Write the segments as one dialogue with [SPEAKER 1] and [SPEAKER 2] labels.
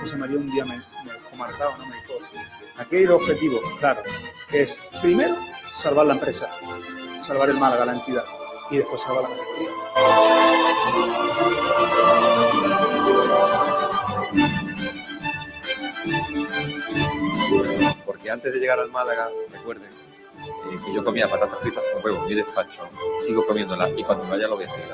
[SPEAKER 1] José María un día me, me marcado, ¿no? Me dijo, aquí hay dos objetivos, claro, es primero salvar la empresa, salvar el Málaga, la entidad, y después salvar la categoría.
[SPEAKER 2] Porque antes de llegar al Málaga, recuerden yo comía patatas fritas con huevo en mi despacho, sigo comiéndolas y cuando vaya lo voy a seguir.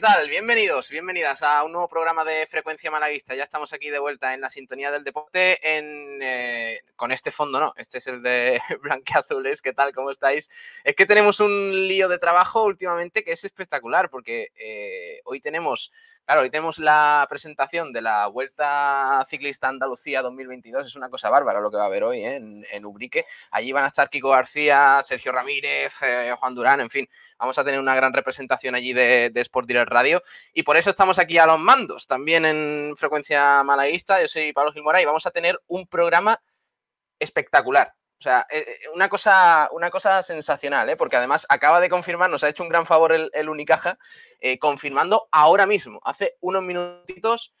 [SPEAKER 3] ¿Qué tal? Bienvenidos, bienvenidas a un nuevo programa de Frecuencia Malaguista. Ya estamos aquí de vuelta en la sintonía del deporte eh, con este fondo, ¿no? Este es el de Blanqueazules. ¿Qué tal? ¿Cómo estáis? Es que tenemos un lío de trabajo últimamente que es espectacular porque eh, hoy tenemos, claro, hoy tenemos la presentación de la Vuelta Ciclista Andalucía 2022. Es una cosa bárbara lo que va a haber hoy ¿eh? en, Ubrique. Allí van a estar Kiko García, Sergio Ramírez, eh, Juan Durán, en fin. Vamos a tener una gran representación allí de, de Sport Direct Radio y por eso estamos aquí a los mandos, también en frecuencia malaguista. Yo soy Pablo Gilmora y vamos a tener un programa espectacular. O sea, eh, eh, una cosa, una cosa sensacional, ¿eh? porque además acaba de confirmar, nos ha hecho un gran favor el, el Unicaja, eh, confirmando ahora mismo, hace unos minutitos,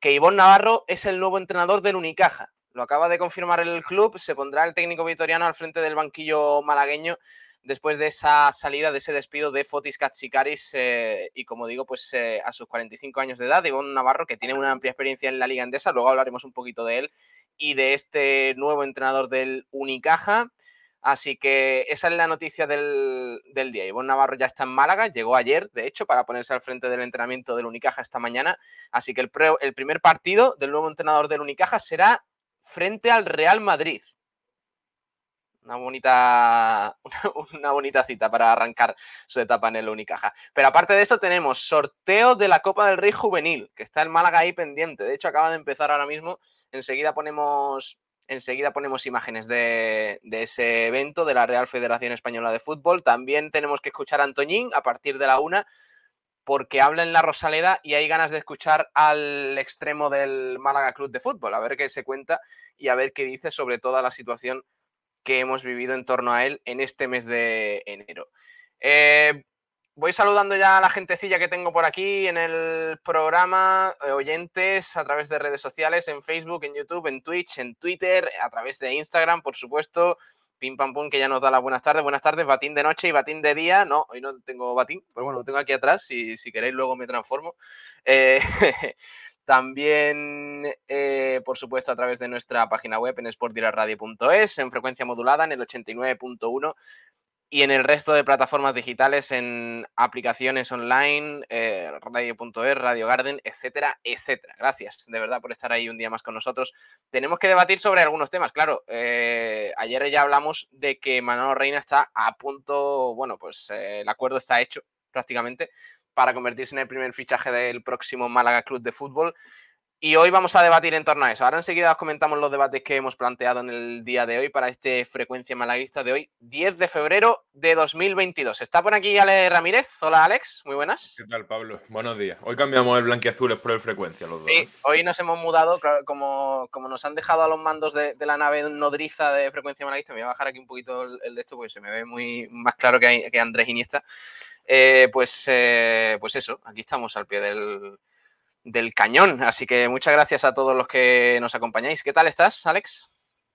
[SPEAKER 3] que Ivonne Navarro es el nuevo entrenador del Unicaja. Lo acaba de confirmar el club, se pondrá el técnico vitoriano al frente del banquillo malagueño después de esa salida, de ese despido de Fotis Katsikaris y como digo, pues a sus 45 años de edad, Ivonne Navarro, que tiene una amplia experiencia en la Liga Endesa, luego hablaremos un poquito de él y de este nuevo entrenador del Unicaja. Así que esa es la noticia del, del día. Ivonne Navarro ya está en Málaga, llegó ayer, de hecho, para ponerse al frente del entrenamiento del Unicaja esta mañana. Así que el, el primer partido del nuevo entrenador del Unicaja será frente al Real Madrid. Una bonita, una bonita cita para arrancar su etapa en el Unicaja. Pero aparte de eso, tenemos sorteo de la Copa del Rey Juvenil, que está el Málaga ahí pendiente. De hecho, acaba de empezar ahora mismo. Enseguida ponemos, enseguida ponemos imágenes de, ese evento de la Real Federación Española de Fútbol. También tenemos que escuchar a Antoñín a partir de la una, porque habla en la Rosaleda y hay ganas de escuchar al extremo del Málaga Club de Fútbol, a ver qué se cuenta y a ver qué dice sobre toda la situación que hemos vivido en torno a él en este mes de enero. Eh, voy saludando ya a la gentecilla que tengo por aquí en el programa, eh, oyentes a través de redes sociales, en Facebook, en YouTube, en Twitch, en Twitter, a través de Instagram, por supuesto. Pim pam pum, que ya nos da las buenas tardes. Buenas tardes, batín de noche y batín de día. No, hoy no tengo batín, pero bueno, lo tengo aquí atrás. Si, si queréis, luego me transformo. Eh, También, eh, por supuesto, a través de nuestra página web en sportdiraradio.es, en frecuencia modulada en el 89.1 y en el resto de plataformas digitales, en aplicaciones online, eh, radio.es, Radio Garden, etcétera, etcétera. Gracias de verdad por estar ahí un día más con nosotros. Tenemos que debatir sobre algunos temas, claro. eh, ayer ya hablamos de que Manolo Reina está a punto, bueno, pues eh, el acuerdo está hecho prácticamente para convertirse en el primer fichaje del próximo Málaga Club de Fútbol. Y hoy vamos a debatir en torno a eso. Ahora enseguida os comentamos los debates que hemos planteado en el día de hoy para este Frecuencia Malaguista de hoy, 10 de febrero de 2022. Está por aquí Ale Ramírez. Hola Alex, muy buenas.
[SPEAKER 4] ¿Qué tal, Pablo? Buenos días. Hoy cambiamos el blanquiazules por el frecuencia, los dos.
[SPEAKER 3] Sí,
[SPEAKER 4] ¿eh?
[SPEAKER 3] hoy nos hemos mudado, como, como nos han dejado a los mandos de, de la nave nodriza de Frecuencia Malaguista, me voy a bajar aquí un poquito el, el de esto porque se me ve muy más claro que, hay- que Andrés Iniesta. Eh, pues, eh, pues eso, aquí estamos al pie del, del cañón. Así que muchas gracias a todos los que nos acompañáis. ¿Qué tal estás, Alex?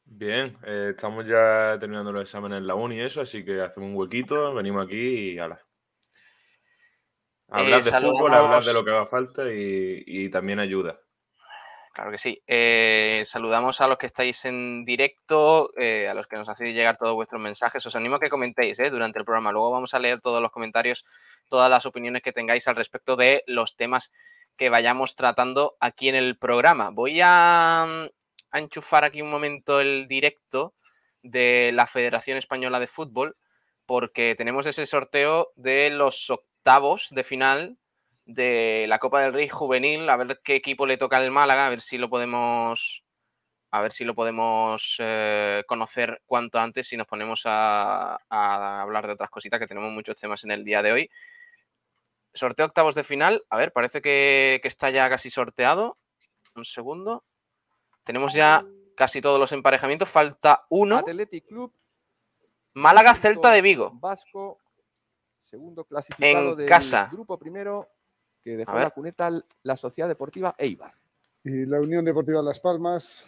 [SPEAKER 4] Bien, eh, estamos ya terminando los exámenes en la uni y eso, así que hacemos un huequito, venimos aquí y ala. Hablar de fútbol, hablar de lo que haga falta y, y también ayuda.
[SPEAKER 3] Claro que sí. Eh, saludamos a los que estáis en directo, eh, a los que nos hacéis llegar todos vuestros mensajes. Os animo a que comentéis eh, durante el programa. Luego vamos a leer todos los comentarios, todas las opiniones que tengáis al respecto de los temas que vayamos tratando aquí en el programa. Voy a, mm, a enchufar aquí un momento el directo de la Federación Española de Fútbol, porque tenemos ese sorteo de los octavos de final de la Copa del Rey juvenil, a ver qué equipo le toca al Málaga, a ver si lo podemos a ver si lo podemos eh, conocer cuanto antes si nos ponemos a, hablar de otras cositas, que tenemos muchos temas en el día de hoy. Sorteo octavos de final. A ver, parece que, está ya casi sorteado. Un segundo. Tenemos ya casi todos los emparejamientos. Falta uno.
[SPEAKER 2] Athletic Club.
[SPEAKER 3] Málaga Celta de Vigo.
[SPEAKER 2] Vasco. Segundo clasificado
[SPEAKER 3] en del casa.
[SPEAKER 2] grupo primero que dejó la cuneta la Sociedad Deportiva Eibar.
[SPEAKER 5] Y la Unión Deportiva Las Palmas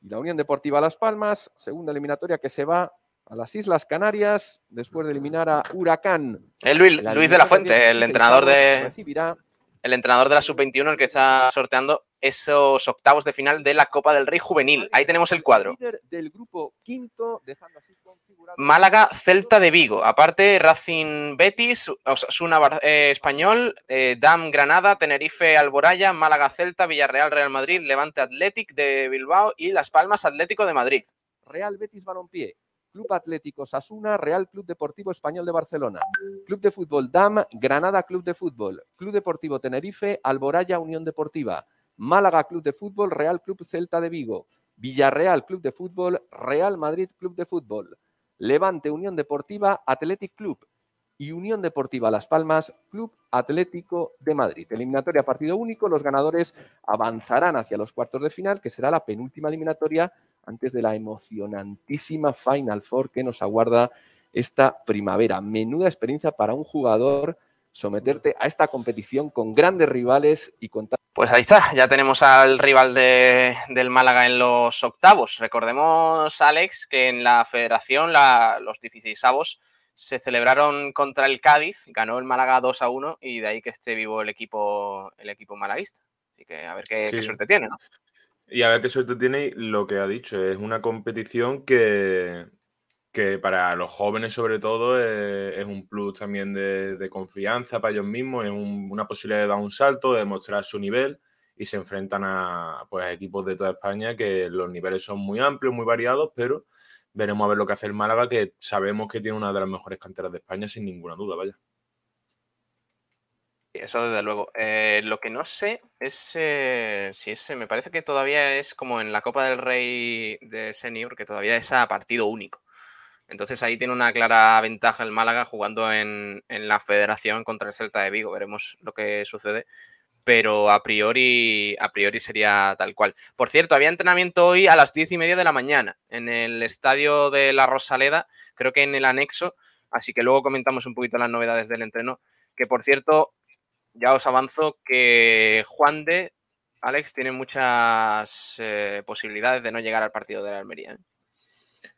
[SPEAKER 2] y la Unión Deportiva Las Palmas, segunda eliminatoria que se va a las Islas Canarias después de eliminar a Huracán.
[SPEAKER 3] El Luis, Luis de la Fuente, el entrenador de recibirá el entrenador de la sub-21, el que está sorteando esos octavos de final de la Copa del Rey Juvenil. Ahí tenemos el cuadro.
[SPEAKER 2] Del grupo quinto,
[SPEAKER 3] Málaga, Celta de Vigo. Aparte, Racing Betis, Osasuna eh, Español, eh, Dam Granada, Tenerife Alboraya, Málaga Celta, Villarreal Real Madrid, Levante Athletic de Bilbao y Las Palmas Atlético de Madrid.
[SPEAKER 2] Real Betis Balompié. Club Atlético Sasuna, Real Club Deportivo Español de Barcelona, Club de Fútbol DAM, Granada Club de Fútbol, Club Deportivo Tenerife, Alboraya Unión Deportiva, Málaga Club de Fútbol, Real Club Celta de Vigo, Villarreal Club de Fútbol, Real Madrid Club de Fútbol, Levante Unión Deportiva, Athletic Club y Unión Deportiva Las Palmas, Club Atlético de Madrid. Eliminatoria partido único, los ganadores avanzarán hacia los cuartos de final, que será la penúltima eliminatoria antes de la emocionantísima Final Four que nos aguarda esta primavera. Menuda experiencia para un jugador someterte a esta competición con grandes rivales y con...
[SPEAKER 3] Pues ahí está, ya tenemos al rival del Málaga en los octavos. Recordemos, Alex, que en la federación los 16 avos se celebraron contra el Cádiz, ganó el Málaga 2 a 1 y de ahí que esté vivo el equipo, el equipo malaguista. Así que a ver qué, qué suerte tiene, ¿no?
[SPEAKER 4] Y a ver qué suerte tiene lo que ha dicho. Es una competición que, que para los jóvenes sobre todo es, un plus también de, confianza para ellos mismos, es una posibilidad de dar un salto, de mostrar su nivel y se enfrentan a, pues, equipos de toda España que los niveles son muy amplios, muy variados, pero veremos a ver lo que hace el Málaga, que sabemos que tiene una de las mejores canteras de España sin ninguna duda, vaya.
[SPEAKER 3] Eso desde luego. Eh, lo que no sé es eh, si es, me parece que todavía es como en la Copa del Rey de Senior, que todavía es a partido único. Entonces ahí tiene una clara ventaja el Málaga jugando en, la federación contra el Celta de Vigo. Veremos lo que sucede. Pero a priori, a priori sería tal cual. Por cierto, había entrenamiento hoy a las diez y media de la mañana en el estadio de la Rosaleda, creo que en el anexo. Así que luego comentamos un poquito las novedades del entreno. Que por cierto, ya os avanzo que Juan de, Alex, tiene muchas eh, posibilidades de no llegar al partido de la Almería. ¿eh?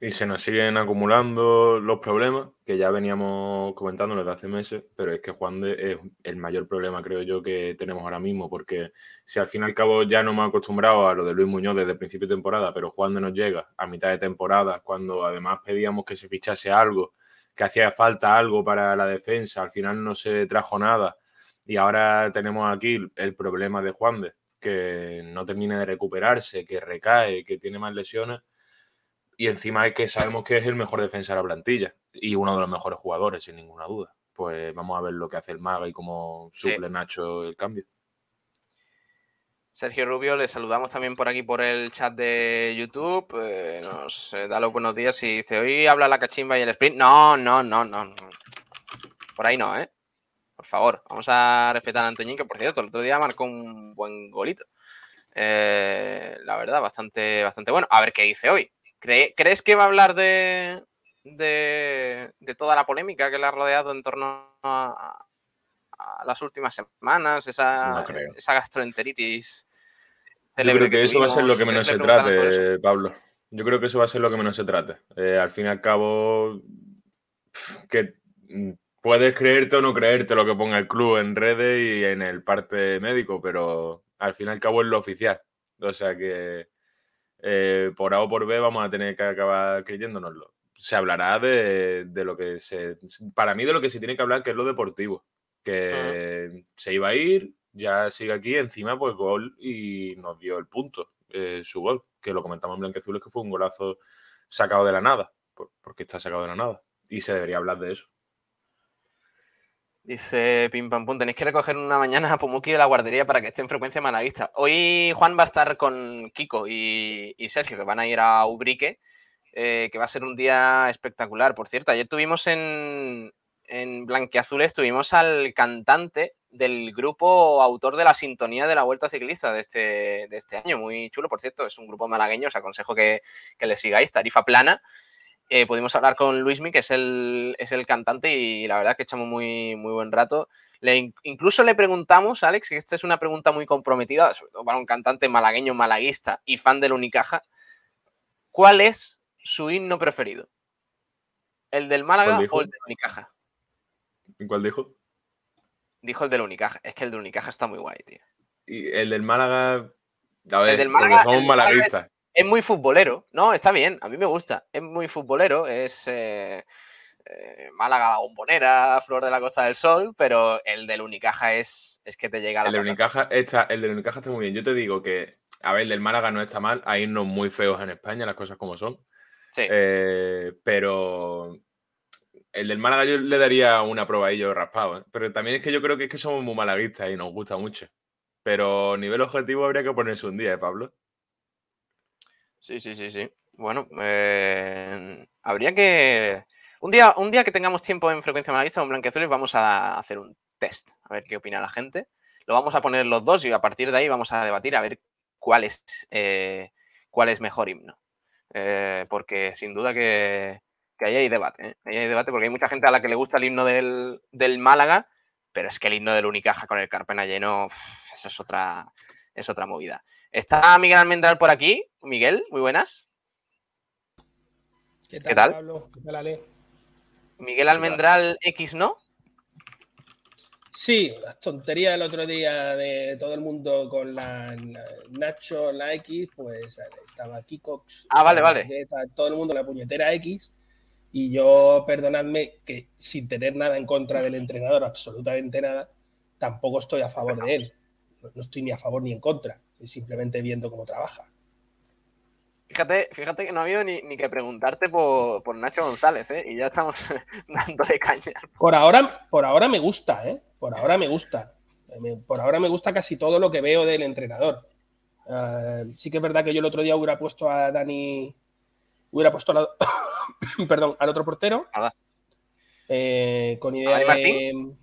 [SPEAKER 4] Y se nos siguen acumulando los problemas que ya veníamos comentando desde hace meses, pero es que Juan de es el mayor problema, creo yo, que tenemos ahora mismo, porque si al fin y al cabo ya no hemos acostumbrado a lo de Luis Muñoz desde el principio de temporada, pero Juan de nos llega a mitad de temporada, cuando además pedíamos que se fichase algo, que hacía falta algo para la defensa, al final no se trajo nada y ahora tenemos aquí el problema de Juan de, que no termina de recuperarse, que recae, que tiene más lesiones. Y encima es que sabemos que es el mejor defensa de la plantilla y uno de los mejores jugadores, sin ninguna duda. Pues vamos a ver lo que hace el Maga y cómo suple Nacho el cambio.
[SPEAKER 3] Sergio Rubio, le saludamos también por aquí por el chat de YouTube. Eh, nos eh, da los buenos días y dice: Hoy habla la cachimba y el sprint. No, no, no, no. Por ahí no, ¿eh? Por favor, vamos a respetar a Antoñín, que por cierto, el otro día marcó un buen golito. Eh, la verdad, bastante, bastante bueno. A ver qué dice hoy. ¿Crees que va a hablar de, de, toda la polémica que le ha rodeado en torno a, las últimas semanas? Esa, esa gastroenteritis.
[SPEAKER 4] Yo creo que, eso va a ser lo que menos se trate, Pablo. Yo creo que eso va a ser lo que menos se trate. Eh, al fin y al cabo, que puedes creerte o no creerte lo que ponga el club en redes y en el parte médico, pero al fin y al cabo es lo oficial. O sea que eh, por A o por B vamos a tener que acabar creyéndonoslo. Se hablará de, lo que se. Para mí, de lo que se tiene que hablar, que es lo deportivo. Que se iba a ir, ya sigue aquí, encima, pues gol y nos dio el punto, eh, su gol, que lo comentamos en Blanqueazules, que fue un golazo sacado de la nada, porque está sacado de la nada. Y se debería hablar de eso.
[SPEAKER 3] Dice Pim Pam Pum, tenéis que recoger una mañana a Pumuki de la guardería para que esté en frecuencia malaguista. Hoy Juan va a estar con Kiko y, Sergio, que van a ir a Ubrique, eh, que va a ser un día espectacular. Por cierto, ayer tuvimos en, en Blanqueazules, tuvimos al cantante del grupo autor de la sintonía de la Vuelta Ciclista de este, de este año. Muy chulo, por cierto, es un grupo malagueño, os aconsejo que, que le sigáis, Tarifa Plana. Eh, pudimos hablar con Luismi, que es el, es el cantante, y la verdad es que echamos muy, muy buen rato. Le, incluso le preguntamos, Alex, y esta es una pregunta muy comprometida, sobre todo para un cantante malagueño, malaguista y fan del Unicaja, ¿cuál es su himno preferido? ¿El del Málaga o el del Unicaja?
[SPEAKER 4] ¿Cuál dijo?
[SPEAKER 3] Dijo el del Unicaja. Es que el del Unicaja está muy guay, tío.
[SPEAKER 4] Y el del Málaga. A ver,
[SPEAKER 3] el del Málaga,
[SPEAKER 4] somos malaguistas.
[SPEAKER 3] Es muy futbolero. No, está bien, a mí me gusta. Es muy futbolero, es eh, eh, Málaga la bombonera, Flor de la Costa del Sol, pero el del Unicaja es, es que te llega a la
[SPEAKER 4] El del. Unicaja está, el del Unicaja está muy bien. Yo te digo que, a ver, el del Málaga no está mal. Hay unos muy feos en España, las cosas como son.
[SPEAKER 3] Sí.
[SPEAKER 4] Eh, pero el del Málaga yo le daría una probadillo raspado. ¿eh? Pero también es que yo creo que es que somos muy malaguistas y nos gusta mucho. Pero a nivel objetivo habría que ponerse un día, ¿eh, Pablo?
[SPEAKER 3] Sí, sí, sí, sí. Bueno, eh, habría que. Un día, un día que tengamos tiempo en frecuencia malaguista con Blanqueazules, vamos a hacer un test, a ver qué opina la gente. Lo vamos a poner los dos y a partir de ahí vamos a debatir a ver cuál es, eh, cuál es mejor himno. Eh, porque sin duda que, que ahí hay debate. ¿eh? Ahí hay debate porque hay mucha gente a la que le gusta el himno del, del Málaga, pero es que el himno del Unicaja con el Carpena lleno, uf, eso es otra, es otra movida. Está Miguel Almendral por aquí. Miguel, muy buenas.
[SPEAKER 6] ¿Qué tal,
[SPEAKER 3] ¿Qué tal?
[SPEAKER 6] Pablo? ¿Qué tal, Ale?
[SPEAKER 3] Miguel Almendral X, ¿no?
[SPEAKER 6] Sí, las tonterías del otro día de todo el mundo con la, la- Nacho, la X, pues estaba Kikox.
[SPEAKER 3] Ah, vale, vale.
[SPEAKER 6] Todo el mundo la puñetera X. Y yo, perdonadme, que sin tener nada en contra del entrenador, absolutamente nada, tampoco estoy a favor de él. No estoy ni a favor ni en contra, simplemente viendo cómo trabaja.
[SPEAKER 3] Fíjate, fíjate que no ha habido ni, ni que preguntarte por, por Nacho González, ¿eh? Y ya estamos dándole caña.
[SPEAKER 6] Por ahora, por ahora me gusta, ¿eh? Por ahora me gusta. Por ahora me gusta casi todo lo que veo del entrenador. Ah, sí que es verdad que yo el otro día hubiera puesto a Dani, hubiera puesto la- perdón, al otro portero, eh, con idea de,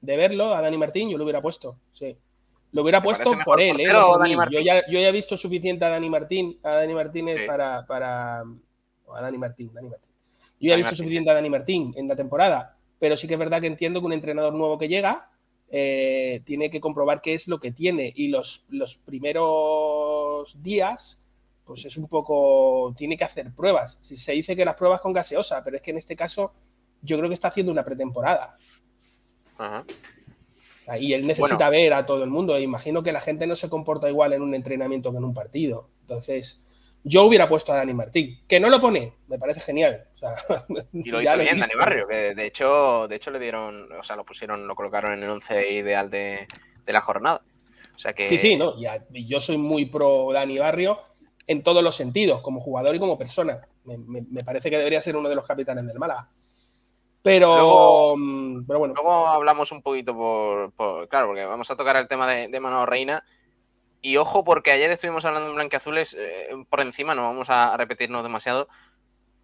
[SPEAKER 6] de verlo, a Dani Martín, yo lo hubiera puesto, sí. Lo hubiera
[SPEAKER 3] ¿Te
[SPEAKER 6] puesto por él, ¿eh? Yo ya, yo ya he visto suficiente a Dani Martín, a Dani Martínez
[SPEAKER 3] Sí.
[SPEAKER 6] para, para. A Dani Martín, Dani Martín. Yo ya he visto
[SPEAKER 3] Martín,
[SPEAKER 6] suficiente a Dani Martín en la temporada, pero sí que es verdad que entiendo que un entrenador nuevo que llega eh, tiene que comprobar qué es lo que tiene y los, los primeros días, pues es un poco. tiene que hacer pruebas. Si se dice que las pruebas con gaseosa, pero es que en este caso yo creo que está haciendo una pretemporada.
[SPEAKER 3] Ajá.
[SPEAKER 6] Y él necesita ver a todo el mundo. E imagino que la gente no se comporta igual en un entrenamiento que en un partido. Entonces, yo hubiera puesto a Dani Martín. Que no lo pone, me parece genial. O sea,
[SPEAKER 3] Y lo hizo bien. Dani Barrio, que de hecho, de hecho le dieron, o sea, lo pusieron, lo colocaron en el 11 ideal de, de la jornada. O sea que.
[SPEAKER 6] Sí, sí, no. yo soy muy pro Dani Barrio en todos los sentidos, como jugador y como persona. Me, me- me parece que debería ser uno de los capitanes del Málaga. Pero,
[SPEAKER 3] Luego-
[SPEAKER 6] mm, pero bueno,
[SPEAKER 3] Luego hablamos un poquito por, por- Claro, porque vamos a tocar el tema de, de Manolo Reina. Y ojo, porque ayer estuvimos hablando en Blanqueazules eh, por encima, no vamos a repetirnos demasiado.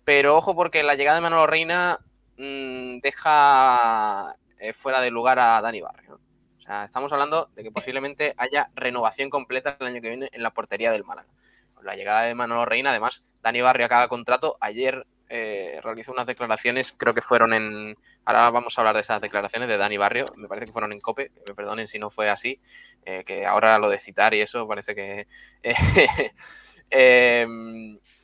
[SPEAKER 3] Pero ojo, porque la llegada de Manolo Reina mm, deja eh, fuera de lugar a Dani Barrio. O sea, estamos hablando de que posiblemente haya renovación completa el año que viene en la portería del Málaga. La llegada de Manolo Reina, además, Dani Barrio acaba contrato. Ayer eh, realizó unas declaraciones, creo que fueron en, Ahora vamos a hablar de esas declaraciones de Dani Barrio. Me parece que fueron en COPE. Me perdonen si no fue así. eh, que ahora lo de citar y eso parece que. eh,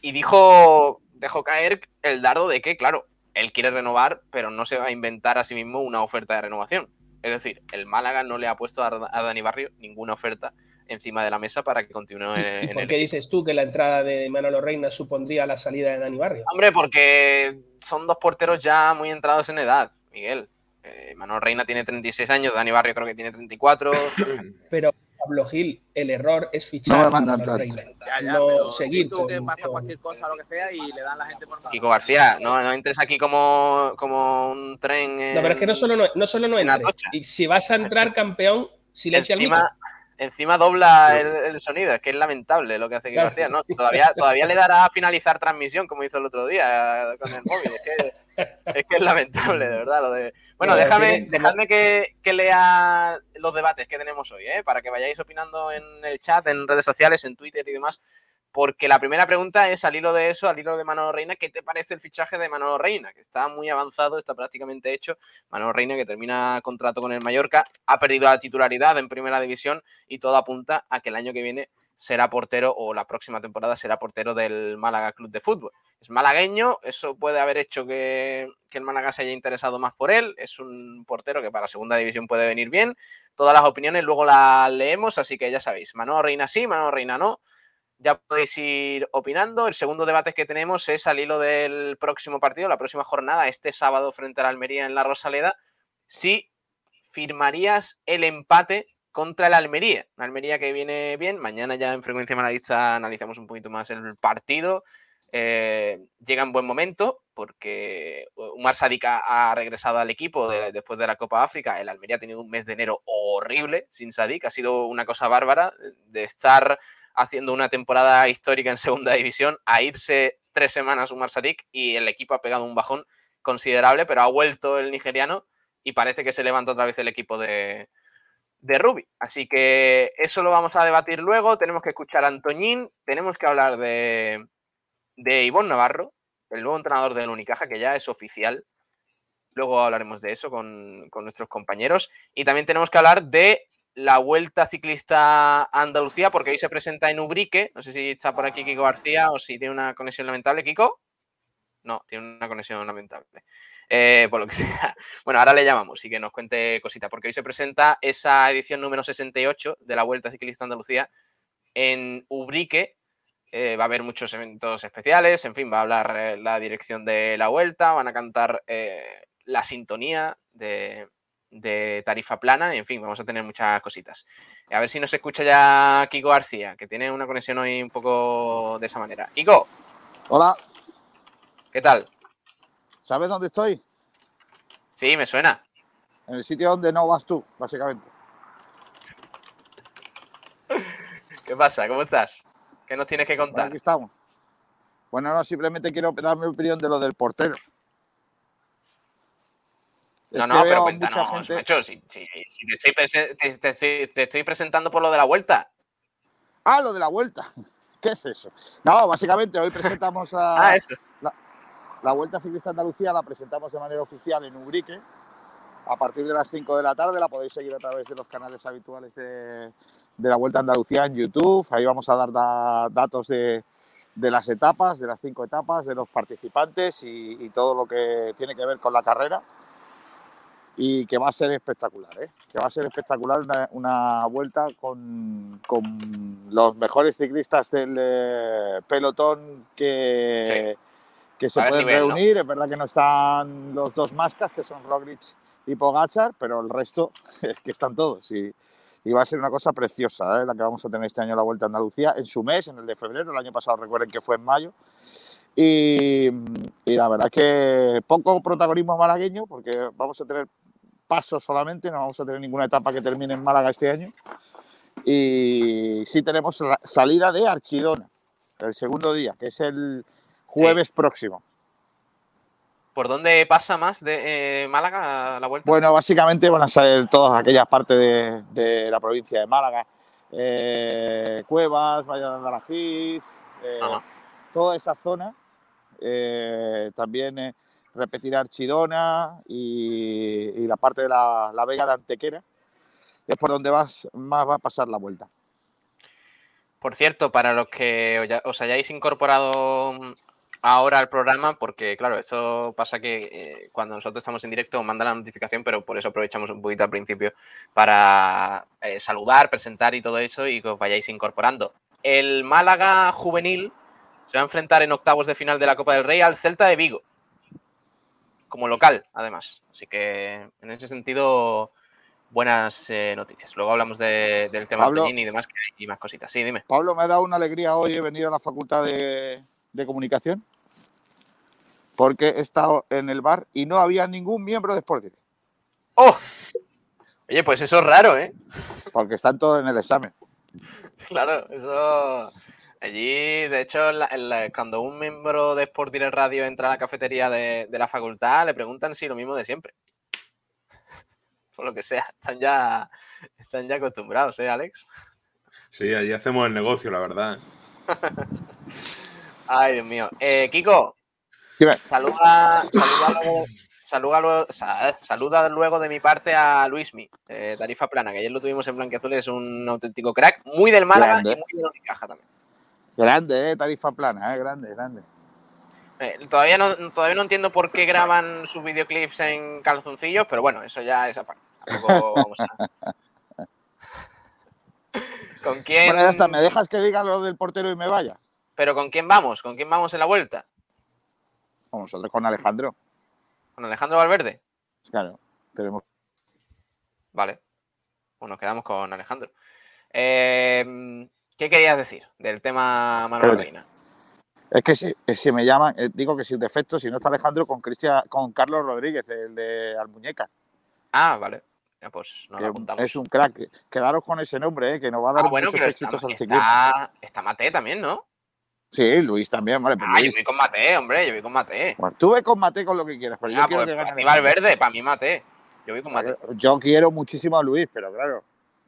[SPEAKER 3] y dijo. Dejó caer el dardo de que, claro, él quiere renovar, pero no se va a inventar a sí mismo una oferta de renovación. Es decir, el Málaga no le ha puesto a Dani Barrio ninguna oferta encima de la mesa para que continúe en,
[SPEAKER 6] ¿y
[SPEAKER 3] en
[SPEAKER 6] por
[SPEAKER 3] el
[SPEAKER 6] qué dices tú que la entrada de Manolo Reina supondría la salida de Dani Barrio?
[SPEAKER 3] Hombre, porque son dos porteros ya muy entrados en edad, Miguel. Eh, Manuel Reina tiene 36 años, Dani Barrio creo que tiene 34.
[SPEAKER 6] Pero Pablo Gil, el error es
[SPEAKER 7] No
[SPEAKER 6] fichar
[SPEAKER 7] me
[SPEAKER 6] a Manolo
[SPEAKER 7] tanto.
[SPEAKER 6] Reina.
[SPEAKER 8] Ya, ya,
[SPEAKER 6] no seguir
[SPEAKER 8] tú que pasa
[SPEAKER 6] con-
[SPEAKER 8] cualquier cosa, lo que sea, y le dan la gente por
[SPEAKER 3] Kiko García, no, no entres aquí como, como un tren.
[SPEAKER 6] No, pero es que no solo no, no, solo no entres. Y si vas a entrar campeón, silencia el micro.
[SPEAKER 3] Encima, dobla el, el sonido, es que es lamentable lo que hace
[SPEAKER 6] Claro.
[SPEAKER 3] García. ¿no? Todavía, todavía le dará a finalizar transmisión, como hizo el otro día con el móvil. Es que es, que es lamentable, de verdad. Lo de... Bueno,
[SPEAKER 6] Pero
[SPEAKER 3] déjame, dejadme que, que lea los debates que tenemos hoy, ¿eh? para que vayáis opinando en el chat, en redes sociales, en Twitter y demás. Porque la primera pregunta es al hilo de eso, al hilo de Manolo Reina, ¿qué te parece el fichaje de Manolo Reina? Que está muy avanzado, está prácticamente hecho. Manolo Reina, que termina contrato con el Mallorca, ha perdido la titularidad en primera división y todo apunta a que el año que viene será portero o la próxima temporada será portero del Málaga Club de Fútbol. Es malagueño, eso puede haber hecho que, que el Málaga se haya interesado más por él. Es un portero que para segunda división puede venir bien. Todas las opiniones luego las leemos, así que ya sabéis, Manolo Reina sí, Manolo Reina no. Ya podéis ir opinando. El segundo debate que tenemos es al hilo del próximo partido, la próxima jornada, este sábado frente a la Almería en la Rosaleda. Si firmarías el empate contra el Almería. Una Almería que viene bien. Mañana ya en Frecuencia Malavista analizamos un poquito más el partido. Eh, llega en buen momento porque Umar Sadik ha, regresado al equipo de- después de la Copa África. El Almería ha tenido un mes de enero horrible sin Sadik. Ha sido una cosa bárbara de estar haciendo una temporada histórica en segunda división a irse tres semanas Umar Sadik y el equipo ha pegado un bajón considerable, pero ha vuelto el nigeriano y parece que se levanta otra vez el equipo de, de Rubi. Así que eso lo vamos a debatir luego. Tenemos que escuchar a Antoñín, tenemos que hablar de, de Ivonne Navarro, el nuevo entrenador del Unicaja, que ya es oficial. Luego hablaremos de eso con, con nuestros compañeros. Y también tenemos que hablar de la Vuelta Ciclista Andalucía, porque hoy se presenta en Ubrique. No sé si está por aquí Kiko García o si tiene una conexión lamentable. ¿Kiko? No, tiene una conexión lamentable. Eh, por lo que sea. Bueno, ahora le llamamos y que nos cuente cosita, porque hoy se presenta esa edición número 68 de la Vuelta Ciclista Andalucía en Ubrique. Eh, va a haber muchos eventos especiales, en fin, va a hablar eh, la dirección de la Vuelta, van a cantar la sintonía de, de Tarifa Plana, y en fin, vamos a tener muchas cositas. A ver si nos escucha ya Kiko García, que tiene una conexión hoy un poco de esa manera. Kiko,
[SPEAKER 7] Hola,
[SPEAKER 3] ¿qué tal?
[SPEAKER 7] ¿sabes dónde estoy?
[SPEAKER 3] Sí, me suena.
[SPEAKER 7] En el sitio donde no vas tú, básicamente.
[SPEAKER 3] ¿Qué pasa? ¿Cómo estás? ¿Qué nos tienes que
[SPEAKER 7] Bueno,
[SPEAKER 3] contar?
[SPEAKER 7] aquí estamos. Bueno, no, simplemente quiero dar mi opinión de lo del portero.
[SPEAKER 3] No, no, pero cuéntanos,
[SPEAKER 7] gente-
[SPEAKER 3] macho, si, si- si te, estoy prese- te- te estoy- te estoy presentando por lo de la vuelta.
[SPEAKER 7] Ah, lo de la vuelta. ¿Qué es eso? No, básicamente hoy presentamos a
[SPEAKER 3] Ah, eso.
[SPEAKER 7] la Vuelta Ciclista Andalucía, la presentamos de manera oficial en Ubrique. A partir de las 5 de la tarde la podéis seguir a través de los canales habituales de, de la Vuelta a Andalucía en YouTube. Ahí vamos a dar da- datos de, de las etapas, de las cinco etapas, de los participantes y, y todo lo que tiene que ver con la carrera. Y que va a ser espectacular, ¿eh? que va a ser espectacular una, una vuelta con, con los mejores ciclistas del eh, pelotón que, que se
[SPEAKER 3] a
[SPEAKER 7] pueden
[SPEAKER 3] nivel, ¿no?
[SPEAKER 7] reunir. Es verdad que no están los dos mascas, que son Roglic y Pogachar, pero el resto es que están todos. Y, y va a ser una cosa preciosa, ¿eh? la que vamos a tener este año la Vuelta a Andalucía, en su mes, en el de febrero. El año pasado recuerden que fue en mayo. Y, y la verdad es que poco protagonismo malagueño, porque vamos a tener pasos solamente, no vamos a tener ninguna etapa que termine en Málaga este año. Y sí tenemos la salida de Archidona, el segundo día, que es el jueves próximo.
[SPEAKER 3] ¿Por dónde pasa más de eh, Málaga la vuelta?
[SPEAKER 7] Bueno, básicamente van a ser todas aquellas partes de, de la provincia de Málaga. Eh, Cuevas, Valle de Andalajís, eh, toda esa zona. Eh, también repetirá Archidona y, la parte de la, Vega de Antequera. Es por donde vas, más va a pasar la vuelta.
[SPEAKER 3] Por cierto, para los que os hayáis incorporado ahora al programa, porque claro, esto pasa que eh, cuando nosotros estamos en directo manda la notificación, pero por eso aprovechamos un poquito al principio para eh, saludar, presentar y todo eso y que os vayáis incorporando. El Málaga juvenil se va a enfrentar en octavos de final de la Copa del Rey al Celta de Vigo, como local, además. Así que en ese sentido buenas eh, noticias. Luego hablamos de- del tema
[SPEAKER 7] Pablo.
[SPEAKER 3] Antoñini y demás y más cositas. Sí, dime.
[SPEAKER 7] Pablo, me ha dado una alegría hoy venir a la Facultad de, de Comunicación porque he estado en el bar y no había ningún miembro de Sport
[SPEAKER 3] ¡Oh! Oye, pues eso es raro, ¿eh?
[SPEAKER 7] porque están todos en el examen.
[SPEAKER 3] Claro, eso. Allí, de hecho, la- la- cuando un miembro de Sport Direct Radio entra a la cafetería de, de la facultad, le preguntan si lo mismo de siempre. Por lo que sea, están ya, están ya acostumbrados, ¿eh, Alex?
[SPEAKER 4] Sí, allí hacemos el negocio, la verdad.
[SPEAKER 3] Ay, Dios mío. Eh, Kiko,
[SPEAKER 7] Dime.
[SPEAKER 3] saluda, saluda, luego, saluda, luego, sa- saluda luego de mi parte a Luismi, eh, Tarifa Plana, que ayer lo tuvimos en Blanquiazul, es un auténtico crack, muy del Málaga
[SPEAKER 7] Grande.
[SPEAKER 3] y muy de Unicaja también.
[SPEAKER 7] Grande, ¿eh? Tarifa plana, ¿eh? Grande, grande.
[SPEAKER 3] Eh, todavía, no, todavía no entiendo por qué graban sus videoclips en calzoncillos, pero bueno, eso ya es aparte. Tampoco vamos a... ¿Con quién?
[SPEAKER 7] Bueno, ya está. ¿Me dejas que diga lo del portero y me vaya?
[SPEAKER 3] ¿Pero con quién vamos? ¿Con quién vamos en la vuelta?
[SPEAKER 7] Vamos a hablar con Alejandro.
[SPEAKER 3] ¿Con Alejandro Valverde?
[SPEAKER 7] Claro, tenemos
[SPEAKER 3] Vale. Pues nos quedamos con Alejandro. Eh, ¿Qué querías decir del tema Manuel. Reina?
[SPEAKER 7] Es que si, si me llaman, eh, digo que sin defecto, si no está Alejandro, con Cristian, con Carlos Rodríguez, el de Almuñeca,
[SPEAKER 3] Ah, vale. Ya, pues
[SPEAKER 7] que
[SPEAKER 3] lo apuntamos.
[SPEAKER 7] es un crack. Quedaros con ese nombre, eh, que nos va a dar
[SPEAKER 3] Ah, bueno,
[SPEAKER 7] muchos
[SPEAKER 3] está,
[SPEAKER 7] éxitos al ciclismo.
[SPEAKER 3] está, está Mate también, ¿no?
[SPEAKER 7] Sí, Luis también, vale.
[SPEAKER 3] Ah, yo voy con Mate, hombre, yo voy con Mate.
[SPEAKER 7] Bueno, tú ve con Mate con lo que quieras, pero yo
[SPEAKER 3] Ah,
[SPEAKER 7] quiero
[SPEAKER 3] pues
[SPEAKER 7] gane
[SPEAKER 3] para. Valverde, para mí Mate. Yo voy con Mate.
[SPEAKER 7] Yo quiero muchísimo a Luis, pero claro,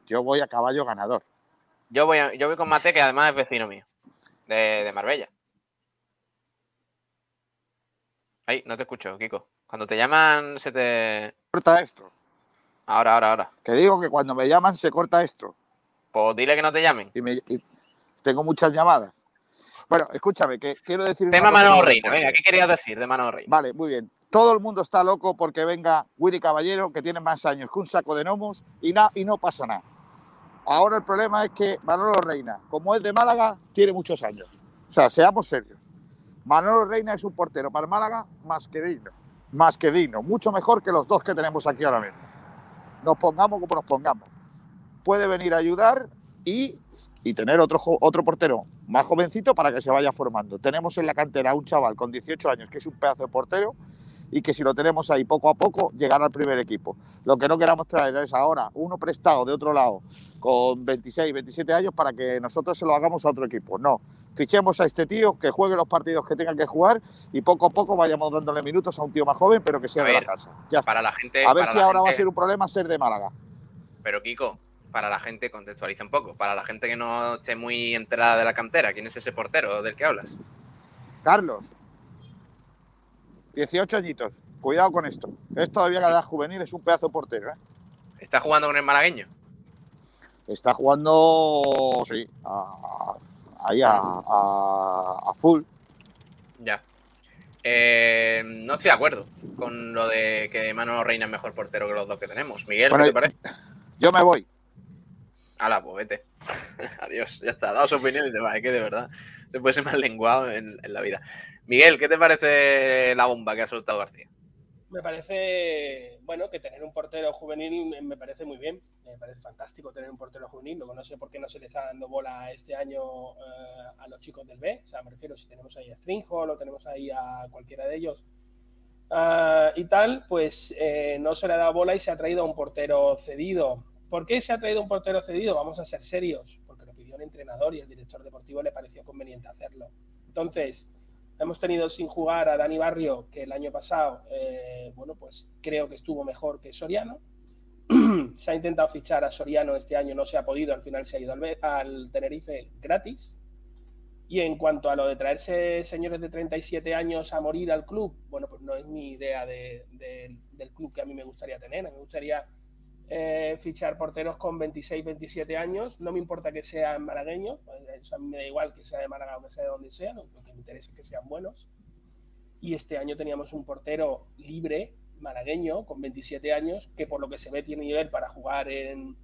[SPEAKER 7] yo voy a caballo ganador.
[SPEAKER 3] Yo voy, a- yo voy con Mate, que además es vecino mío, de, de Marbella. Ay, no te escucho, Kiko. Cuando te llaman, se te.
[SPEAKER 7] Corta esto.
[SPEAKER 3] Ahora, ahora, ahora.
[SPEAKER 7] Que digo que cuando me llaman se corta esto.
[SPEAKER 3] Pues dile que no te llamen.
[SPEAKER 7] Y, me- y tengo muchas llamadas. Bueno, escúchame, que quiero decir.
[SPEAKER 3] Tema Manolo Reina. Venga. ¿qué querías decir de Manolo Reina?
[SPEAKER 7] Vale, muy bien. Todo el mundo está loco porque venga Willy Caballero, que tiene más años que un saco de gnomos, y, na- y no pasa nada. Ahora el problema es que Manolo Reina, como es de Málaga, tiene muchos años. O sea, seamos serios. Manolo Reina es un portero para Málaga más que digno. Más que digno. Mucho mejor que los dos que tenemos aquí ahora mismo. Nos pongamos como nos pongamos. Puede venir a ayudar y, y tener otro, otro portero más jovencito para que se vaya formando. Tenemos en la cantera un chaval con 18 años que es un pedazo de portero y que si lo tenemos ahí poco a poco llegará al primer equipo. Lo que no queramos traer es ahora uno prestado de otro lado con 26, 27 años para que nosotros se lo hagamos a otro equipo. No, fichemos a este tío que juegue los partidos que tenga que jugar y poco a poco vayamos dándole minutos a un tío más joven pero que sea de
[SPEAKER 3] ver,
[SPEAKER 7] la casa. Ya está.
[SPEAKER 3] Para la gente.
[SPEAKER 7] A ver si ahora va a ser un problema ser de Málaga.
[SPEAKER 3] Pero Kiko, para la gente, contextualiza un poco. Para la gente que no esté muy enterada de la cantera, ¿quién es ese portero del que hablas?
[SPEAKER 7] Carlos, 18 añitos. Cuidado con esto. Es todavía la edad juvenil, es un pedazo portero. ¿eh?
[SPEAKER 3] ¿Está jugando con el malagueño?
[SPEAKER 7] Está jugando, sí, a- ahí a, a- a full.
[SPEAKER 3] Ya. Eh, no estoy de acuerdo con lo de que Manolo Reina es mejor portero que los dos que tenemos. Miguel,
[SPEAKER 7] Bueno,
[SPEAKER 3] ¿qué te parece?
[SPEAKER 7] Yo me voy.
[SPEAKER 3] Hala, pues vete. Adiós, ya está. Dado su opinión y se va. Es que de verdad se puede ser más lenguado en, en la vida. Miguel, ¿qué te parece la bomba que ha soltado García?
[SPEAKER 6] Me parece, bueno, que tener un portero juvenil me parece muy bien. Me parece fantástico tener un portero juvenil. No sé por qué no se le está dando bola este año eh, a los chicos del B. O sea, me refiero si tenemos ahí a Stringhall o tenemos ahí a cualquiera de ellos. ah, y tal, pues eh, no se le ha dado bola y se ha traído a un portero cedido. ¿Por qué se ha traído un portero cedido? Vamos a ser serios. Porque lo pidió el entrenador y el director deportivo le pareció conveniente hacerlo. Entonces, Hemos tenido sin jugar a Dani Barrio, que el año pasado, eh, bueno, pues creo que estuvo mejor que Soriano. se ha intentado fichar a Soriano este año, no se ha podido, al final se ha ido al, al Tenerife gratis. Y en cuanto a lo de traerse señores de 37 años a morir al club, bueno, pues no es mi idea de- de- del club que a mí me gustaría tener. A mí me gustaría eh, fichar porteros con 26, 27 años. No me importa que sean malagueños, eso a mí me da igual que sea de Málaga o que sea de donde sea, lo, lo que me interesa es que sean buenos. Y este año teníamos un portero libre, malagueño, con 27 años, que por lo que se ve tiene nivel para jugar en,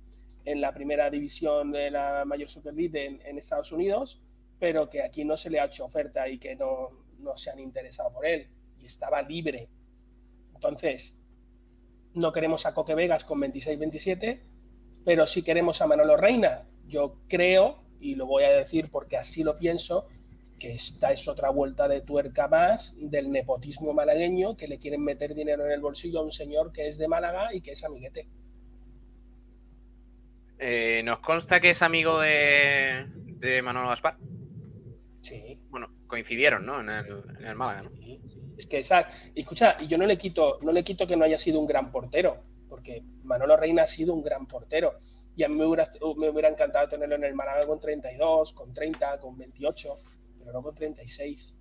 [SPEAKER 6] en la primera división de la Major Super League en, en Estados Unidos, pero que aquí no se le ha hecho oferta y que no, no se han interesado por él. Y estaba libre. Entonces, no queremos a Coque Vegas con 26-27, pero sí queremos a Manolo Reina. Yo creo, y lo voy a decir porque así lo pienso, que esta es otra vuelta de tuerca más del nepotismo malagueño que le quieren meter dinero en el bolsillo a un señor que es de Málaga y que es amiguete.
[SPEAKER 3] Eh, ¿Nos consta que es amigo de, de Manolo Gaspar?
[SPEAKER 6] Sí.
[SPEAKER 3] Bueno, coincidieron, ¿no? En el, en el Málaga, ¿no?
[SPEAKER 6] Sí. Es que esa, escucha, y yo no le quito, no le quito que no haya sido un gran portero, porque Manolo Reina ha sido un gran portero. Y a mí me hubiera, hubiera encantado tenerlo en el Málaga con 32, con 30, con 28, pero no con 36.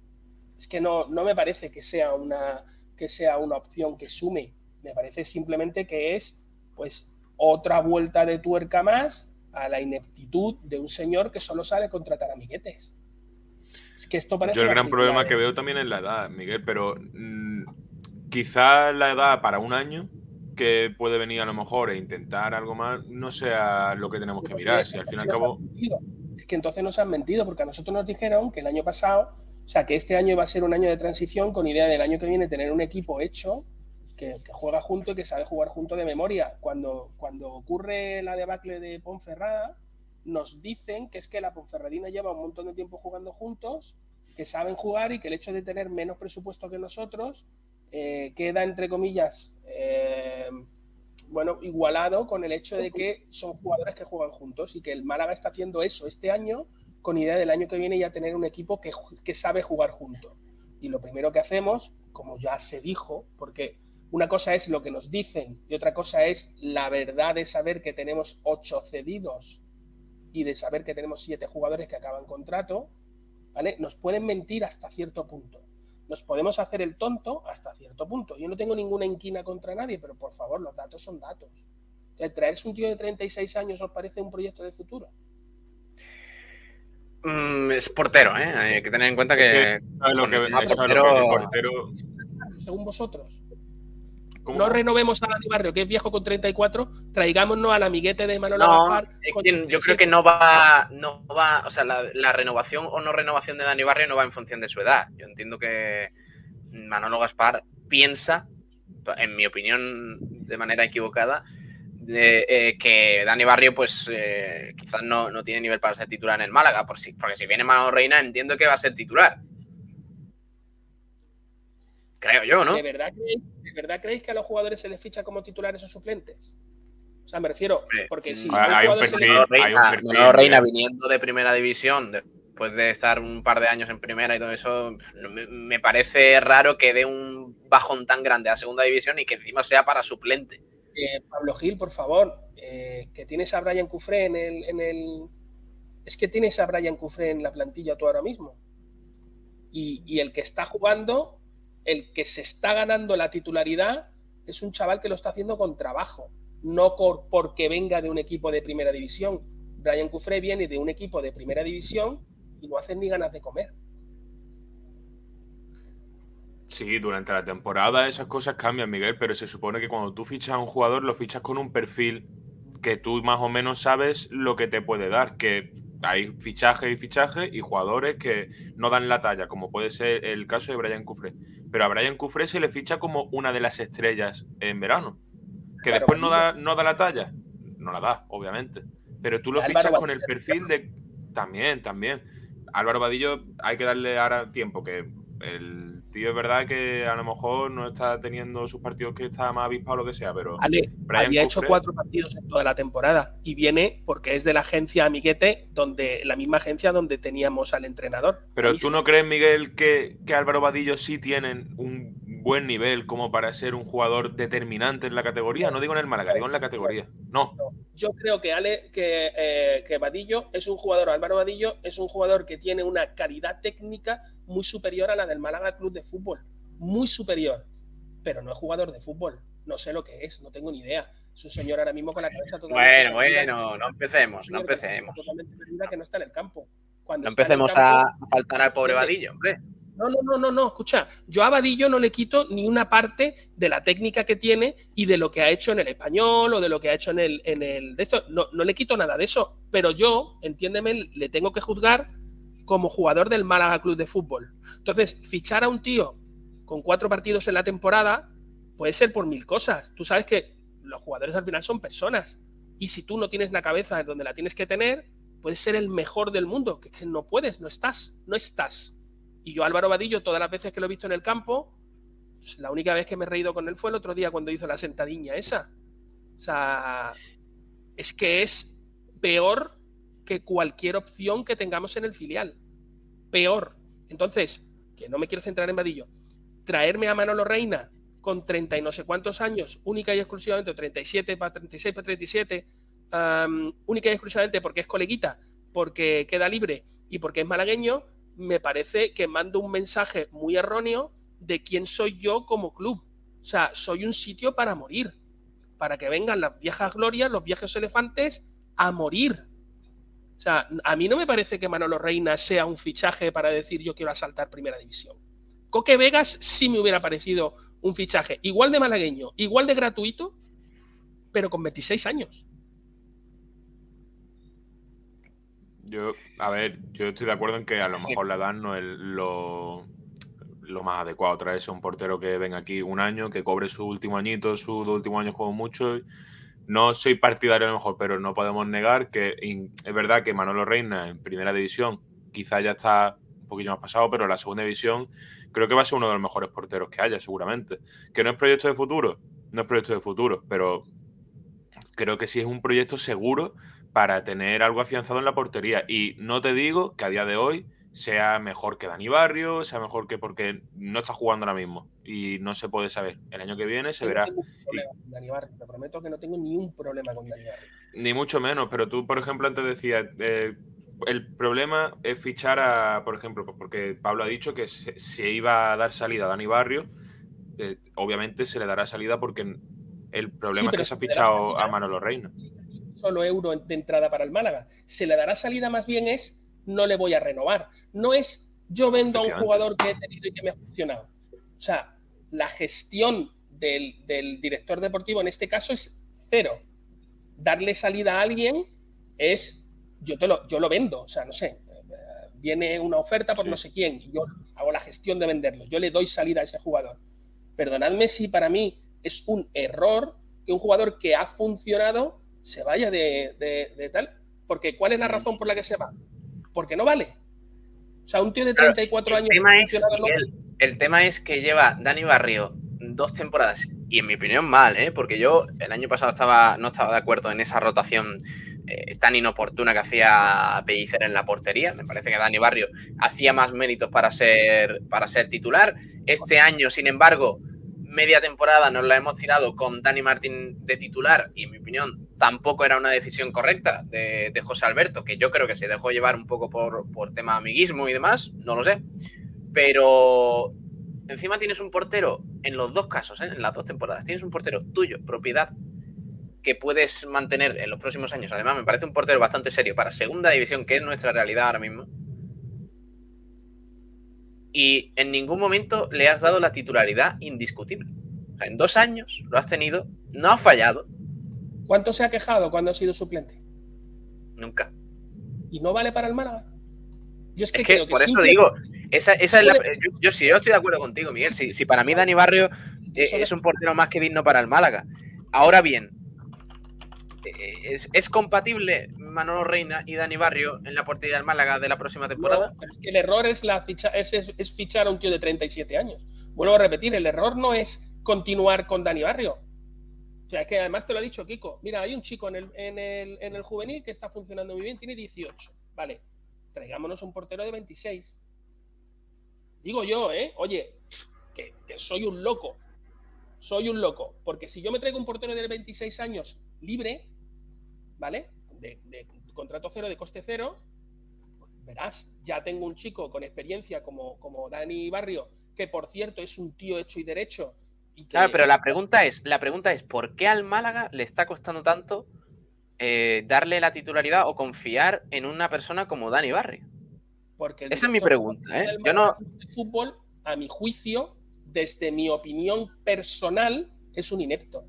[SPEAKER 6] Es que no, no me parece que sea una que sea una opción que sume. Me parece simplemente que es pues otra vuelta de tuerca más a la ineptitud de un señor que solo sabe contratar amiguetes. Es que esto parece
[SPEAKER 4] Yo el gran problema que veo también es la edad, Miguel, pero mm, quizás la edad para un año que puede venir a lo mejor e intentar algo más no sea lo que tenemos que mirar. Si al fin y al cabo.
[SPEAKER 6] Es que entonces nos han mentido, porque a nosotros nos dijeron que el año pasado, o sea, que este año iba a ser un año de transición con idea del año que viene tener un equipo hecho que, que juega junto y que sabe jugar junto de memoria. Cuando, cuando ocurre la debacle de Ponferrada, nos dicen que es que la Ponferradina lleva un montón de tiempo jugando juntos, que saben jugar y que el hecho de tener menos presupuesto que nosotros eh, queda, entre comillas, eh, bueno, igualado con el hecho de que son jugadores que juegan juntos y que el Málaga está haciendo eso este año con idea del año que viene ya tener un equipo que, que sabe jugar junto. Y lo primero que hacemos, como ya se dijo, porque una cosa es lo que nos dicen y otra cosa es la verdad de saber que tenemos ocho cedidos y de saber que tenemos siete jugadores que acaban contrato, ¿vale? Nos pueden mentir hasta cierto punto. Nos podemos hacer el tonto hasta cierto punto. Yo no tengo ninguna inquina contra nadie, pero por favor, los datos son datos. ¿El traerse un tío de 36 años os parece un proyecto de futuro?
[SPEAKER 3] Mm, es portero, ¿eh? Hay que tener en cuenta que.
[SPEAKER 4] ¿sabes lo que, lo
[SPEAKER 3] portero.
[SPEAKER 6] Según vosotros.
[SPEAKER 4] ¿Cómo?
[SPEAKER 6] No renovemos a Dani Barrio, que es viejo con 34, traigámonos al amiguete de Manolo
[SPEAKER 3] No,
[SPEAKER 6] Gaspar
[SPEAKER 3] es
[SPEAKER 6] con
[SPEAKER 3] que yo
[SPEAKER 6] 37.
[SPEAKER 3] creo que no va, no va, o sea, la, la renovación o no renovación de Dani Barrio no va en función de su edad. Yo entiendo que Manolo Gaspar piensa, en mi opinión, de manera equivocada, de, eh, que Dani Barrio, pues eh, quizás no, no tiene nivel para ser titular en el Málaga, por si, porque si viene Manolo Reina, entiendo que va a ser titular. Creo yo, ¿no?
[SPEAKER 6] ¿De verdad, creéis, ¿De verdad creéis que a los jugadores se les ficha como titulares o suplentes? O sea, me refiero, porque si
[SPEAKER 4] hay un perfil.
[SPEAKER 3] Manolo
[SPEAKER 4] hay un
[SPEAKER 3] Reina,
[SPEAKER 4] perfil,
[SPEAKER 3] viniendo de primera división, después de estar un par de años en primera y todo eso, me parece raro que dé un bajón tan grande a segunda división y que encima sea para suplente.
[SPEAKER 6] Eh, Pablo Gil, por favor, eh, que tienes a Brian Cufré en el, en el. Es que tienes a Brian Cufré en la plantilla tú ahora mismo. Y, y el que está jugando, el que se está ganando la titularidad, es un chaval que lo está haciendo con trabajo, no por, porque venga de un equipo de primera división. Brian Cufré viene de un equipo de primera división y no hacen ni ganas de comer.
[SPEAKER 4] Sí, durante la temporada esas cosas cambian, Miguel, pero se supone que cuando tú fichas a un jugador, lo fichas con un perfil que tú más o menos sabes lo que te puede dar, que hay fichajes y fichajes y jugadores que no dan la talla, como puede ser el caso de Brian Cufré. Pero a Brian Cufré se le ficha como una de las estrellas en verano. Que
[SPEAKER 6] Álvaro
[SPEAKER 4] después no da, no da la talla. No la da, obviamente. Pero tú lo
[SPEAKER 6] Álvaro
[SPEAKER 4] fichas con el perfil de... También, también. Álvaro Vadillo hay que darle ahora tiempo, que el tío es verdad que a lo mejor no está teniendo sus partidos que está más avispado o lo que sea, pero
[SPEAKER 6] Ale,
[SPEAKER 4] Brian
[SPEAKER 6] había hecho cuatro partidos en toda la temporada y viene porque es de la agencia Amiguete, donde la misma agencia donde teníamos al entrenador.
[SPEAKER 4] Pero tú
[SPEAKER 6] sí.
[SPEAKER 4] no crees, Miguel, que, que Álvaro Vadillo sí tienen un buen nivel como para ser un jugador determinante en la categoría. No digo en el Málaga, digo en la categoría. No.
[SPEAKER 6] Yo creo que Ale, que, eh, que Vadillo es un jugador, Álvaro Vadillo es un jugador que tiene una calidad técnica muy superior a la del Málaga Club de Fútbol, muy superior, pero no es jugador de fútbol. No sé lo que es, no tengo ni idea. Es un señor ahora mismo con la cabeza totalmente
[SPEAKER 3] Bueno,
[SPEAKER 6] perdida,
[SPEAKER 3] bueno, no empecemos, no empecemos.
[SPEAKER 6] Totalmente perdida que no está en el campo. Cuando
[SPEAKER 3] No empecemos
[SPEAKER 6] campo-
[SPEAKER 3] a faltar al pobre Vadillo, hombre.
[SPEAKER 6] No, no, no, no, no, escucha, yo a Vadillo no le quito ni una parte de la técnica que tiene y de lo que ha hecho en el español o de lo que ha hecho en el, en el de esto, no, no le quito nada de eso, pero yo, entiéndeme, le tengo que juzgar como jugador del Málaga Club de Fútbol. Entonces, fichar a un tío con cuatro partidos en la temporada, puede ser por mil cosas. Tú sabes que los jugadores al final son personas. Y si tú no tienes la cabeza donde la tienes que tener, puedes ser el mejor del mundo. Que, que no puedes, no estás, no estás. Y yo, Álvaro Vadillo, todas las veces que lo he visto en el campo, la única vez que me he reído con él fue el otro día cuando hizo la sentadiña esa. O sea, es que es peor que cualquier opción que tengamos en el filial. Peor. Entonces, que no me quiero centrar en Vadillo, traerme a Manolo Reina con 30 y no sé cuántos años, única y exclusivamente, 37 para 36 para 37, um, única y exclusivamente porque es coleguita, porque queda libre y porque es malagueño, me parece que mando un mensaje muy erróneo de quién soy yo como club. O sea, soy un sitio para morir, para que vengan las viejas glorias, los viejos elefantes a morir. O sea, a mí no me parece que Manolo Reina sea un fichaje para decir yo quiero asaltar primera división. Coque Vegas sí me hubiera parecido un fichaje igual de malagueño, igual de gratuito, pero con 26 años.
[SPEAKER 4] Yo, a ver, yo estoy de acuerdo en que a lo mejor la edad no es lo, lo más adecuado. Traerse un portero que venga aquí un año, que cobre su último añito, sus dos últimos años como mucho. No soy partidario a lo mejor, pero no podemos negar que es verdad que Manolo Reina en primera división quizá ya está un poquillo más pasado, pero en la segunda división creo que va a ser uno de los mejores porteros que haya, seguramente. Que no es proyecto de futuro, no es proyecto de futuro, pero creo que sí es un proyecto seguro para tener algo afianzado en la portería. Y no te digo que a día de hoy sea mejor que Dani Barrio, sea mejor que porque no está jugando ahora mismo y no se puede saber. El año que viene se
[SPEAKER 6] no
[SPEAKER 4] verá.
[SPEAKER 6] tengo con Dani Barrio, te prometo que no tengo ni un problema con Dani Barrio.
[SPEAKER 4] Ni mucho menos, pero tú, por ejemplo, antes decías, eh, el problema es fichar a, por ejemplo, porque Pablo ha dicho que se, se iba a dar salida a Dani Barrio, eh, obviamente se le dará salida porque el problema
[SPEAKER 6] Sí,
[SPEAKER 4] es que se ha fichado a Manolo Reina.
[SPEAKER 6] Solo euro de entrada para el Málaga. Se le dará salida más bien es no le voy a renovar. No es yo vendo a un jugador que he tenido y que me ha funcionado. O sea, la gestión del, del director deportivo en este caso es cero. Darle salida a alguien es yo, te lo, yo lo vendo. O sea, no sé. Viene una oferta por
[SPEAKER 4] Sí.
[SPEAKER 6] no sé quién y yo hago la gestión de venderlo. Yo le doy salida a ese jugador. Perdonadme si para mí es un error que un jugador que ha funcionado se vaya de, de- de tal. Porque ¿cuál es la razón por la que se va? Porque no vale. O sea, un tío de
[SPEAKER 3] Claro,
[SPEAKER 6] 34
[SPEAKER 3] el
[SPEAKER 6] años
[SPEAKER 3] tema es, Miguel, el tema es que lleva Dani Barrio dos temporadas y en mi opinión mal, ¿eh? porque yo el año pasado estaba, no estaba de acuerdo en esa rotación eh, tan inoportuna que hacía Pellicer en la portería. Me parece que Dani Barrio hacía más méritos para ser, para ser titular. Este año, sin embargo, media temporada nos la hemos tirado con Dani Martín de titular y en mi opinión tampoco era una decisión correcta de, José Alberto, que yo creo que se dejó llevar un poco por, por tema amiguismo y demás, no lo sé. Pero encima tienes un portero, en los dos casos, ¿eh? en las dos temporadas, tienes un portero tuyo, propiedad, que puedes mantener en los próximos años. Además, me parece un portero bastante serio para segunda división, que es nuestra realidad ahora mismo. Y en ningún momento le has dado la titularidad indiscutible. O sea, en dos años lo has tenido, no ha fallado,
[SPEAKER 6] ¿Cuánto se ha quejado cuando ha sido suplente?
[SPEAKER 3] nunca.
[SPEAKER 6] ¿Y no vale para el Málaga? Yo es que,
[SPEAKER 3] Es que
[SPEAKER 6] creo que
[SPEAKER 3] por eso digo, esa, esa es la, yo, yo sí, yo estoy de acuerdo contigo, Miguel. Si, si para mí Dani Barrio eh, es un portero más que digno para el Málaga. Ahora bien, eh, ¿es, es compatible Manolo Reina y Dani Barrio en la portería del Málaga de la próxima temporada?
[SPEAKER 6] No, pero es que el error es, la ficha, es, es- es fichar a un tío de 37 años. Vuelvo a repetir, el error no es continuar con Dani Barrio. O sea, es que además te lo ha dicho Kiko. Mira, hay un chico en el, en el, en el juvenil que está funcionando muy bien, tiene 18. Vale, traigámonos un portero de 26. Digo yo, ¿eh? Oye, que, que soy un loco. Soy un loco. Porque si yo me traigo un portero de 26 años libre, ¿vale? De, de contrato cero, de coste cero, verás, ya tengo un chico con experiencia como, como Dani Barrio, que por cierto es un tío hecho y derecho. Y que,
[SPEAKER 3] Claro, pero la pregunta es, la pregunta es, ¿por qué al Málaga le está costando tanto eh, darle la titularidad o confiar en una persona como Dani Barrio?
[SPEAKER 6] porque el
[SPEAKER 3] Esa es mi pregunta, ¿eh? Yo no,
[SPEAKER 6] de fútbol, a mi juicio, desde mi opinión personal, es un inepto.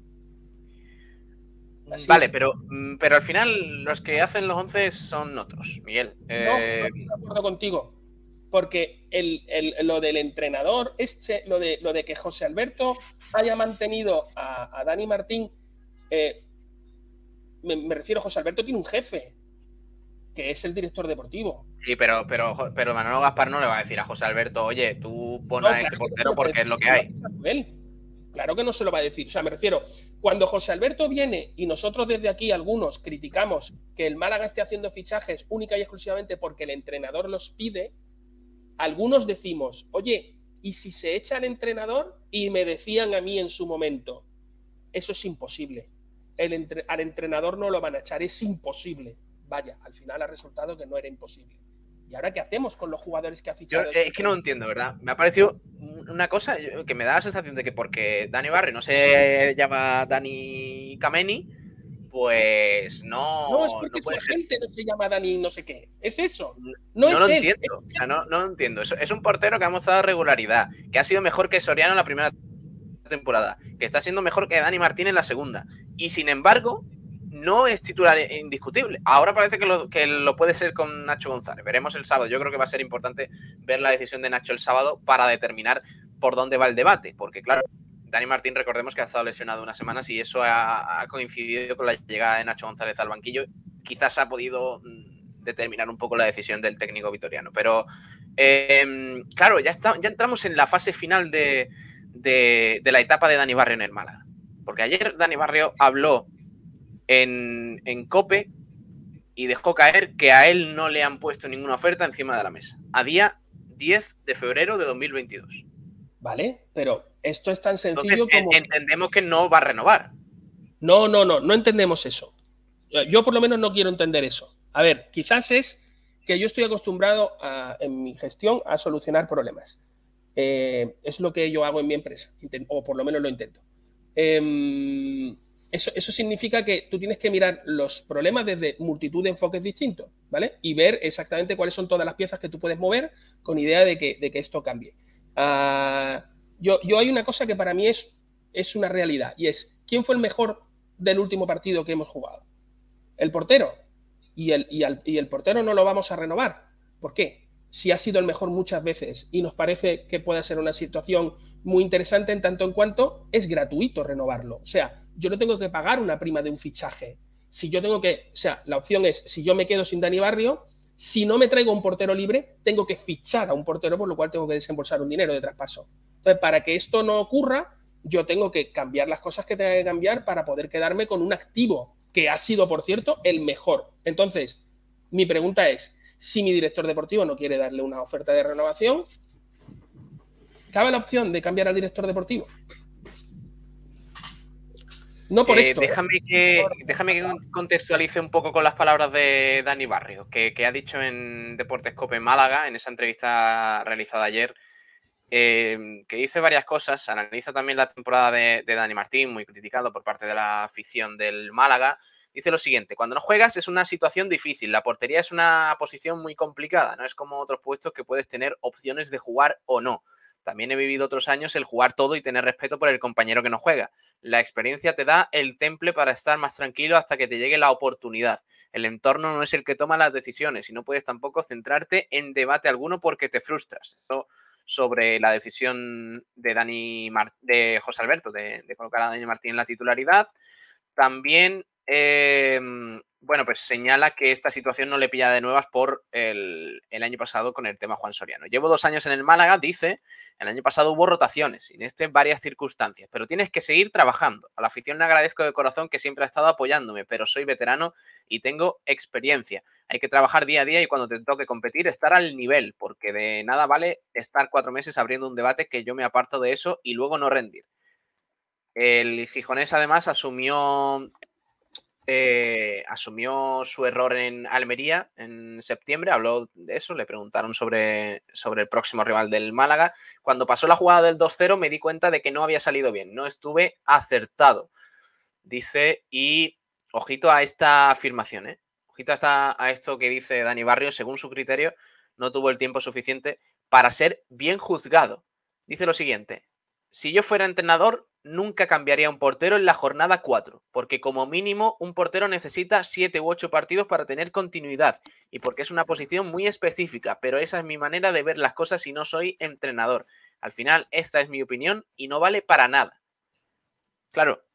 [SPEAKER 6] Así
[SPEAKER 3] Vale,
[SPEAKER 6] es.
[SPEAKER 3] pero, mm, pero al final los que hacen los 11 son otros, Miguel.
[SPEAKER 6] No,
[SPEAKER 3] Eh,
[SPEAKER 6] no estoy de acuerdo contigo. porque el, el, lo del entrenador, este, lo, de, lo de que José Alberto haya mantenido a, a Dani Martín, eh, me, me, refiero, José Alberto tiene un jefe, que es el director deportivo.
[SPEAKER 3] Sí, pero, pero, pero Manolo Gaspar no le va a decir a José Alberto, oye, tú pon no, a claro este portero porque es lo que hay.
[SPEAKER 6] Claro que no se lo va a decir. O sea, me refiero, cuando José Alberto viene y nosotros desde aquí algunos criticamos que el Málaga esté haciendo fichajes única y exclusivamente porque el entrenador los pide, algunos decimos, oye, ¿y si se echa al entrenador? Y me decían a mí en su momento, eso es imposible. El al entrenador no lo van a echar, es imposible. Vaya, al final ha resultado que no era imposible. ¿Y ahora qué hacemos con los jugadores que ha fichado?
[SPEAKER 3] Yo, eh, es que no entiendo, ¿verdad? Me ha parecido una cosa que me da la sensación de que porque Dani Barrio no se llama Dani Kameni, pues no.
[SPEAKER 6] No, es porque no puede gente no se llama Dani no sé qué. Es eso.
[SPEAKER 3] No, no es lo él. entiendo. O sea, no, no lo entiendo. Es, es, un portero que ha mostrado regularidad, que ha sido mejor que Soriano en la primera temporada, que está siendo mejor que Dani Martín en la segunda. Y sin embargo, no es titular indiscutible. Ahora parece que lo, que lo, puede ser con Nacho González. Veremos el sábado. Yo creo que va a ser importante ver la decisión de Nacho el sábado para determinar por dónde va el debate. Porque, claro, Dani Martín, recordemos que ha estado lesionado unas semanas y eso ha, coincidido con la llegada de Nacho González al banquillo. Quizás ha podido mm, determinar un poco la decisión del técnico vitoriano. Pero, eh, claro, ya, ya entramos en la fase final de, de, de la etapa de Dani Barrio en el Málaga. Porque ayer Dani Barrio habló en, en, COPE y dejó caer que a él no le han puesto ninguna oferta encima de la mesa. A día 10 de febrero de 2022.
[SPEAKER 6] Vale, pero esto es tan sencillo
[SPEAKER 3] Entonces,
[SPEAKER 6] como...
[SPEAKER 3] entendemos que no va a renovar.
[SPEAKER 6] No, no, no, no entendemos eso. Yo por lo menos no quiero entender eso. A ver, quizás es que yo estoy acostumbrado a, en mi gestión a solucionar problemas. Eh, es lo que yo hago en mi empresa, o por lo menos lo intento. Eh, eso, eso, significa que tú tienes que mirar los problemas desde multitud de enfoques distintos, ¿vale? Y ver exactamente cuáles son todas las piezas que tú puedes mover con idea de que, de que esto cambie. Uh, yo, yo, hay una cosa que para mí es, es una realidad y es, ¿quién fue el mejor del último partido que hemos jugado? El portero. Y el, y, y el portero no lo vamos a renovar. ¿Por qué? Si ha sido el mejor muchas veces y nos parece que puede ser una situación muy interesante en tanto en cuanto es gratuito renovarlo. O sea, yo no tengo que pagar una prima de un fichaje. Si yo tengo que, o sea, la opción es, si yo me quedo sin Dani Barrio, si no me traigo un portero libre, tengo que fichar a un portero, por lo cual tengo que desembolsar un dinero de traspaso. Entonces, para que esto no ocurra, yo tengo que cambiar las cosas que tenga que cambiar para poder quedarme con un activo, que ha sido, por cierto, el mejor. Entonces, mi pregunta es, si mi director deportivo no quiere darle una oferta de renovación, ¿cabe la opción de cambiar al director deportivo? No por
[SPEAKER 3] eh,
[SPEAKER 6] esto.
[SPEAKER 3] Déjame que, déjame que contextualice un poco con las palabras de Dani Barrio, que, que ha dicho en Deportes Cope Málaga, en esa entrevista realizada ayer, eh, que dice varias cosas. Analiza también la temporada de, de, Dani Martín, muy criticado por parte de la afición del Málaga. Dice lo siguiente, cuando no juegas es una situación difícil, la portería es una posición muy complicada, no es como otros puestos que puedes tener opciones de jugar o no. También he vivido otros años el jugar todo y tener respeto por el compañero que no juega. La experiencia te da el temple para estar más tranquilo hasta que te llegue la oportunidad. El entorno no es el que toma las decisiones y no puedes tampoco centrarte en debate alguno porque te frustras. Eso sobre la decisión de Dani de José Alberto de, de, colocar a Dani Martín en la titularidad. También eh, bueno, pues señala que esta situación no le pilla de nuevas por el, el, año pasado con el tema Juan Soriano. Llevo dos años en el Málaga, dice, el año pasado hubo rotaciones y en este varias circunstancias, pero tienes que seguir trabajando. A la afición le agradezco de corazón que siempre ha estado apoyándome, pero soy veterano y tengo experiencia. Hay que trabajar día a día y cuando te toque competir, estar al nivel, porque de nada vale estar cuatro meses abriendo un debate que yo me aparto de eso y luego no rendir. El Gijonés además asumió eh, asumió su error en Almería en septiembre, habló de eso, le preguntaron sobre, sobre el próximo rival del Málaga. Cuando pasó la jugada del 2-0 me di cuenta de que no había salido bien, no estuve acertado, dice, y ojito a esta afirmación, ¿eh? ojito a, esta, a esto que dice Dani Barrio, según su criterio, no tuvo el tiempo suficiente para ser bien juzgado. Dice lo siguiente, si yo fuera entrenador, nunca cambiaría un portero en la jornada 4, porque como mínimo un portero necesita 7 u 8 partidos para tener continuidad y porque es una posición muy específica, pero esa es mi manera de ver las cosas y no soy entrenador. Al final, esta es mi opinión y no vale para nada. Claro,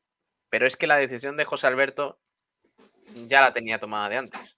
[SPEAKER 3] pero es que la decisión de José Alberto ya la tenía tomada de antes.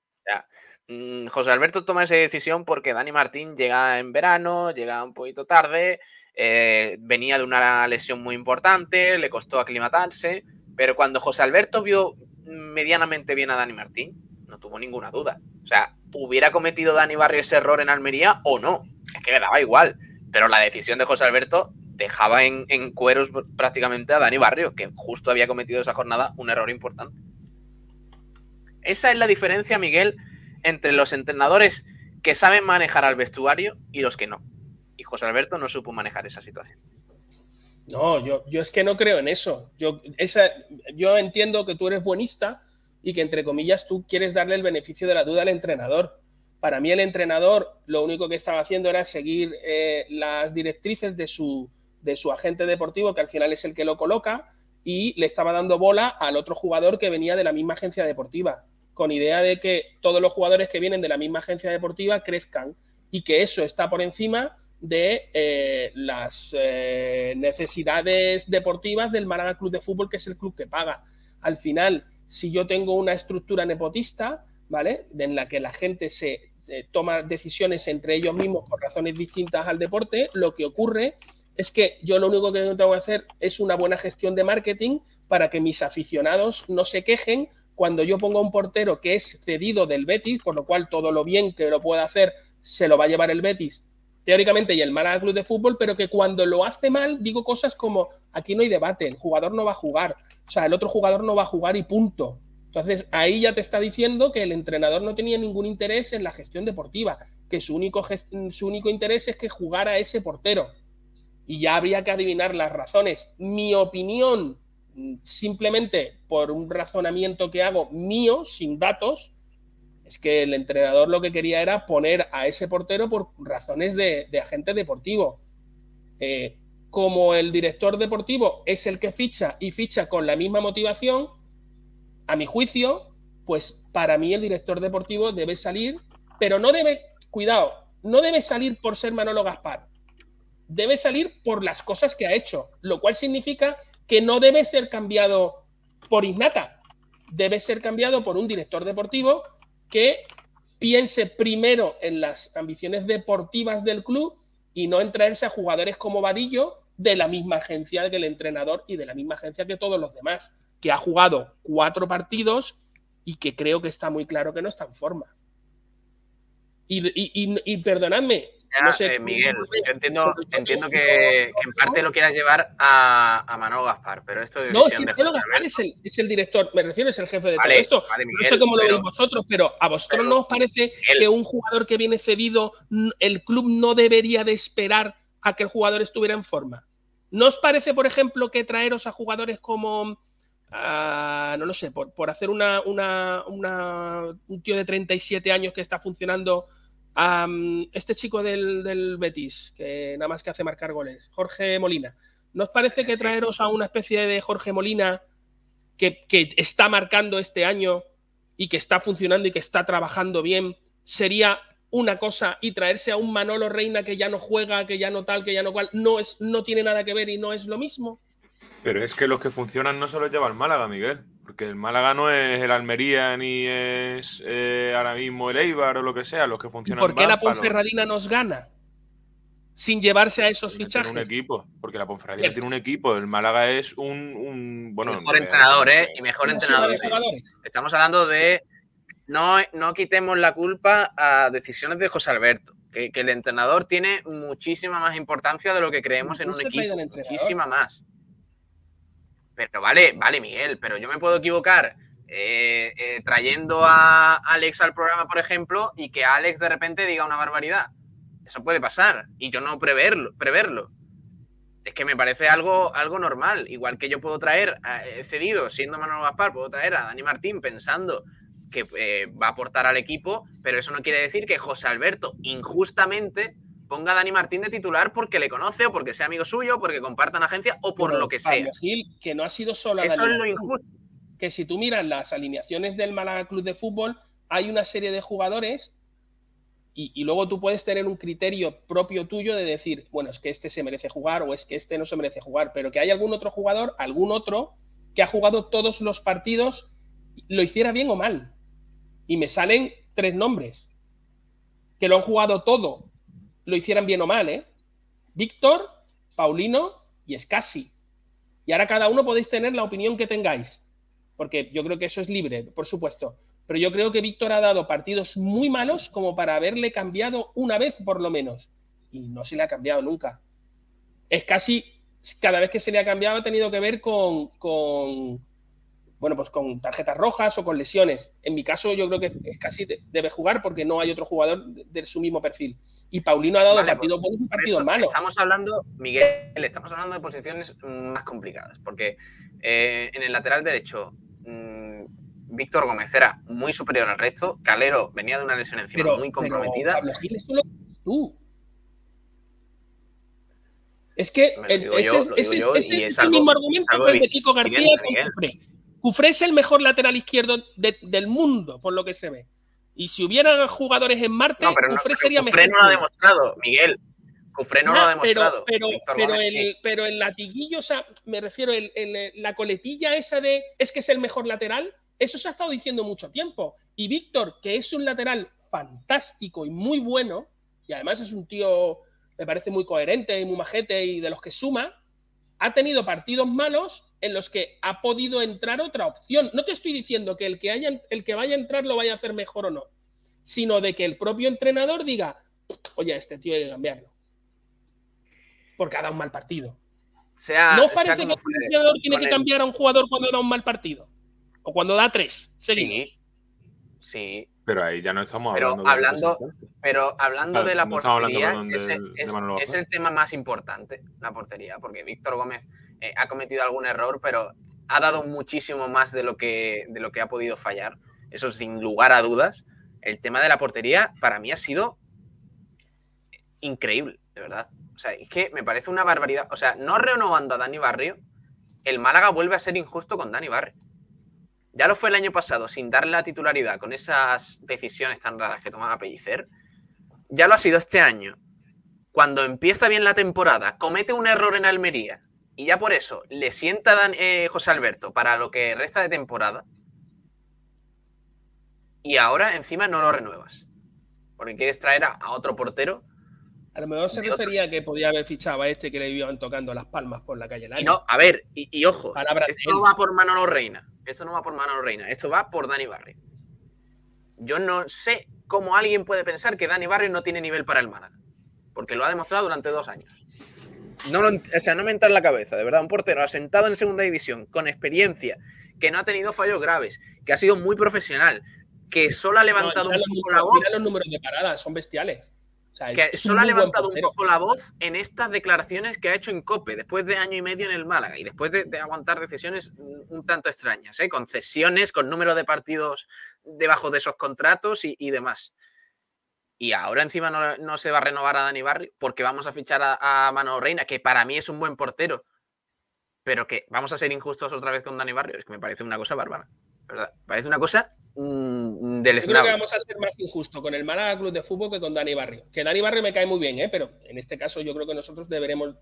[SPEAKER 3] José Alberto toma esa decisión porque Dani Martín llega en verano, llega un poquito tarde, eh, venía de una lesión muy importante, le costó aclimatarse, pero cuando José Alberto vio medianamente bien a Dani Martín, no tuvo ninguna duda. O sea, ¿hubiera cometido Dani Barrio ese error en Almería o no? Es que me daba igual. Pero la decisión de José Alberto dejaba en cueros prácticamente a Dani Barrio, que justo había cometido esa jornada un error importante. Esa es la diferencia, Miguel, entre los entrenadores que saben manejar al vestuario y los que no y José Alberto no supo manejar esa situación.
[SPEAKER 6] No, yo, yo es que no creo en eso. Yo, esa, yo entiendo que tú eres buenista y que, entre comillas, tú quieres darle el beneficio de la duda al entrenador. Para mí, el entrenador lo único que estaba haciendo era seguir eh, las directrices de su, de su agente deportivo, que al final es el que lo coloca, y le estaba dando bola al otro jugador que venía de la misma agencia deportiva, con idea de que todos los jugadores que vienen de la misma agencia deportiva crezcan y que eso está por encima de eh, las eh, necesidades deportivas del Málaga Club de Fútbol, que es el club que paga. Al final, si yo tengo una estructura nepotista, ¿vale? En la que la gente se, toma decisiones entre ellos mismos por razones distintas al deporte, lo que ocurre es que yo lo único que tengo que hacer es una buena gestión de marketing para que mis aficionados no se quejen cuando yo pongo un portero que es cedido del Betis, por lo cual todo lo bien que lo pueda hacer se lo va a llevar el Betis teóricamente y el Málaga Club de Fútbol, pero que cuando lo hace mal digo cosas como aquí no hay debate, el jugador no va a jugar, o sea, el otro jugador no va a jugar y punto. Entonces ahí ya te está diciendo que el entrenador no tenía ningún interés en la gestión deportiva, que su único, su único interés es que jugara ese portero. Y ya habría que adivinar las razones. Mi opinión, simplemente por un razonamiento que hago mío, sin datos, es que el entrenador lo que quería era poner a ese portero por razones de, agente deportivo. Eh, como el director deportivo es el que ficha y ficha con la misma motivación, a mi juicio, pues para mí el director deportivo debe salir, pero no debe, cuidado, no debe salir por ser Manolo Gaspar, debe salir por las cosas que ha hecho, lo cual significa que no debe ser cambiado por innata, debe ser cambiado por un director deportivo que piense primero en las ambiciones deportivas del club y no en traerse a jugadores como Vadillo de la misma agencia que el entrenador y de la misma agencia que todos los demás, que ha jugado cuatro partidos y que creo que está muy claro que no está en forma. Y, perdonadme.
[SPEAKER 3] no sé, eh, Miguel, yo entiendo, entiendo que, en parte lo quieras llevar a, a Manolo Gaspar, pero esto de
[SPEAKER 6] No, Gaspar es el, es el, director, me refiero, es el jefe de todo esto. no sé cómo lo veis vosotros, pero ¿a vosotros no os parece que un jugador que viene cedido, el club no debería de esperar a que el jugador estuviera en forma? ¿No os parece, por ejemplo, que traeros a jugadores como Ah, no lo sé, por, por hacer una, una, un tío de 37 años que está funcionando, este chico del, del, Betis, que nada más que hace marcar goles, Jorge Molina. ¿No os parece que traeros a una especie de Jorge Molina que, que está marcando este año y que está funcionando y que está trabajando bien, sería una cosa y traerse a un Manolo Reina que ya no juega, que ya no tal, que ya no cual, no, es, no tiene nada que ver y no es lo mismo?
[SPEAKER 4] Pero es que los que funcionan no se los lleva el Málaga, Miguel. Porque el Málaga no es el Almería ni es eh, ahora mismo el Eibar o lo que sea. Los que funcionan.
[SPEAKER 6] ¿Por qué la Ponferradina nos gana? Sin llevarse a esos fichajes.
[SPEAKER 4] Tiene un equipo, porque la Ponferradina tiene un equipo. El Málaga es un. bueno,
[SPEAKER 3] mejor entrenador, ¿eh? Y mejor entrenador. Estamos hablando de. No, no quitemos la culpa a decisiones de José Alberto. Que, que el entrenador tiene muchísima más importancia de lo que creemos en un equipo. Muchísima más. Pero vale, vale, Miguel, pero yo me puedo equivocar eh, eh, trayendo a Alex al programa, por ejemplo, y que Alex de repente diga una barbaridad. Eso puede pasar y yo no preverlo. preverlo. Es que me parece algo, algo normal. Igual que yo puedo traer, eh, cedido, siendo Manuel Gaspar, puedo traer a Dani Martín pensando que va a aportar al equipo, pero eso no quiere decir que José Alberto injustamente ponga a Dani Martín de titular porque le conoce o porque sea amigo suyo, porque compartan agencia o por
[SPEAKER 6] Pero,
[SPEAKER 3] lo que sea.
[SPEAKER 6] Gil, que no ha sido solo a
[SPEAKER 3] Eso
[SPEAKER 6] Dani
[SPEAKER 3] es lo
[SPEAKER 6] Martín.
[SPEAKER 3] injusto.
[SPEAKER 6] que si tú miras las alineaciones del Málaga Club de Fútbol, hay una serie de jugadores y, y luego tú puedes tener un criterio propio tuyo de decir, bueno, es que este se merece jugar o es que este no se merece jugar, pero que hay algún otro jugador, algún otro, que ha jugado todos los partidos, lo hiciera bien o mal. Y me salen tres nombres, que lo han jugado todo, lo hicieran bien o mal, ¿eh? Víctor, Paulino y Scassi. Y ahora cada uno podéis tener la opinión que tengáis porque yo creo que eso es libre, por supuesto. Pero yo creo que Víctor ha dado partidos muy malos como para haberle cambiado una vez por lo menos. Y no se le ha cambiado nunca. Es casi, cada vez que se le ha cambiado ha tenido que ver con, con bueno, pues con tarjetas rojas o con lesiones. En mi caso yo creo que es casi debe jugar porque no hay otro jugador de, de su mismo perfil. Y Paulino ha dado
[SPEAKER 3] Vale,
[SPEAKER 6] partidos buenos y partidos malos.
[SPEAKER 3] Estamos hablando, Miguel, estamos hablando de posiciones más complicadas, porque eh, en el lateral derecho, mmm, Víctor Gómez era muy superior al resto, Calero venía de una lesión encima
[SPEAKER 6] Pero-
[SPEAKER 3] muy
[SPEAKER 6] pero,
[SPEAKER 3] comprometida.
[SPEAKER 6] Pablo Gil, lo dices tú. Es que el- ese,
[SPEAKER 3] yo,
[SPEAKER 6] es- ese
[SPEAKER 3] yo,
[SPEAKER 6] ese el mismo argumento que el de Kiko García
[SPEAKER 3] Miguel.
[SPEAKER 6] Cufré. Cufré es el mejor lateral izquierdo de- del mundo, por lo que se ve. Y si hubiera jugadores en Marte,
[SPEAKER 3] No, pero, no,
[SPEAKER 6] Cufré
[SPEAKER 3] pero
[SPEAKER 6] sería
[SPEAKER 3] Cufré
[SPEAKER 6] mejor.
[SPEAKER 3] no lo ha demostrado, Miguel. Cufré no lo ha demostrado.
[SPEAKER 6] Pero, pero, pero
[SPEAKER 3] Gómez
[SPEAKER 6] el,
[SPEAKER 3] sí.
[SPEAKER 6] pero el latiguillo, o sea, me refiero, el, el- la coletilla esa de es que es el mejor lateral, eso se ha estado diciendo mucho tiempo. Y Víctor, que es un lateral fantástico y muy bueno, y además es un tío, me parece muy coherente y muy majete y de los que suma, ha tenido partidos malos en los que ha podido entrar otra opción. No te estoy diciendo que el que, haya, el que vaya a entrar lo vaya a hacer mejor o no, sino de que el propio entrenador diga, oye, este tío hay que cambiarlo. Porque ha dado un mal partido.
[SPEAKER 3] Sea,
[SPEAKER 6] ¿No os
[SPEAKER 3] sea
[SPEAKER 6] parece que
[SPEAKER 3] fuere,
[SPEAKER 6] entrenador tiene que
[SPEAKER 3] el-
[SPEAKER 6] cambiar a un jugador cuando da un mal partido? O cuando da tres seguidos.
[SPEAKER 3] Sí, sí.
[SPEAKER 4] Pero ahí ya no estamos
[SPEAKER 3] Pero
[SPEAKER 4] hablando de
[SPEAKER 3] hablando-
[SPEAKER 4] representantes.
[SPEAKER 3] Pero hablando
[SPEAKER 4] Claro,
[SPEAKER 3] de la
[SPEAKER 4] no estamos hablando,
[SPEAKER 3] portería,
[SPEAKER 4] perdón,
[SPEAKER 3] ese
[SPEAKER 4] del- de
[SPEAKER 3] es, es el tema más importante, la portería, porque Víctor Gómez eh, ha cometido algún error, pero ha dado muchísimo más de lo, que, de lo que ha podido fallar. Eso sin lugar a dudas. El tema de la portería para mí ha sido increíble, de verdad. O sea, es que me parece una barbaridad. O sea, no renovando a Dani Barrio, el Málaga vuelve a ser injusto con Dani Barrio. Ya lo fue el año pasado, sin darle la titularidad, con esas decisiones tan raras que tomaba Pellicer. Ya lo ha sido este año. Cuando empieza bien la temporada, comete un error en Almería y ya por eso le sienta Dan- eh, José Alberto para lo que resta de temporada. Y ahora encima no lo renuevas. Porque quieres traer a, a otro portero.
[SPEAKER 6] A lo mejor se
[SPEAKER 3] otros-
[SPEAKER 6] refería que podía haber fichado a este que le iban tocando las palmas por la calle
[SPEAKER 3] Y no, a ver, y, y ojo, esto no va por Manolo Reina. Esto no va por Manolo Reina. Esto va por Dani Barrio. Yo no sé cómo alguien puede pensar que Dani Barrio no tiene nivel para el Málaga. Porque lo ha demostrado durante dos años. No lo, o sea, no me entra en la cabeza, de verdad. Un portero asentado en segunda división, con experiencia, que no ha tenido fallos graves, que ha sido muy profesional, que solo ha levantado un poco
[SPEAKER 6] números-
[SPEAKER 3] la voz,
[SPEAKER 6] los números de parada, son bestiales. O sea, es-
[SPEAKER 3] que solo ha levantado un poco la voz en estas declaraciones que ha hecho en COPE, después de año y medio en el Málaga, y después de, de aguantar decisiones un tanto extrañas, ¿eh? con cesiones, con número de partidos debajo de esos contratos y, y demás. Y ahora encima no, no se va a renovar a Dani Barrio porque vamos a fichar a, a Manolo Reina, que para mí es un buen portero, pero que vamos a ser injustos otra vez con Dani Barrio. Es que me parece una cosa bárbara. ¿verdad? Parece una cosa mm,
[SPEAKER 6] Yo creo que vamos a ser más injusto con el Málaga Club de Fútbol que con Dani Barrio. Que Dani Barrio me cae muy bien, ¿eh? pero en este caso yo creo que nosotros deberemos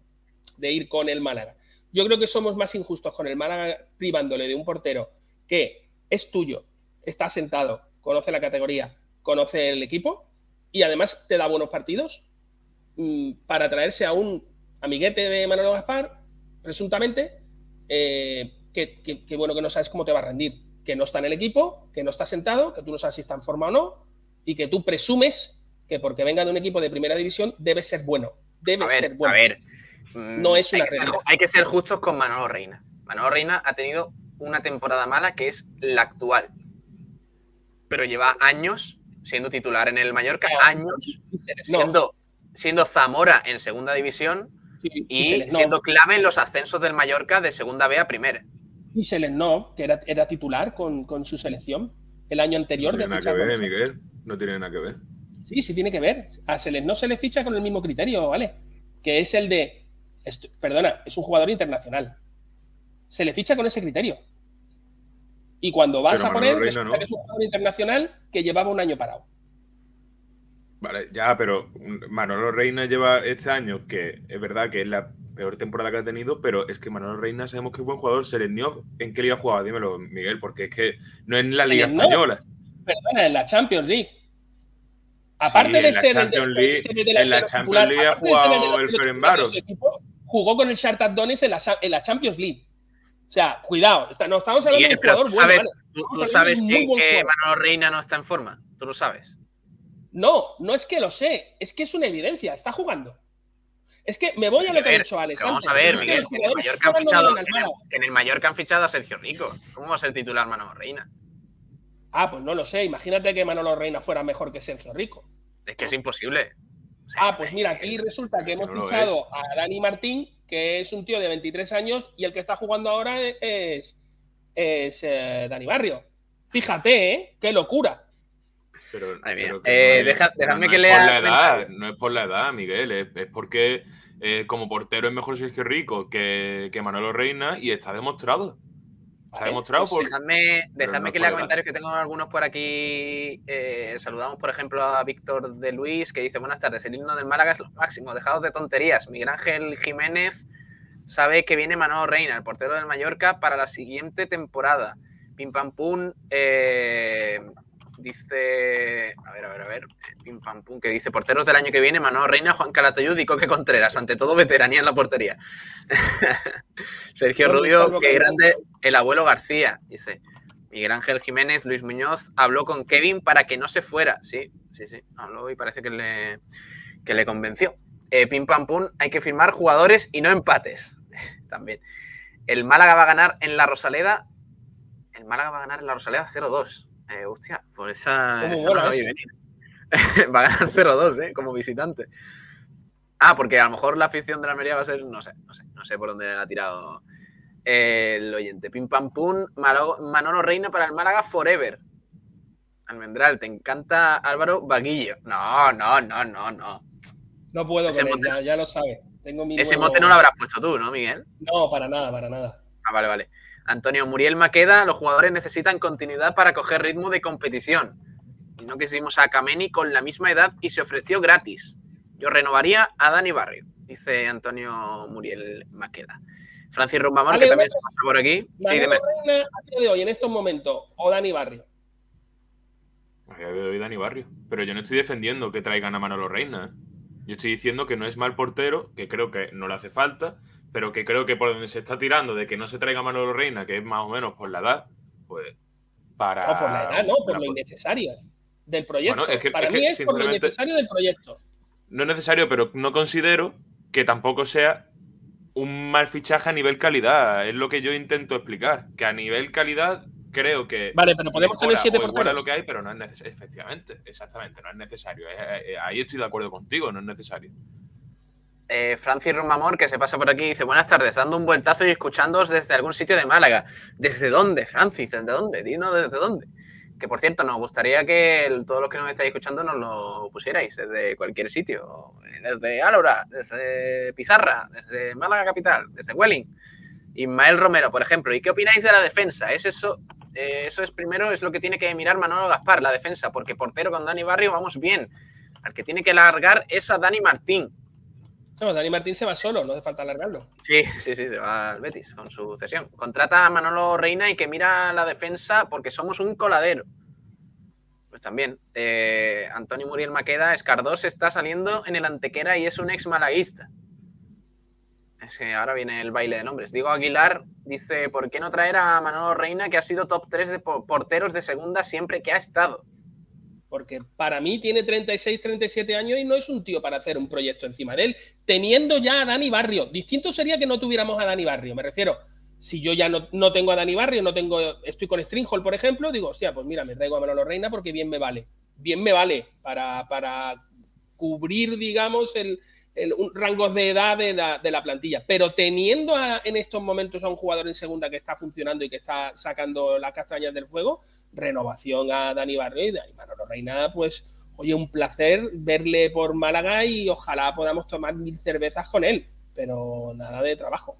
[SPEAKER 6] de ir con el Málaga. Yo creo que somos más injustos con el Málaga privándole de un portero que es tuyo, está sentado, conoce la categoría, conoce el equipo y además te da buenos partidos mm, para traerse a un amiguete de Manolo Gaspar, presuntamente, eh, que, que- que bueno que no sabes cómo te va a rendir, que no está en el equipo, que no está sentado, que tú no sabes si está en forma o no, y que tú presumes que porque venga de un equipo de primera división debe ser bueno. Debe
[SPEAKER 3] A ver,
[SPEAKER 6] ser bueno.
[SPEAKER 3] a ver. mm,
[SPEAKER 6] No es
[SPEAKER 3] hay,
[SPEAKER 6] una
[SPEAKER 3] que ser, hay que ser justos con Manolo Reina. Manolo Reina ha tenido una temporada mala que es la actual. Pero lleva años siendo titular en el Mallorca,
[SPEAKER 6] No.
[SPEAKER 3] años
[SPEAKER 6] No,
[SPEAKER 3] siendo, siendo Zamora en segunda división
[SPEAKER 6] sí,
[SPEAKER 3] y
[SPEAKER 6] no,
[SPEAKER 3] siendo clave en los ascensos del Mallorca de segunda B a primera.
[SPEAKER 6] y se les no, que era, era titular con, con su selección el año
[SPEAKER 4] No
[SPEAKER 6] anterior.
[SPEAKER 4] tiene
[SPEAKER 6] de
[SPEAKER 4] nada que ver, Miguel. No tiene nada que ver.
[SPEAKER 6] Sí, sí tiene que ver. A Seles no se le ficha con el mismo criterio, ¿vale? Que es el de, perdona, es un jugador internacional. Se le ficha con ese criterio. Y cuando vas
[SPEAKER 4] Pero
[SPEAKER 6] a por
[SPEAKER 4] Manolo
[SPEAKER 6] él,
[SPEAKER 4] Reina
[SPEAKER 6] resulta
[SPEAKER 4] no.
[SPEAKER 6] que es un jugador internacional que llevaba un año parado.
[SPEAKER 4] Vale, ya, pero Manolo Reina lleva este año, que es verdad que es la peor temporada que ha tenido, pero es que Manolo Reina sabemos que es buen jugador. Se le dio en qué liga jugaba, dímelo, Miguel, porque es que no es en la Liga
[SPEAKER 6] no.
[SPEAKER 4] Española.
[SPEAKER 6] Perdona, en la Champions League. Aparte
[SPEAKER 4] Sí,
[SPEAKER 6] de
[SPEAKER 4] en la
[SPEAKER 6] ser
[SPEAKER 4] Champions League- en la Champions League ha jugado el
[SPEAKER 6] equipo, jugó con el Shakhtar Donetsk en la, en la Champions League. O sea, cuidado, está- no estamos hablando
[SPEAKER 3] Miguel,
[SPEAKER 6] de un jugador
[SPEAKER 3] tú
[SPEAKER 6] bueno,
[SPEAKER 3] sabes,
[SPEAKER 6] ¿vale?
[SPEAKER 3] tú, sabes que, que. Manolo Reina no está en forma. Tú lo sabes.
[SPEAKER 6] No, no es que lo sé, es que es una evidencia, está jugando. Es que me voy a lo que ha dicho Alex.
[SPEAKER 3] Vamos a ver,
[SPEAKER 6] es que
[SPEAKER 3] Miguel, que en el
[SPEAKER 6] jugadores
[SPEAKER 3] Mallorca han fichado,
[SPEAKER 6] en el
[SPEAKER 3] que en el,
[SPEAKER 6] Málaga.
[SPEAKER 3] que han fichado a Sergio Rico. ¿Cómo va a ser titular Manolo Reina?
[SPEAKER 6] Ah, pues no lo sé. Imagínate que Manolo Reina fuera mejor que Sergio Rico.
[SPEAKER 3] Es que es imposible. O sea,
[SPEAKER 6] Ah, pues mira, aquí
[SPEAKER 3] es-
[SPEAKER 6] resulta que
[SPEAKER 4] que
[SPEAKER 6] hemos
[SPEAKER 4] no
[SPEAKER 6] fichado a Dani Martín, que es un tío de 23 años, y el que está jugando ahora es, es eh, Dani Barrio. Fíjate, ¿eh? Qué locura.
[SPEAKER 4] Pero, que
[SPEAKER 3] Eh,
[SPEAKER 4] no es-
[SPEAKER 3] deja-
[SPEAKER 4] pero
[SPEAKER 3] dejadme
[SPEAKER 4] no
[SPEAKER 3] que lea
[SPEAKER 4] por la edad, no es por la edad, Miguel, es, es porque eh, como portero es mejor Sergio Rico que, que Manolo Reina y está demostrado.
[SPEAKER 6] Vale,
[SPEAKER 4] demostrado
[SPEAKER 6] pues
[SPEAKER 4] por.
[SPEAKER 3] Dejadme,
[SPEAKER 4] Pero
[SPEAKER 3] dejadme
[SPEAKER 4] no
[SPEAKER 3] que lea comentarios que tengo algunos por aquí. Eh, saludamos, por ejemplo, a Víctor de Luis, que dice: Buenas tardes, el himno del Málaga es lo máximo, dejados de tonterías. Miguel Ángel Jiménez sabe que viene Manolo Reina, el portero del Mallorca, para la siguiente temporada. Pim Pam Pum eh, dice. A ver, a ver, a ver. eh, Pim Pam Pum, que dice: Porteros del año que viene, Manolo Reina, Juan Calatayud y Coque Contreras. Ante todo, veteranía en la portería. Sergio
[SPEAKER 6] ¿Dónde está
[SPEAKER 3] Rubio, qué grande el abuelo García, dice. Miguel Ángel Jiménez, Luis Muñoz habló con Kevin para que no se fuera. Sí, sí, sí. Habló y parece que le, que le convenció. Eh, pim pam pum, hay que firmar jugadores y no empates. También. El Málaga va a ganar en la Rosaleda. El Málaga va a ganar en la Rosaleda 0-2. Eh, hostia, por esa.
[SPEAKER 6] ¿Cómo
[SPEAKER 3] esa no la venir. va a ganar 0-2, ¿eh? Como visitante. Ah, porque a lo mejor la afición de la Almería va a ser, no sé, no sé, no sé por dónde le ha tirado el oyente. Pim pam pum, Manolo Reina para el Málaga Forever. Almendral, te encanta Álvaro Vaguillo. No, no, no, no, no.
[SPEAKER 6] No puedo
[SPEAKER 3] Ese
[SPEAKER 6] con él,
[SPEAKER 3] mote-
[SPEAKER 6] ya, ya lo sabe. Tengo mi
[SPEAKER 3] Ese
[SPEAKER 6] nuevo-
[SPEAKER 3] mote no lo habrás puesto tú, ¿no, Miguel?
[SPEAKER 6] No, para nada, para nada.
[SPEAKER 3] Ah, vale, vale. Antonio Muriel Maqueda, los jugadores necesitan continuidad para coger ritmo de competición. Y no quisimos a Kameni con la misma edad y se ofreció gratis. Yo renovaría a Dani Barrio, dice Antonio Muriel Maqueda. Francis Rumbamón,
[SPEAKER 6] Vale,
[SPEAKER 3] que también se pasa por aquí. Sí, dime.
[SPEAKER 6] Reina, a día de hoy, en estos momentos, o Dani Barrio.
[SPEAKER 4] A día de hoy Dani Barrio. Pero yo no estoy defendiendo que traigan a Manolo Reina. ¿eh? Yo estoy diciendo que no es mal portero, que creo que no le hace falta, pero que creo que por donde se está tirando de que no se traiga Manolo Reina, que es más o menos por la edad, pues para.
[SPEAKER 6] No, por la edad, no, por lo innecesario del proyecto.
[SPEAKER 4] Bueno, es que-
[SPEAKER 6] para
[SPEAKER 4] es
[SPEAKER 6] mí
[SPEAKER 4] que,
[SPEAKER 6] es por lo innecesario del proyecto.
[SPEAKER 4] No es necesario, pero no considero que tampoco sea un mal fichaje a nivel calidad. Es lo que yo intento explicar. Que a nivel calidad creo que.
[SPEAKER 6] Vale, pero podemos
[SPEAKER 4] mejora
[SPEAKER 6] tener siete porteros.
[SPEAKER 4] lo que hay, pero no es necesario. Efectivamente, exactamente, no es necesario. Eh, ahí estoy de acuerdo contigo, no es necesario.
[SPEAKER 3] Eh, Francis Rumamor, que se pasa por aquí, dice: Buenas tardes, dando un vueltazo y escuchándoos desde algún sitio de Málaga. ¿Desde dónde, Francis? ¿Desde dónde? Dinos desde dónde. Que por cierto, nos gustaría que el- todos los que nos estáis escuchando nos lo pusierais desde cualquier sitio. Desde Álora, desde Pizarra, desde Málaga Capital, desde Welling. Ismael Romero, por ejemplo. ¿Y qué opináis de la defensa? ¿Es eso? Eh, eso es primero, es lo que tiene que mirar Manolo Gaspar, la defensa, porque portero con Dani Barrio vamos bien. Al que tiene que largar es a Dani Martín.
[SPEAKER 6] No, Dani Martín se va solo, no hace falta alargarlo.
[SPEAKER 3] Sí, sí, sí, se va al Betis con su cesión. Contrata a Manolo Reina y que mira la defensa porque somos un coladero. Pues también. eh, Antonio Muriel Maqueda, Escardós está saliendo en el Antequera y es un ex malaguista. Ahora viene el baile de nombres. Diego Aguilar dice: ¿Por qué no traer a Manolo Reina, que ha sido top 3 de po- porteros de segunda siempre que ha estado?
[SPEAKER 6] Porque para mí tiene 36, 37 años y no es un tío para hacer un proyecto encima de él, teniendo ya a Dani Barrio. Distinto sería que no tuviéramos a Dani Barrio, me refiero. Si yo ya no, no tengo a Dani Barrio, no tengo, estoy con Stringhall, por ejemplo, digo, hostia, pues mira, me traigo a Manolo Reina porque bien me vale. Bien me vale para, para cubrir, digamos, el, el- un rangos de edad de la, de la plantilla. Pero teniendo a- en estos momentos a un jugador en segunda que está funcionando y que está sacando las castañas del fuego, renovación a Dani Barrio y Dani Manolo Reina, pues oye, un placer verle por Málaga y ojalá podamos tomar mil cervezas con él, pero nada de trabajo.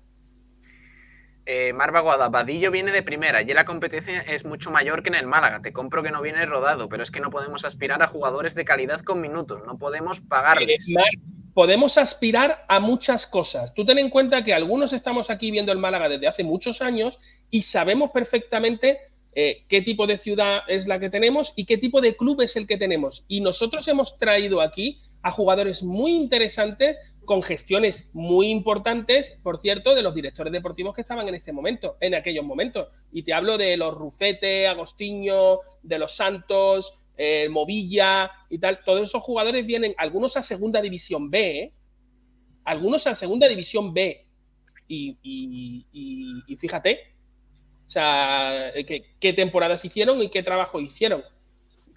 [SPEAKER 3] Eh, Marva Guada, Vadillo viene de primera y la competencia es mucho mayor que en el Málaga. Te compro que no viene rodado, pero es que no podemos aspirar a jugadores de calidad con minutos, no podemos pagarles.
[SPEAKER 6] Eh, podemos aspirar a muchas cosas. Tú ten en cuenta que algunos estamos aquí viendo el Málaga desde hace muchos años y sabemos perfectamente eh, qué tipo de ciudad es la que tenemos y qué tipo de club es el que tenemos. Y nosotros hemos traído aquí a jugadores muy interesantes con gestiones muy importantes, por cierto, de los directores deportivos que estaban en este momento, en aquellos momentos. Y te hablo de los Rufete, Agostinho, de los Santos, eh, Movilla y tal. Todos esos jugadores vienen, algunos a segunda división B, ¿eh? algunos a segunda división B. Y, fíjate, o sea, ¿qué, qué temporadas hicieron y qué trabajo hicieron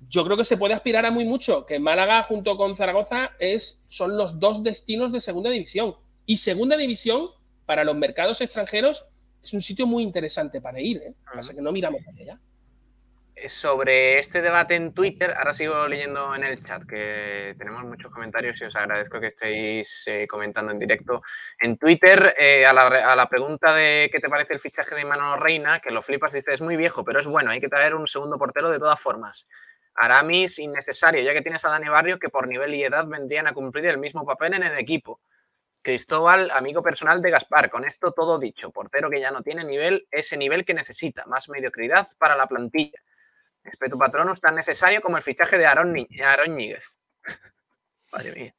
[SPEAKER 6] yo creo que se puede aspirar a muy mucho, que Málaga junto con Zaragoza es, son los dos destinos de segunda división. Y segunda división, para los mercados extranjeros, es un sitio muy interesante para ir. ¿eh? Pasa que no miramos hacia allá.
[SPEAKER 3] Sobre este debate en Twitter, ahora sigo leyendo en el chat, que tenemos muchos comentarios y os agradezco que estéis eh, comentando en directo. En Twitter, eh, a, la, a, la, pregunta de qué te parece el fichaje de Manolo Reina, que lo flipas, dice, es muy viejo, pero es bueno, hay que traer un segundo portero de todas formas. Aramis innecesario, ya que tienes a Dani Barrio que por nivel y edad vendrían a cumplir el mismo papel en el equipo. Cristóbal, amigo personal de Gaspar, con esto todo dicho, portero que ya no tiene nivel, ese nivel que necesita, más mediocridad para la plantilla. Espetu Patronus tan necesario como el fichaje de Aaron, Aaron Níguez. Madre mía.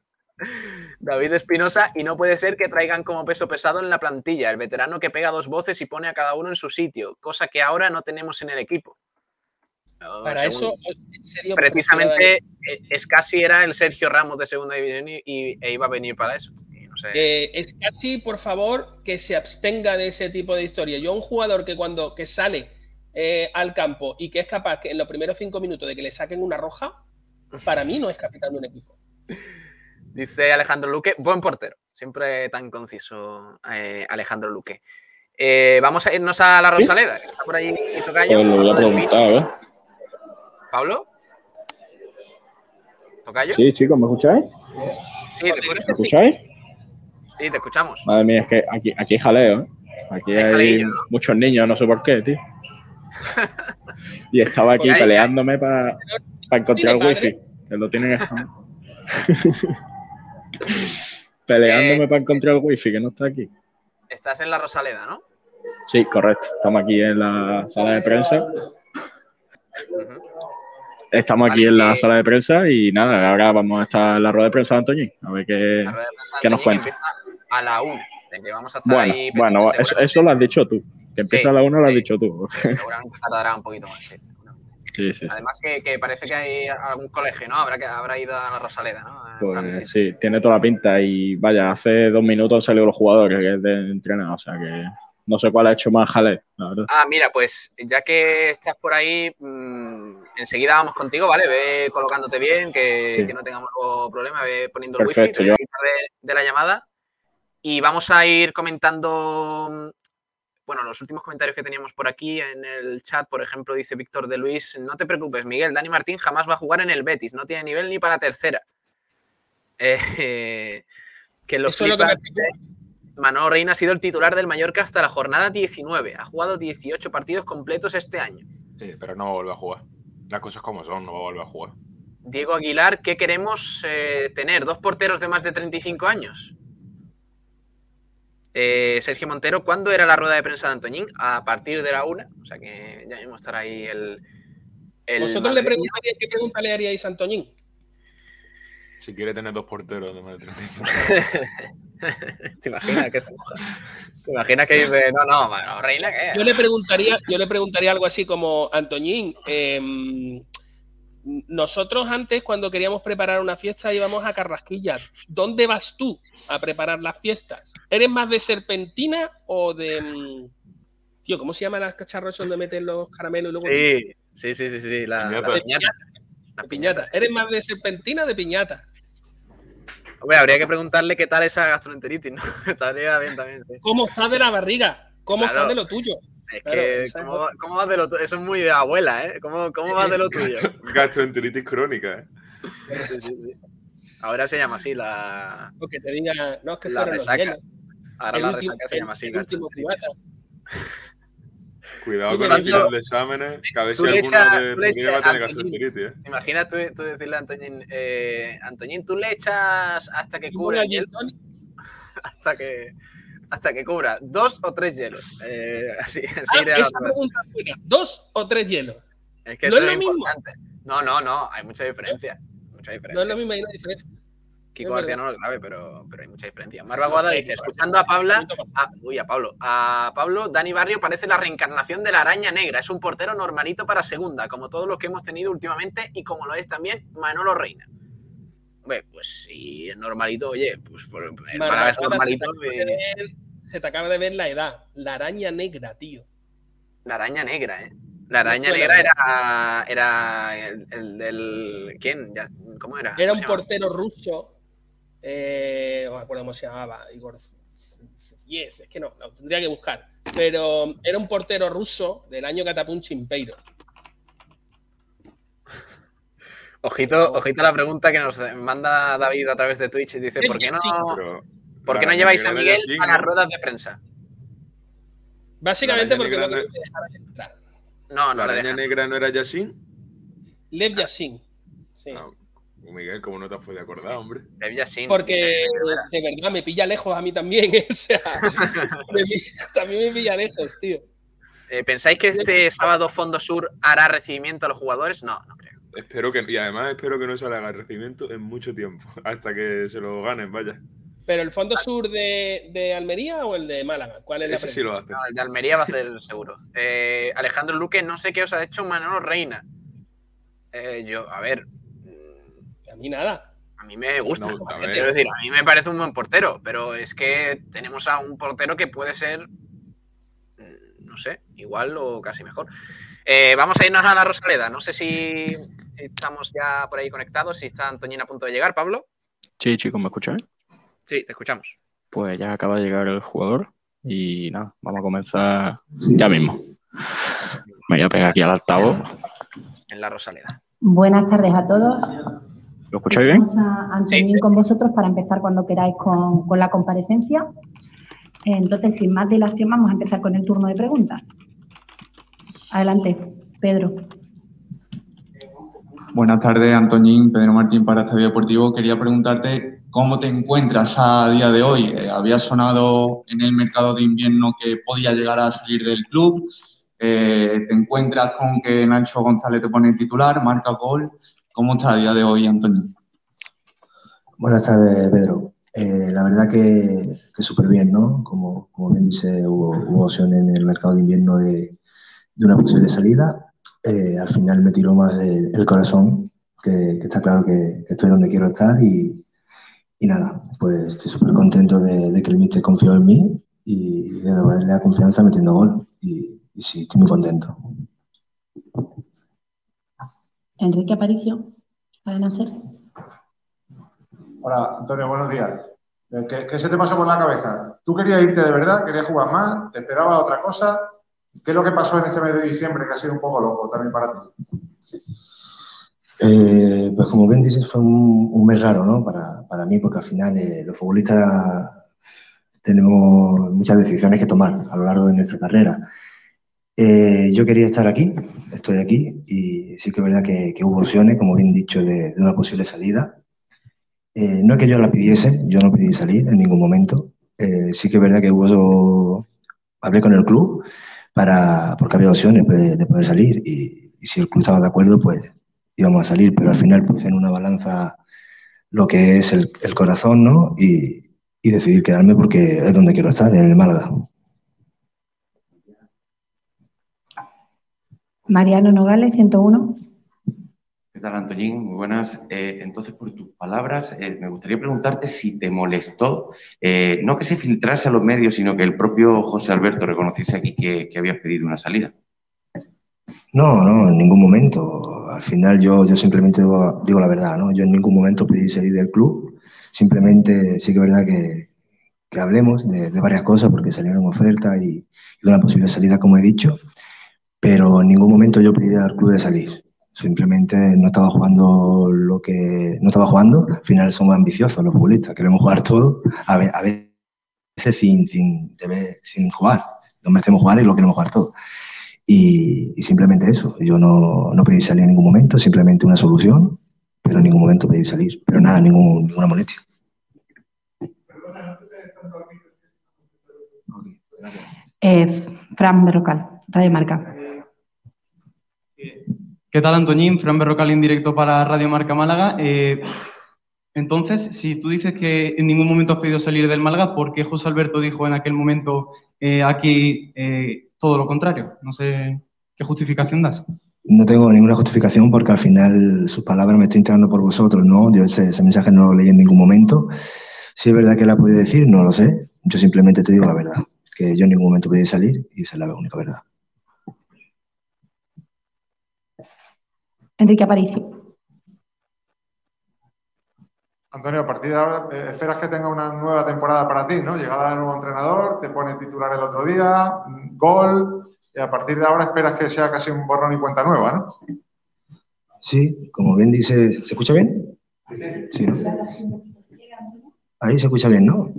[SPEAKER 3] David Espinosa, y no puede ser que traigan como peso pesado en la plantilla, el veterano que pega dos voces y pone a cada uno en su sitio, cosa que ahora no tenemos en el equipo.
[SPEAKER 6] Para según, eso, en serio,
[SPEAKER 3] precisamente es casi era el Sergio Ramos de segunda división y, y e iba a venir para eso. No sé.
[SPEAKER 6] eh, es casi, por favor, que se abstenga de ese tipo de historia. Yo, un jugador que cuando que sale eh, al campo y que es capaz que en los primeros cinco minutos de que le saquen una roja, para mí no es capitán de un equipo.
[SPEAKER 3] Dice Alejandro Luque, buen portero. Siempre tan conciso eh, Alejandro Luque. Eh, vamos a irnos a la Rosaleda, que está por ahí y Tocayo.
[SPEAKER 9] Pues lo voy a preguntar, ¿eh?
[SPEAKER 3] ¿Pablo? ¿Tocayo?
[SPEAKER 9] Sí, chicos, ¿me escucháis?
[SPEAKER 3] Sí, te escucho.
[SPEAKER 9] ¿Me escucháis?
[SPEAKER 3] Sí, te escuchamos.
[SPEAKER 9] Madre mía, es que aquí, aquí hay jaleo, ¿eh? Aquí hay,
[SPEAKER 3] jaleillo, ¿no?
[SPEAKER 9] muchos niños, no sé por qué, tío. y estaba aquí
[SPEAKER 3] Pues ahí-
[SPEAKER 9] peleándome para encontrar el
[SPEAKER 6] ¿Tiene
[SPEAKER 9] wifi, que lo tienen esta- Peleándome
[SPEAKER 3] Eh,
[SPEAKER 9] para encontrar el wifi, que no está aquí.
[SPEAKER 3] Estás en la Rosaleda, ¿no?
[SPEAKER 9] Sí, correcto. Estamos aquí en la sala de prensa.
[SPEAKER 3] Ujú.
[SPEAKER 9] Estamos aquí en la sala de prensa y nada, ahora vamos a estar en la rueda de prensa de Antoñín. A ver qué, ¿qué nos cuenta.
[SPEAKER 3] a la una. De que vamos a estar
[SPEAKER 9] Bueno,
[SPEAKER 3] ahí
[SPEAKER 9] bueno, eso, eso lo has dicho tú. Que empieza
[SPEAKER 3] Sí,
[SPEAKER 9] a la una lo has
[SPEAKER 3] sí.
[SPEAKER 9] dicho tú.
[SPEAKER 3] Seguramente tardará un poquito más, sí.
[SPEAKER 9] Sí.
[SPEAKER 3] Además que, que parece que hay algún colegio, ¿no? Habrá, que, habrá ido a la Rosaleda, ¿no?
[SPEAKER 9] Pues sí, tiene toda la pinta y vaya, hace dos minutos han salido los jugadores que es de entrenar, o sea que no sé cuál ha hecho más jale, la verdad.
[SPEAKER 3] Ah, mira, pues ya que estás por ahí, mmm, enseguida vamos contigo, ¿vale? Ve colocándote bien, que,
[SPEAKER 9] Sí.
[SPEAKER 3] que no tengamos problema, ve poniendo el
[SPEAKER 9] Perfecto,
[SPEAKER 3] wifi,
[SPEAKER 9] yo-
[SPEAKER 3] de, de la llamada. Y vamos a ir comentando, bueno, los últimos comentarios que teníamos por aquí en el chat, por ejemplo, dice Víctor de Luis, no te preocupes, Miguel, Dani Martín jamás va a jugar en el Betis, no tiene nivel ni para tercera. Eh, que los
[SPEAKER 6] Eso es lo que me
[SPEAKER 3] flipas, Manolo Reina ha sido el titular del Mallorca hasta la jornada 19. Ha jugado 18 partidos completos este año.
[SPEAKER 4] Sí, pero no vuelve a jugar. Las cosas como son, no va a volver a jugar.
[SPEAKER 3] Diego Aguilar, ¿qué queremos eh, tener? ¿Dos porteros de más de 35 años? Eh, Sergio Montero, ¿cuándo era la rueda de prensa de Antoñín? A partir de la una. O sea que ya mismo estará ahí el. el
[SPEAKER 6] ¿Vosotros le preguntaríais qué pregunta le haríais a Antoñín?
[SPEAKER 4] Si quiere tener dos porteros de más de 35.
[SPEAKER 3] ¿Te imaginas que se moja? ¿Te imaginas que dice, no, no, Reina, ¿qué?
[SPEAKER 6] Yo le preguntaría, yo le preguntaría algo así como, Antoñín, em, nosotros antes cuando queríamos preparar una fiesta íbamos a Carrasquilla. ¿Dónde vas tú a preparar las fiestas? ¿Eres más de serpentina o de... mm, Tío, ¿cómo se llaman las cacharros donde meten los caramelos y luego...
[SPEAKER 3] Sí, sí, sí, sí, sí, la,
[SPEAKER 4] Piñata.
[SPEAKER 3] la piñata. La.
[SPEAKER 6] ¿Eres más de serpentina o de piñata?
[SPEAKER 3] Hombre, habría que preguntarle qué tal esa gastroenteritis, ¿no? Estaría bien también, sí.
[SPEAKER 6] ¿Cómo estás de la barriga? ¿Cómo
[SPEAKER 3] Claro.
[SPEAKER 6] estás de lo tuyo?
[SPEAKER 3] Es
[SPEAKER 6] Claro,
[SPEAKER 3] que,
[SPEAKER 6] es
[SPEAKER 3] ¿cómo, va- cómo vas de lo tuyo? Eso es muy de abuela, ¿eh? ¿Cómo, cómo vas de lo tuyo?
[SPEAKER 4] Gastroenteritis crónica, ¿eh?
[SPEAKER 3] Sí, sí, sí. Ahora se llama así la,
[SPEAKER 6] O que te diga, no, es que
[SPEAKER 3] la
[SPEAKER 6] fueron
[SPEAKER 3] resaca. Ahora
[SPEAKER 6] El
[SPEAKER 3] la
[SPEAKER 6] último-
[SPEAKER 3] resaca se llama así. gastroenteritis.
[SPEAKER 4] Cuidado con el final de exámenes, que a ver si alguno de
[SPEAKER 3] le
[SPEAKER 4] familia va a tener
[SPEAKER 3] Antoñín.
[SPEAKER 4] gastroenteritis, ¿eh?
[SPEAKER 3] ¿Te imaginas tú, tú decirle a Antoñín, eh, Antoñín, tú le echas hasta que cubra el hielo, hasta que, hasta que cubra dos o tres hielos. Eh, así, así
[SPEAKER 6] Ah, esa pregunta. ¿Dos o tres hielos?
[SPEAKER 3] Es que
[SPEAKER 6] ¿no
[SPEAKER 3] eso
[SPEAKER 6] es lo mismo?
[SPEAKER 3] importante. No, no, no, hay mucha diferencia. Mucha
[SPEAKER 6] No es
[SPEAKER 3] diferencia.
[SPEAKER 6] lo mismo, hay una diferencia.
[SPEAKER 3] Kiko García no lo sabe, pero, pero hay mucha diferencia. Marva Guada dice, escuchando a Pabla, a- uy, a Pablo, a Pablo, Dani Barrio parece la reencarnación de la araña negra. Es un portero normalito para segunda, como todos los que hemos tenido últimamente y como lo es también Manolo Reina. Hombre, pues si es normalito, oye, pues por- el
[SPEAKER 6] Marva
[SPEAKER 3] Málaga es
[SPEAKER 6] Guada,
[SPEAKER 3] normalito.
[SPEAKER 6] Se te, acaba de ver, se te acaba de ver la edad. La araña negra, tío.
[SPEAKER 3] La araña negra, ¿eh? La araña negra era, era el, el del... ¿Quién? ¿Cómo era?
[SPEAKER 6] Era
[SPEAKER 3] ¿Cómo
[SPEAKER 6] un portero ruso. Eh, no me acuerdo cómo se llamaba. Igor Yes, es que no, lo tendría que buscar. Pero era un portero ruso del año Catapún Chimpeiro.
[SPEAKER 3] Ojito, ojito a la pregunta que nos manda David a través de Twitch. Dice, ¿por qué no,
[SPEAKER 4] Pero
[SPEAKER 3] ¿por qué
[SPEAKER 4] la
[SPEAKER 3] no lleváis a Miguel a las ruedas de prensa?
[SPEAKER 6] Básicamente
[SPEAKER 4] La
[SPEAKER 6] porque no entrar.
[SPEAKER 3] No,
[SPEAKER 4] ¿La
[SPEAKER 3] no
[SPEAKER 4] araña
[SPEAKER 3] dejan.
[SPEAKER 4] negra no era Yassin?
[SPEAKER 6] Lev Yassin. Sí.
[SPEAKER 4] Ah, Miguel, ¿cómo no te has podido acordar, hombre?
[SPEAKER 3] Dev Yassin,
[SPEAKER 6] Porque de verdad me pilla lejos a mí también. ¿eh? O sea, me pilla- también me pilla lejos, tío.
[SPEAKER 3] Eh, ¿Pensáis que este sábado Fondo Sur hará recibimiento a los jugadores? No, no creo.
[SPEAKER 4] Espero que, y además espero que no se le haga el recibimiento en mucho tiempo, hasta que se lo ganen, vaya.
[SPEAKER 6] ¿Pero el fondo sur de, de Almería o el de Málaga? ¿Cuál es la
[SPEAKER 4] Ese sí lo hace.
[SPEAKER 3] No, el de Almería va a hacer seguro. Eh, Alejandro Luque, no sé qué os ha hecho Manolo Reina. Eh, yo, a ver,
[SPEAKER 6] A mí nada.
[SPEAKER 3] a mí me gusta.
[SPEAKER 4] No, a ver.
[SPEAKER 3] Quiero decir, a mí me parece un buen portero, pero es que tenemos a un portero que puede ser, mm, no sé, igual o casi mejor. Eh, vamos a irnos a la Rosaleda. No sé si, si estamos ya por ahí conectados, si está Antoñina a punto de llegar, Pablo.
[SPEAKER 9] Sí, chicos, ¿me escucháis?
[SPEAKER 3] Sí, te escuchamos.
[SPEAKER 9] Pues ya acaba de llegar el jugador y nada, vamos a comenzar ya mismo. Me voy a pegar aquí al altavoz.
[SPEAKER 3] En la Rosaleda.
[SPEAKER 10] Buenas tardes a todos.
[SPEAKER 9] ¿Lo escucháis bien?
[SPEAKER 10] Vamos a Antoñín con vosotros para empezar cuando queráis con, con la comparecencia. Entonces, sin más dilación, vamos a empezar con el turno de preguntas. Adelante, Pedro.
[SPEAKER 11] Buenas tardes, Antoñín, Pedro Martín para Estadio Deportivo. Quería preguntarte cómo te encuentras a día de hoy. Eh, había sonado en el mercado de invierno que podía llegar a salir del club. Eh, ¿Te encuentras con que Nacho González te pone titular, marca gol? ¿Cómo está a día de hoy, Antoñín?
[SPEAKER 12] Buenas tardes, Pedro. Eh, la verdad que, súper bien, ¿no? Como, bien dice, hubo, hubo opción en el mercado de invierno de, una posible salida. Eh, al final me tiró más el, corazón, que, está claro que, estoy donde quiero estar y, nada, pues estoy súper contento de, que el míster confió en mí y de devolverle la confianza metiendo gol. Y sí, estoy muy contento.
[SPEAKER 10] Enrique Aparicio, cadena ser.
[SPEAKER 13] Hola, Antonio, buenos días. Eh, ¿Qué, qué se te pasó por la cabeza? ¿Tú querías irte de verdad? ¿Querías jugar más? ¿Te esperaba otra cosa? ¿Qué es lo que pasó en ese mes de diciembre que ha sido un poco loco también para ti?
[SPEAKER 12] Eh, pues como bien dices, fue un, un mes raro, ¿no? Para, para mí, porque al final eh, los futbolistas tenemos muchas decisiones que tomar a lo largo de nuestra carrera. Eh, yo quería estar aquí, estoy aquí, y sí que es verdad que, hubo opciones, como bien dicho, de, una posible salida. Eh, no es que yo la pidiese, yo no pedí salir en ningún momento. Eh, sí que es verdad que hubo, hablé con el club para, porque había opciones de, de poder salir y, si el club estaba de acuerdo, pues íbamos a salir, pero al final puse en una balanza lo que es el, el corazón, ¿no? Y, y decidir quedarme porque es donde quiero estar, en el Málaga.
[SPEAKER 10] Mariano Nogales, 101.
[SPEAKER 14] ¿Qué tal, Antoñín? Muy buenas. Eh, entonces, por tus palabras, eh, me gustaría preguntarte si te molestó, eh, no que se filtrase a los medios, sino que el propio José Alberto reconociese aquí que, que habías pedido una salida.
[SPEAKER 12] No, no, en ningún momento. Al final yo, yo simplemente digo, digo la verdad, ¿no? Yo en ningún momento pedí salir del club. Simplemente sí que es verdad que, que hablemos de, de varias cosas porque salieron ofertas y, y una posible salida, como he dicho, pero en ningún momento yo pedí al club de salir. Simplemente no estaba jugando lo que no estaba jugando. Al final somos ambiciosos los futbolistas, queremos jugar todo, a, ve- a veces sin, sin, sin jugar. No merecemos jugar y lo queremos jugar todo. Y, simplemente eso. Yo no, no pedí salir en ningún momento, simplemente una solución, pero en ningún momento pedí salir. Pero nada, ningún, ninguna molestia.
[SPEAKER 10] Eh, Fran Berrocal, Radio Marca.
[SPEAKER 15] ¿Qué tal, Antoñín? Fran Berrocal en directo para Radio Marca Málaga. Eh, entonces, si tú dices que en ningún momento has pedido salir del Málaga, ¿por qué José Alberto dijo en aquel momento eh, aquí eh, todo lo contrario? No sé qué justificación das.
[SPEAKER 12] No tengo ninguna justificación porque al final sus palabras me estoy enterando por vosotros, ¿no? Yo ese, mensaje no lo leí en ningún momento. Si es verdad que la puede decir, no lo sé. Yo simplemente te digo la verdad, que yo en ningún momento pedí salir y esa es la única verdad.
[SPEAKER 10] Enrique Aparicio.
[SPEAKER 13] Antonio, a partir de ahora eh, esperas que tenga una nueva temporada para ti, ¿no? Llegada de nuevo entrenador, te pone titular el otro día, mm, gol, y a partir de ahora esperas que sea casi un borrón y cuenta nueva, ¿no?
[SPEAKER 12] Sí, como bien dice, ¿se escucha bien? Sí, ¿no? Ahí se escucha bien, ¿no?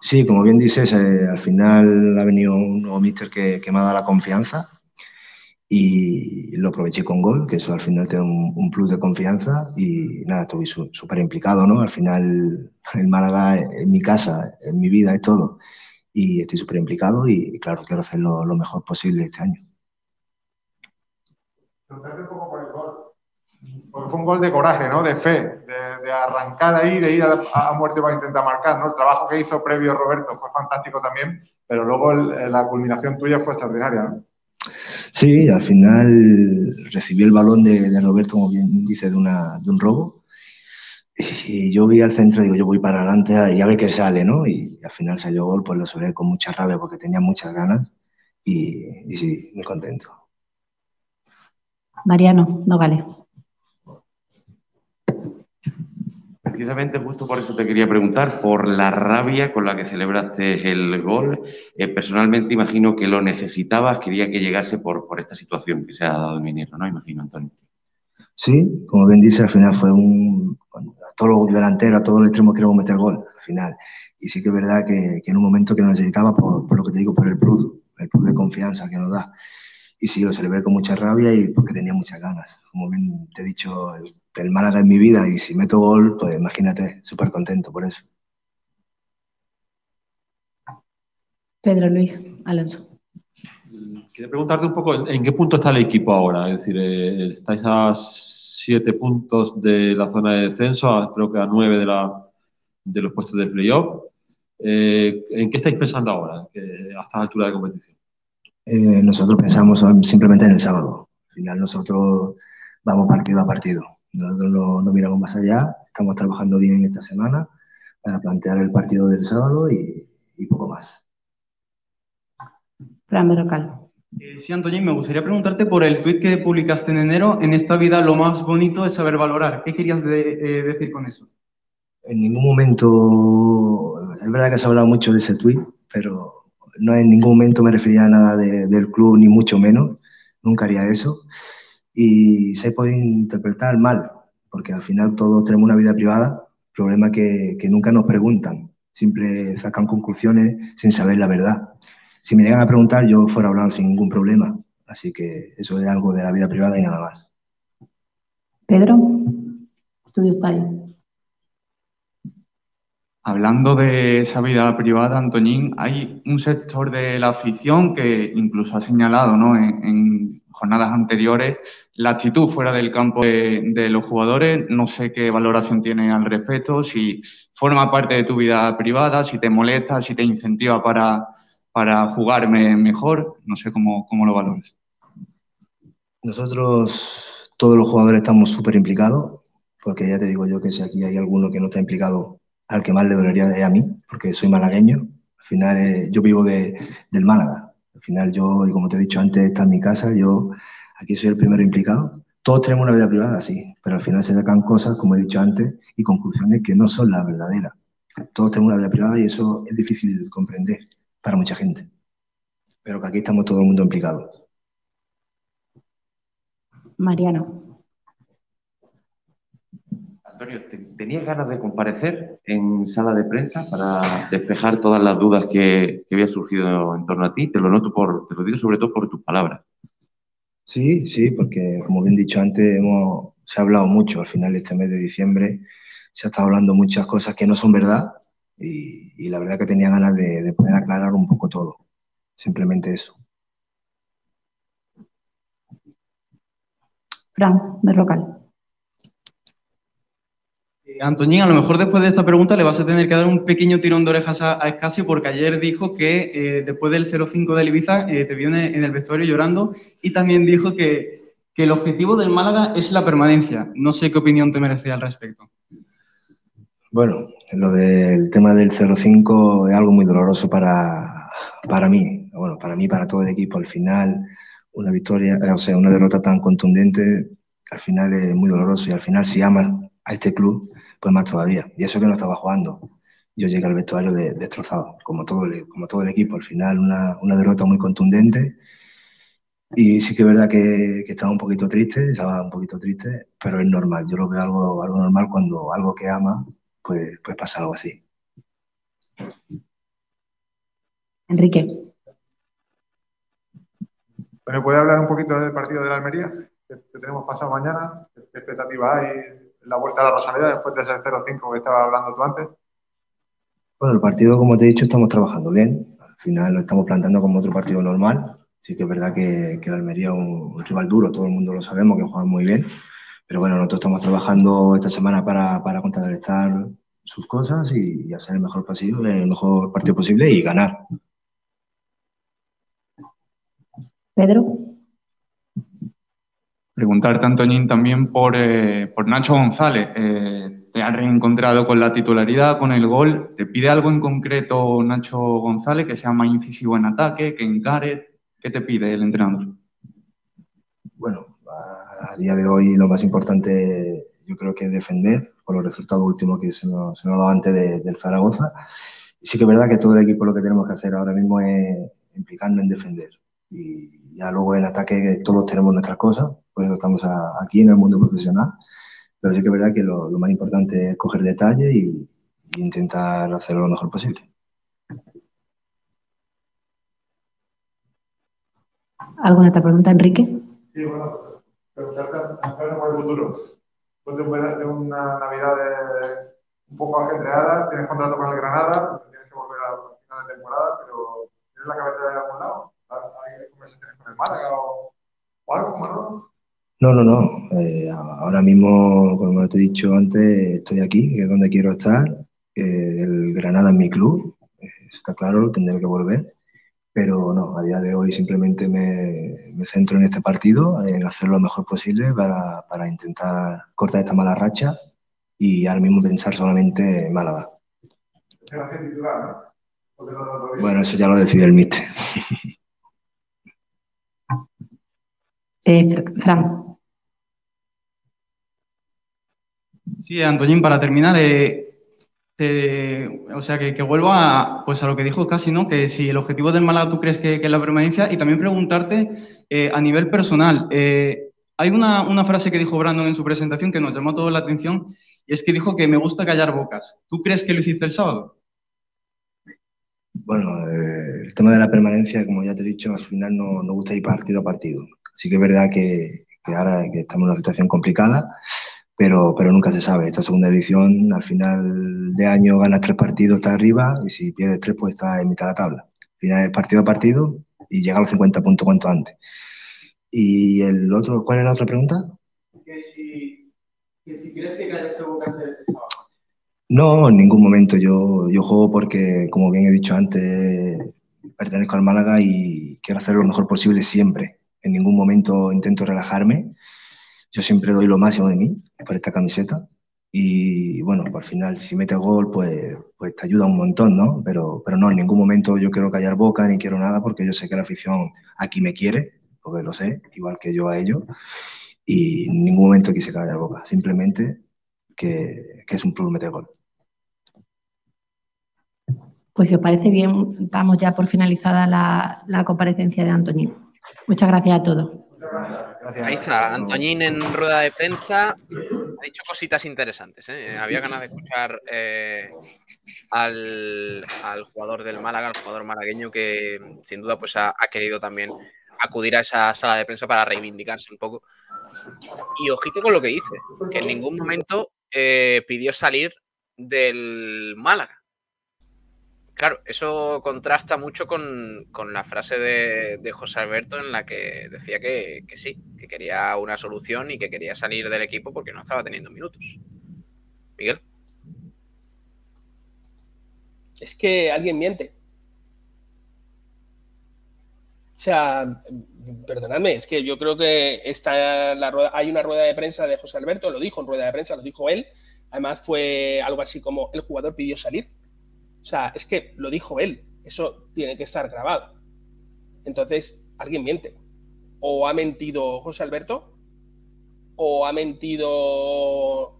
[SPEAKER 12] Sí, como bien dices, eh, al final ha venido un nuevo míster que, que me ha dado la confianza y lo aproveché con gol, que eso al final te da un, plus de confianza y nada, su- súper implicado, ¿no? Al final el Málaga es mi casa, es mi vida, es todo y estoy súper implicado y, claro, quiero hacer lo, mejor posible este año.
[SPEAKER 13] Un poco por el gol. Porque fue un gol de coraje, ¿no? De fe, de, de arrancar ahí, de ir a, muerte para intentar marcar, ¿no? El trabajo que hizo previo Roberto fue fantástico también, pero luego la culminación tuya fue extraordinaria, ¿no?
[SPEAKER 12] Sí, al final recibí el balón de, Roberto, como bien dice, de, una, de un robo. Y yo vi al centro, digo, yo voy para adelante y a ver qué sale, ¿no? Y al final salió gol, pues lo celebré con mucha rabia porque tenía muchas ganas y, sí, muy contento.
[SPEAKER 10] Mariano Nogales.
[SPEAKER 14] Precisamente justo por eso te quería preguntar, por la rabia con la que celebraste el gol. Eh, personalmente imagino que lo necesitabas, quería que llegase por, por esta situación que se ha dado en Minero, ¿no? Imagino, Antonio.
[SPEAKER 12] Sí, como bien dice, al final fue un... A todos los delanteros, a todos los extremos queremos meter gol, al final. Y sí que es verdad que, que en un momento que lo necesitaba, por, por lo que te digo, por el plus, el plus de confianza que nos da. Y sí, lo celebré con mucha rabia y porque tenía muchas ganas. Como bien te he dicho, el Málaga es mi vida y si meto gol, pues imagínate, súper contento por eso.
[SPEAKER 10] Pedro Luis Alonso.
[SPEAKER 16] Quería preguntarte un poco en qué punto está el equipo ahora. Es decir, eh, estáis a siete puntos de la zona de descenso, a- creo que a nueve de, la, de los puestos de playoff. Eh, ¿En qué estáis pensando ahora, a esta altura de competición?
[SPEAKER 12] Eh, nosotros pensamos simplemente en el sábado. Al final nosotros vamos partido a partido. Nosotros no, no miramos más allá. Estamos trabajando bien esta semana para plantear el partido del sábado y, y poco más.
[SPEAKER 10] Fran Berrocal.
[SPEAKER 15] Eh, sí, Antoñín, me gustaría preguntarte por el tuit que publicaste en enero. En esta vida lo más bonito es saber valorar. ¿Qué querías de- eh, decir con eso?
[SPEAKER 12] En ningún momento, es verdad que se ha hablado mucho de ese tuit, pero no en ningún momento me refería a nada de- del club, ni mucho menos. Nunca haría eso. Y se puede interpretar mal, porque al final todos tenemos una vida privada, problema que, que nunca nos preguntan, siempre sacan conclusiones sin saber la verdad. Si me llegan a preguntar, yo fuera a hablar sin ningún problema. Así que eso es algo de la vida privada y nada más.
[SPEAKER 10] Pedro. Estudio Estadio.
[SPEAKER 11] Hablando de esa vida privada, Antoñín, hay un sector de la afición que incluso ha señalado ¿no? en, en jornadas anteriores la actitud fuera del campo de, los jugadores. No sé qué valoración tiene al respecto, si forma parte de tu vida privada, si te molesta, si te incentiva para, para jugar me- mejor. No sé cómo, cómo lo valoras.
[SPEAKER 12] Nosotros, todos los jugadores, estamos súper implicados, porque ya te digo yo que si aquí hay alguno que no está implicado, al que más le dolería es a mí, porque soy malagueño. Al final, eh, yo vivo de, del Málaga. Al final, yo, y como te he dicho antes, está en mi casa, yo aquí soy el primero implicado. Todos tenemos una vida privada, sí, pero al final se sacan cosas, como he dicho antes, y conclusiones que no son las verdaderas. Todos tenemos una vida privada y eso es difícil de comprender para mucha gente. Pero que aquí estamos todo el mundo implicado.
[SPEAKER 10] Mariano.
[SPEAKER 14] Antonio, ¿te- ¿tenías ganas de comparecer en sala de prensa para despejar todas las dudas que, que había surgido en torno a ti? Te lo noto por, te lo digo sobre todo por tus palabras.
[SPEAKER 12] Sí, sí, porque como bien dicho antes, hemos, se ha hablado mucho al final de este mes de diciembre, se ha estado hablando muchas cosas que no son verdad y, y la verdad que tenía ganas de, de poder aclarar un poco todo. Simplemente eso.
[SPEAKER 10] Fran, Berrocal.
[SPEAKER 15] Eh, Antoñín, a lo mejor después de esta pregunta le vas a tener que dar un pequeño tirón de orejas a, a Escasio porque ayer dijo que eh, después del 0-5 del Ibiza eh, te vio en el, vestuario llorando y también dijo que, que el objetivo del Málaga es la permanencia. No sé qué opinión te merece al respecto.
[SPEAKER 12] Bueno, lo del tema del 0-5 es algo muy doloroso para, para mí, bueno, para mí, para todo el equipo. Al final, una victoria, eh, o sea, una derrota tan contundente, al final es muy doloroso y al final si amas a este club, pues más todavía. Y eso que no estaba jugando. Yo llegué al vestuario de- destrozado, como todo, el, como todo el equipo. Al final, una, una derrota muy contundente. Y sí que es verdad que, que estaba un poquito triste, estaba un poquito triste, pero es normal. Yo lo veo algo, algo normal cuando algo que ama, pues, pues pasa algo así.
[SPEAKER 10] Enrique.
[SPEAKER 13] ¿Me puede hablar un poquito del partido de la Almería? Que, que tenemos pasado mañana. ¿Qué expectativa hay la vuelta a la Rosaleda después de ese 0-5 que estaba hablando tú antes?
[SPEAKER 12] Bueno, el partido, como te he dicho, estamos trabajando bien. Al final lo estamos planteando como otro partido normal. Sí que es verdad que, que el Almería es un, un rival duro, todo el mundo lo sabemos, que juega muy bien. Pero bueno, nosotros estamos trabajando esta semana para, para contrarrestar sus cosas y, y hacer el mejor posible, el mejor partido posible y ganar.
[SPEAKER 10] Pedro.
[SPEAKER 15] Preguntarte, Antoñín, también por, eh, por Nacho González. Eh, te has reencontrado con la titularidad, con el gol. ¿Te pide algo en concreto Nacho González, que sea más incisivo en ataque, que encare? ¿Qué te pide el entrenador?
[SPEAKER 12] Bueno, a, día de hoy lo más importante yo creo que es defender con los resultados últimos que se nos, se ha dado antes de- del Zaragoza. Sí que es verdad que todo el equipo lo que tenemos que hacer ahora mismo es implicarnos en defender. Y ya luego en ataque todos tenemos nuestras cosas, por eso estamos a- aquí en el mundo profesional. Pero sí que es verdad que lo, lo más importante es coger detalle y, y intentar hacerlo lo mejor posible.
[SPEAKER 10] ¿Alguna otra pregunta, Enrique?
[SPEAKER 13] Sí, bueno, preguntarte por el futuro. Después de una, de una Navidad de- un poco ajetreada, tienes contrato con el Granada, tienes que volver a final de temporada, pero ¿tienes la cabeza de algún lado? ¿Hay conversaciones con el Málaga o, o algo como no?
[SPEAKER 12] No, no, no. Eh, ahora mismo, como te he dicho antes, estoy aquí, que es donde quiero estar. Eh, el Granada es mi club, eh, está claro, tendré que volver. Pero no, a día de hoy simplemente me, me centro en este partido, en hacer lo mejor posible para, para intentar cortar esta mala racha y ahora mismo pensar solamente en Málaga. Bueno, eso ya lo decide el míster.
[SPEAKER 10] Eh, Fr- Fran.
[SPEAKER 15] Sí, Antoñín, para terminar, eh, o sea, que, que vuelvo a, pues a lo que dijo casi, ¿no? Que si el objetivo del Málaga tú crees que, es la permanencia y también preguntarte eh, a nivel personal. eh, hay una, frase que dijo Brandon en su presentación que nos llamó toda la atención y es que dijo que me gusta callar bocas. ¿Tú crees que lo hiciste el sábado?
[SPEAKER 12] Bueno, el tema de la permanencia, como ya te he dicho, al final no nos gusta ir partido a partido. Sí que es verdad que, que ahora que estamos en una situación complicada, pero, pero nunca se sabe. Esta segunda edición, al final de año ganas tres partidos, estás arriba, y si pierdes tres, pues estás en mitad de la tabla. Al final es partido a partido y llega a los 50 puntos cuanto antes. Y el otro, ¿cuál es la otra pregunta?
[SPEAKER 15] Que si, que si crees que sábado.
[SPEAKER 12] No, en ningún momento. Yo, yo juego porque, como bien he dicho antes, pertenezco al Málaga y quiero hacer lo mejor posible siempre. En ningún momento intento relajarme. Yo siempre doy lo máximo de mí por esta camiseta. Y bueno, al final, si metes gol, pues, pues te ayuda un montón, ¿no? Pero, pero no, en ningún momento yo quiero callar boca ni quiero nada porque yo sé que la afición aquí me quiere, porque lo sé, igual que yo a ellos. Y en ningún momento quise callar boca. Simplemente que, es un plus meter gol.
[SPEAKER 10] Pues si os parece bien, damos ya por finalizada la, la comparecencia de Antoñín. Muchas gracias a todos.
[SPEAKER 3] Ahí está, Antoñín en rueda de prensa. ha dicho cositas interesantes. ¿eh? Había ganas de escuchar eh, al, al jugador del Málaga, al jugador malagueño, que sin duda pues ha, ha querido también acudir a esa sala de prensa para reivindicarse un poco. Y ojito con lo que dice, que en ningún momento eh, pidió salir del Málaga. Claro, eso contrasta mucho con, con la frase de, de José Alberto en la que decía que, que sí, que quería una solución y que quería salir del equipo porque no estaba teniendo minutos. Miguel.
[SPEAKER 6] Es que alguien miente. O sea, perdonadme, es que yo creo que está la rueda, hay una rueda de prensa de José Alberto, lo dijo en rueda de prensa, lo dijo él. Además fue algo así como el jugador pidió salir. O sea, es que lo dijo él. Eso tiene que estar grabado. Entonces, alguien miente. O ha mentido José Alberto, o ha mentido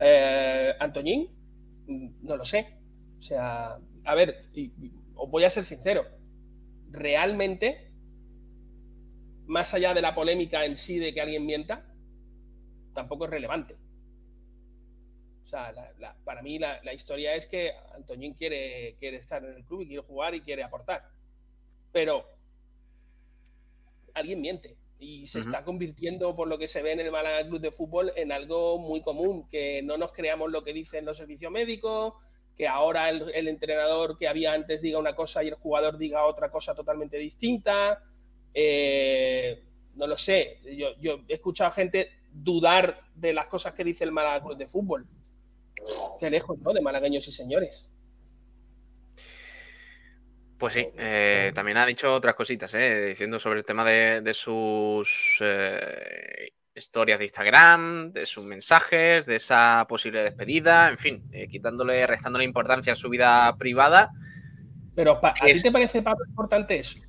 [SPEAKER 6] eh, Antoñín, no lo sé. O sea, a ver, y- y- voy a ser sincero. Realmente, más allá de la polémica en sí de que alguien mienta, tampoco es relevante. O sea, la- la- para mí la, la historia es que Antoñín quiere, quiere estar en el club y quiere jugar y quiere aportar. Pero alguien miente y se está convirtiendo, por lo que se ve en el Málaga Club de Fútbol, en algo muy común, que no nos creamos lo que dicen los servicios médicos, que ahora el, el entrenador que había antes diga una cosa y el jugador diga otra cosa totalmente distinta. Eh, no lo sé, yo, yo he escuchado gente dudar de las cosas que dice el Málaga Club de Fútbol. Qué lejos, ¿no? De malagueños y señores.
[SPEAKER 3] Pues sí, eh, también ha dicho otras cositas, ¿eh? diciendo sobre el tema de, de sus eh, historias de Instagram, de sus mensajes, de esa posible despedida, en fin, eh, quitándole, restándole importancia a su vida privada.
[SPEAKER 6] Pero ¿a ti te parece, Pablo, importante eso?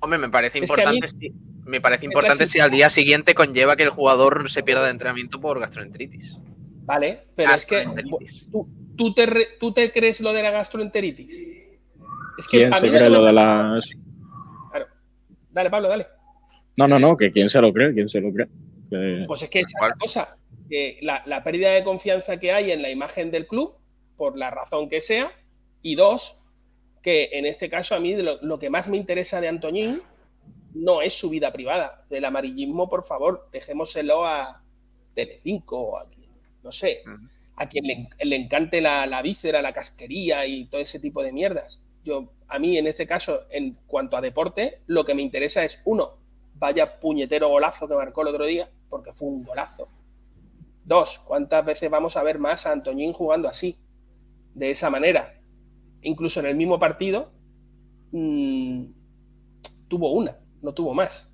[SPEAKER 3] Hombre, me parece
[SPEAKER 6] Es a mí-
[SPEAKER 3] importante, si, me parece importante si al día siguiente conlleva que el jugador se pierda de entrenamiento por gastroenteritis.
[SPEAKER 6] Vale, pero es que ¿tú, tú te, re- tú te crees lo de la gastroenteritis. Es que
[SPEAKER 9] ¿Quién
[SPEAKER 6] a
[SPEAKER 9] se
[SPEAKER 6] mí
[SPEAKER 9] cree lo de las.?
[SPEAKER 6] Dale, Pablo, dale.
[SPEAKER 9] No, no, no, que quién se lo cree, quién se lo cree. Que-
[SPEAKER 6] Pues es que esa es la cosa. que la, la pérdida de confianza que hay en la imagen del club, por la razón que sea, y dos, que en este caso a mí lo que más me interesa de Antoñín no es su vida privada. Del amarillismo, por favor, dejémoselo a Telecinco o a quien, no sé, a quien le, le encante la, la víscera, la casquería y todo ese tipo de mierdas. Yo, a mí, en este caso, en cuanto a deporte, lo que me interesa es, uno, vaya puñetero golazo que marcó el otro día, porque fue un golazo. Dos, ¿cuántas veces vamos a ver más a Antoñín jugando así? De esa manera. Incluso en el mismo partido mm, tuvo una, no tuvo más.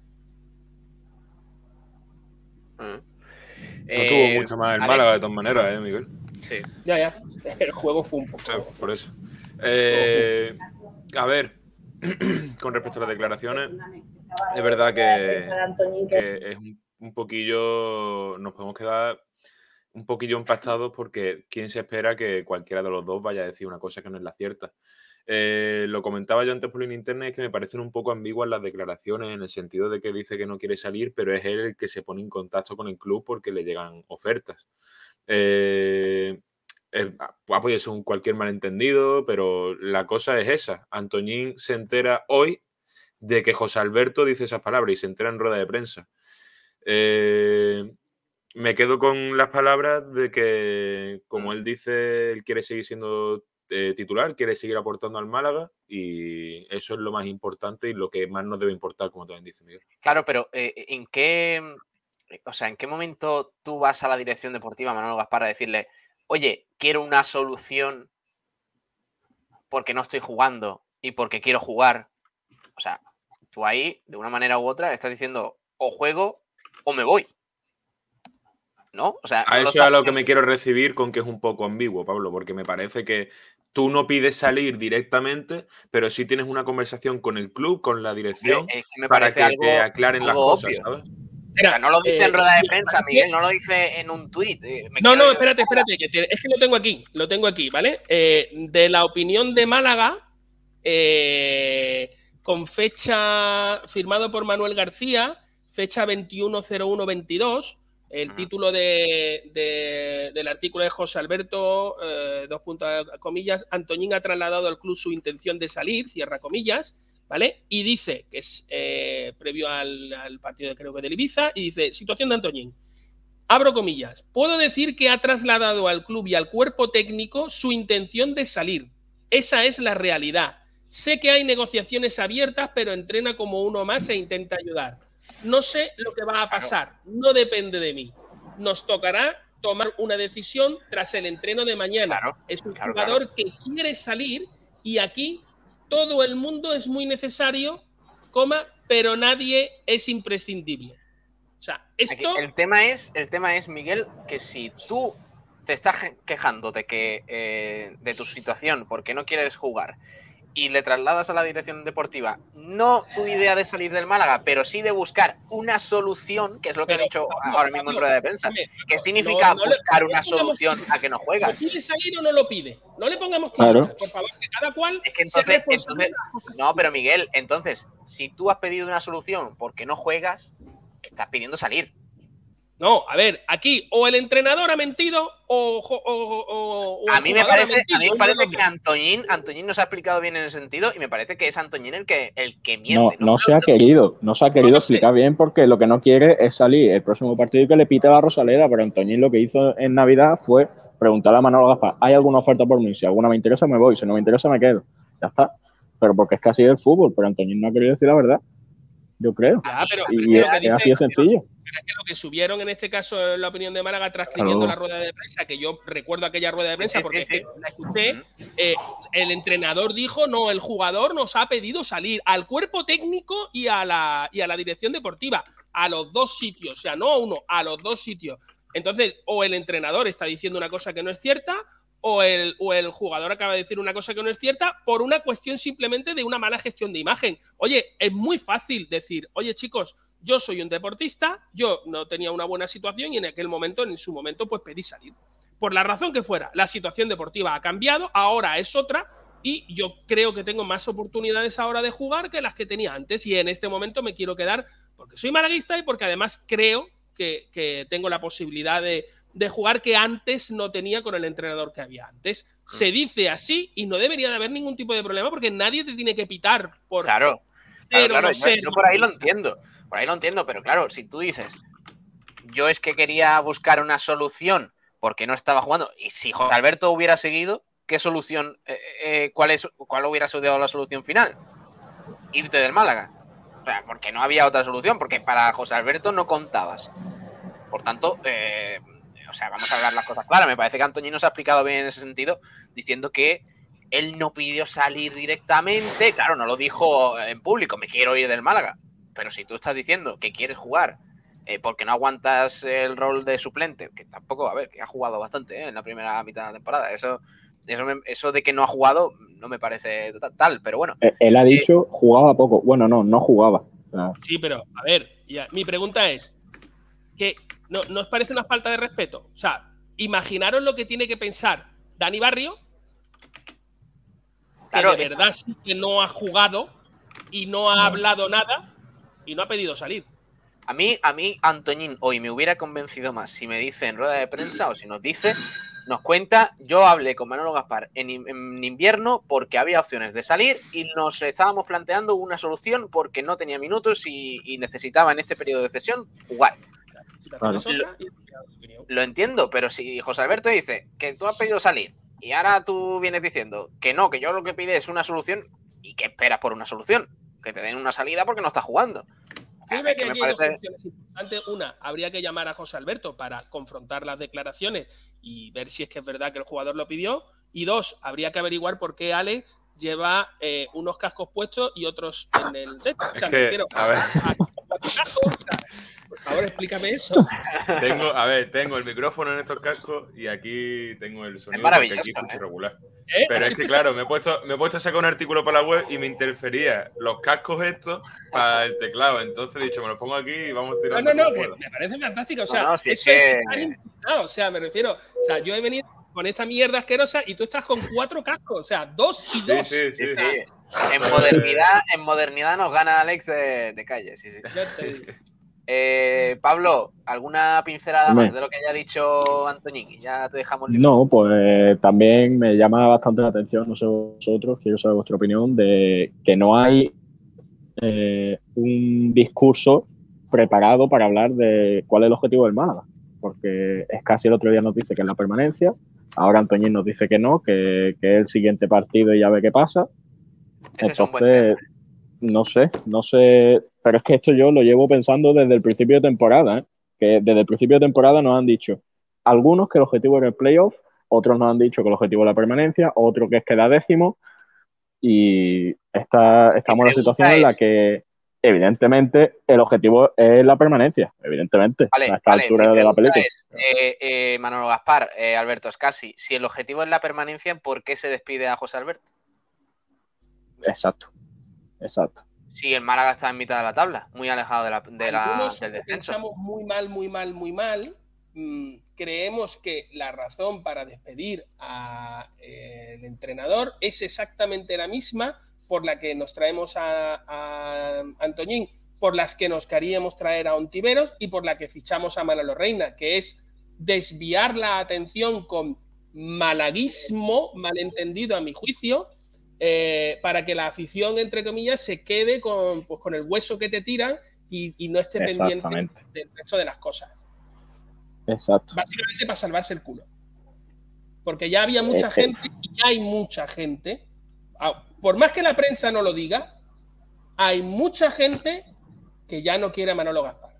[SPEAKER 4] No
[SPEAKER 3] Eh,
[SPEAKER 4] tuvo mucho más el
[SPEAKER 3] Alex.
[SPEAKER 4] Málaga de todas maneras, ¿eh, Miguel?
[SPEAKER 3] Sí.
[SPEAKER 6] Ya, ya. El juego fue un poco.
[SPEAKER 4] Por eso. Eh, a ver, con respecto a las declaraciones, es verdad que, que es un, un poquillo, nos podemos quedar un poquillo impactados porque quién se espera que cualquiera de los dos vaya a decir una cosa que no es la cierta. Eh, lo comentaba yo antes por línea internet, es que me parecen un poco ambiguas las declaraciones en el sentido de que dice que no quiere salir, pero es él el que se pone en contacto con el club porque le llegan ofertas. Eh, eh, ha ha podido ser un cualquier malentendido, pero la cosa es esa. Antoñín se entera hoy de que José Alberto dice esas palabras y se entera en rueda de prensa. Eh, me quedo con las palabras de que, como él dice, él quiere seguir siendo eh, titular, quiere seguir aportando al Málaga y eso es lo más importante y lo que más nos debe importar, como también dice Miguel.
[SPEAKER 3] Claro, pero eh, ¿en qué, o sea, en qué momento tú vas a la dirección deportiva, Manuel Gaspar, a decirle, oye, quiero una solución porque no estoy jugando y porque quiero jugar? O sea, tú ahí, de una manera u otra, estás diciendo, o juego o me voy. ¿No? O sea,
[SPEAKER 4] A
[SPEAKER 3] no
[SPEAKER 4] eso es a lo que me quiero recibir con que es un poco ambiguo, Pablo, porque me parece que tú no pides salir directamente, pero sí tienes una conversación con el club, con la dirección,
[SPEAKER 3] es que me
[SPEAKER 4] para que
[SPEAKER 3] algo-
[SPEAKER 4] te aclaren las cosas,
[SPEAKER 3] obvio.
[SPEAKER 4] ¿sabes?
[SPEAKER 3] O sea, no lo dice
[SPEAKER 6] eh,
[SPEAKER 3] en rueda de prensa, Miguel, no lo dice en un tuit. eh,
[SPEAKER 6] No, no, espérate, espérate, que te- es que lo tengo aquí, lo tengo aquí, ¿vale? Eh, de la opinión de Málaga, eh, con fecha firmado por Manuel García, fecha 21.01.22, El título de, de- del artículo de José Alberto, eh, dos puntos comillas, Antoñín ha trasladado al club su intención de salir, cierra comillas, ¿vale? Y dice, que es eh, previo al, al partido de creo que del Ibiza, y dice, situación de Antoñín. Abro comillas. Puedo decir que ha trasladado al club y al cuerpo técnico su intención de salir. Esa es la realidad. Sé que hay negociaciones abiertas, pero entrena como uno más e intenta ayudar. No sé lo que va a pasar. No depende de mí. Nos tocará tomar una decisión tras el entreno de mañana. es un
[SPEAKER 3] claro,
[SPEAKER 6] jugador que quiere salir y aquí todo el mundo es muy necesario, coma, pero nadie es imprescindible. O sea,
[SPEAKER 3] Aquí,
[SPEAKER 6] esto
[SPEAKER 3] el tema es, el tema es, Miguel, que si tú te estás quejando de que eh, de tu situación porque no quieres jugar y le trasladas a la dirección deportiva no tu idea de salir del Málaga, pero sí de buscar una solución, que es lo que he dicho ahora mismo en rueda de prensa. ¿Qué significa
[SPEAKER 6] no
[SPEAKER 3] buscar
[SPEAKER 6] no
[SPEAKER 3] una solución a que no
[SPEAKER 6] ¿Lo
[SPEAKER 3] juegas?
[SPEAKER 6] pide salir o no lo pide? No le pongamos
[SPEAKER 3] Claro.
[SPEAKER 6] por favor, que cada cual
[SPEAKER 3] Es que entonces, no, pero Miguel, entonces, si tú has pedido una solución porque no juegas, estás pidiendo salir.
[SPEAKER 6] No, a ver, aquí o el entrenador ha mentido o, o- o- o
[SPEAKER 3] A mí me parece, a mí me parece que Antoñín, Antoñín no se ha explicado bien en ese sentido y me parece que es Antoñín el que, el que
[SPEAKER 9] No,
[SPEAKER 3] miente.
[SPEAKER 9] no se ha querido, no se ha querido explicar bien porque lo que no quiere es salir el próximo partido y que le pite la Rosaleda, pero Antoñín lo que hizo en Navidad fue preguntarle a Manolo Gaspar, ¿hay alguna oferta por mí? Si alguna me interesa me voy, si no me interesa me quedo. Ya está. Pero porque es que así es el fútbol, pero Antoñín no ha querido decir la verdad. Yo creo.
[SPEAKER 6] Ya, pero-
[SPEAKER 9] y
[SPEAKER 6] pero
[SPEAKER 9] es,
[SPEAKER 6] que
[SPEAKER 9] es
[SPEAKER 6] dice-
[SPEAKER 9] así de sencillo.
[SPEAKER 6] Pero es que lo que subieron en este caso en la opinión de Málaga transcribiendo
[SPEAKER 9] Claro.
[SPEAKER 6] la rueda de prensa, que yo recuerdo aquella rueda de prensa
[SPEAKER 3] Sí, sí,
[SPEAKER 6] porque
[SPEAKER 3] sí.
[SPEAKER 6] es que la escuché, eh, el entrenador dijo, no, el jugador nos ha pedido salir al cuerpo técnico y a la, y a la dirección deportiva, a los dos sitios, o sea, no a uno, a los dos sitios. Entonces, o el entrenador está diciendo una cosa que no es cierta, o el, jugador acaba de decir una cosa que no es cierta por una cuestión simplemente de una mala gestión de imagen. Oye, es muy fácil decir, oye chicos, yo soy un deportista, yo no tenía una buena situación y en aquel momento, en su momento, pues pedí salir. Por la razón que fuera, la situación deportiva ha cambiado, ahora es otra y yo creo que tengo más oportunidades ahora de jugar que las que tenía antes y en este momento me quiero quedar porque soy malaguista y porque además creo que tengo la posibilidad de, de jugar que antes no tenía con el entrenador que había antes. Se dice así y no debería de haber ningún tipo de problema porque nadie te tiene que pitar por
[SPEAKER 3] Claro, claro,
[SPEAKER 6] no
[SPEAKER 3] yo por ahí lo entiendo, por ahí lo entiendo, pero claro, si tú dices, yo es que quería buscar una solución porque no estaba jugando, y si José Alberto hubiera seguido, ¿qué solución, eh, eh, cuál, es, cuál hubiera sido la solución final? Irte del Málaga. O sea, porque no había otra solución, porque para José Alberto no contabas. Por tanto, eh, o sea, vamos a hablar las cosas claras. Me parece que Antoñino se ha explicado bien en ese sentido, diciendo que él no pidió salir directamente. Claro, no lo dijo en público, me quiero ir del Málaga. Pero si tú estás diciendo que quieres jugar eh, porque no aguantas el rol de suplente, que tampoco, a ver, que ha jugado bastante eh, en la primera mitad de la temporada. Eso, eso, me- eso de que no ha jugado no me parece ta- tal, pero bueno.
[SPEAKER 9] Eh, Él ha dicho jugaba poco. Bueno, no, no jugaba.
[SPEAKER 6] Sí, pero a ver, ya, mi pregunta es que no, ¿no os parece una falta de respeto? O sea, imaginaros lo que tiene que pensar Dani Barrio, que
[SPEAKER 3] Claro,
[SPEAKER 6] de verdad sí que no ha jugado y no ha hablado nada y no ha pedido salir.
[SPEAKER 3] A mí, a mí, Antoñín, hoy me hubiera convencido más si me dice en rueda de prensa o si nos dice, nos cuenta, yo hablé con Manolo Gaspar en invierno porque había opciones de salir y nos estábamos planteando una solución porque no tenía minutos y, y necesitaba en este periodo de cesión jugar.
[SPEAKER 9] Claro.
[SPEAKER 3] Lo, lo entiendo, pero si José Alberto dice que tú has pedido salir y ahora tú vienes diciendo que no, que yo lo que pide es una solución y que esperas por una solución, que te den una salida porque no estás jugando. Es
[SPEAKER 6] que aquí
[SPEAKER 3] parece-.
[SPEAKER 6] Una, habría que llamar a José Alberto para confrontar las declaraciones y ver si es que es verdad que el jugador lo pidió. Y dos, habría que averiguar por qué Ale lleva eh, unos cascos puestos y otros en el techo. O sea,
[SPEAKER 4] Es
[SPEAKER 6] me
[SPEAKER 4] que,
[SPEAKER 6] refiero
[SPEAKER 4] a ver.
[SPEAKER 6] Favor, explícame eso.
[SPEAKER 4] Tengo, a ver, tengo el micrófono en estos cascos y aquí tengo el sonido porque
[SPEAKER 3] maravilloso,
[SPEAKER 4] aquí escucho
[SPEAKER 3] ¿eh?
[SPEAKER 4] regular.
[SPEAKER 6] ¿Eh?
[SPEAKER 4] Pero es que claro, me he puesto, me he puesto a sacar un artículo para la web y me interfería los cascos estos para el teclado. Entonces he dicho, me los pongo aquí y vamos
[SPEAKER 6] No,
[SPEAKER 4] tirando.
[SPEAKER 6] no, no,
[SPEAKER 4] como
[SPEAKER 6] que me parece fantástico. O sea,
[SPEAKER 3] No, no, si es
[SPEAKER 6] eso es
[SPEAKER 3] que-
[SPEAKER 6] implicado, O sea, me refiero. O sea, yo he venido con esta mierda asquerosa y tú estás con cuatro cascos. O sea, dos y dos.
[SPEAKER 4] sí, sí,
[SPEAKER 3] Sí,
[SPEAKER 4] sí.
[SPEAKER 3] sí. En modernidad, en modernidad nos gana Alex de, de calle, sí, sí.
[SPEAKER 6] Ya te digo.
[SPEAKER 3] Eh, Pablo, ¿alguna pincelada
[SPEAKER 9] Dime.
[SPEAKER 3] más de lo que haya dicho Antoñín? Y ya te dejamos libre.
[SPEAKER 9] No, pues también me llama bastante la atención, no sé vosotros, quiero saber vuestra opinión, de que no hay eh, un discurso preparado para hablar de cuál es el objetivo del Málaga. Porque es casi el otro día nos dice que es la permanencia, ahora Antoñín nos dice que no, que, que es el siguiente partido y ya ve qué pasa.
[SPEAKER 3] Ese es un buen
[SPEAKER 9] Entonces, no sé, no sé, pero es que esto yo lo llevo pensando desde el principio de temporada, ¿eh? que desde el principio de temporada nos han dicho algunos que el objetivo era el playoff, otros nos han dicho que el objetivo es la permanencia, otro que es quedar décimo, y está, estamos en la situación en la que evidentemente el objetivo es la permanencia, evidentemente,
[SPEAKER 3] Vale,
[SPEAKER 9] a esta
[SPEAKER 3] vale,
[SPEAKER 9] altura de la película.
[SPEAKER 3] es, eh, eh, Manolo Gaspar, eh, Alberto Scassi, si el objetivo es la permanencia, ¿por qué se despide a José Alberto?
[SPEAKER 9] Exacto, exacto.
[SPEAKER 3] Si el Málaga está en mitad de la tabla, muy alejado de la, de la- del descenso.
[SPEAKER 6] pensamos muy mal, muy mal, muy mal. Mm, creemos que la razón para despedir al entrenador es exactamente la misma por la que nos traemos a, a Antoñín, por las que nos queríamos traer a Ontiveros y por la que fichamos a Manolo Reina, que es desviar la atención con malaguismo, malentendido a mi juicio, eh, para que la afición, entre comillas, se quede con, pues, con el hueso que te tiran y, y no esté pendiente del resto de las cosas.
[SPEAKER 9] Exacto.
[SPEAKER 6] Básicamente para salvarse el culo. Porque ya había mucha
[SPEAKER 9] Es que-
[SPEAKER 6] gente y ya hay mucha gente. ah, Por más que la prensa no lo diga, hay mucha gente que ya no quiere a Manolo Gaspar.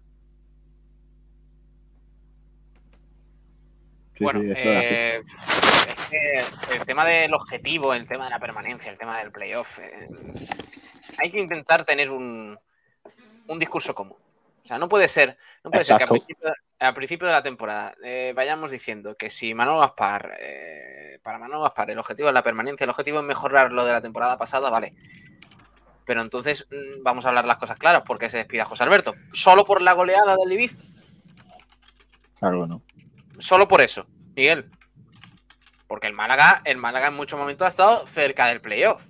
[SPEAKER 9] Sí,
[SPEAKER 3] bueno,
[SPEAKER 9] sí,
[SPEAKER 3] eh, es que el tema del objetivo, el tema de la permanencia, el tema del playoff, eh, hay que intentar tener un, un discurso común. O sea, no puede ser, no puede ser que al
[SPEAKER 9] Exacto.
[SPEAKER 3] principio, de la temporada eh, vayamos diciendo que si Manolo Gaspar, eh, para Manolo Gaspar el objetivo es la permanencia, el objetivo es mejorar lo de la temporada pasada, vale. Pero entonces mm, vamos a hablar las cosas claras. ¿Por qué se despide a José Alberto? ¿Solo por la goleada del Ibiza?
[SPEAKER 9] Claro que no.
[SPEAKER 3] Solo por eso, Miguel. Porque el Málaga, el Málaga en muchos momentos ha estado cerca del playoff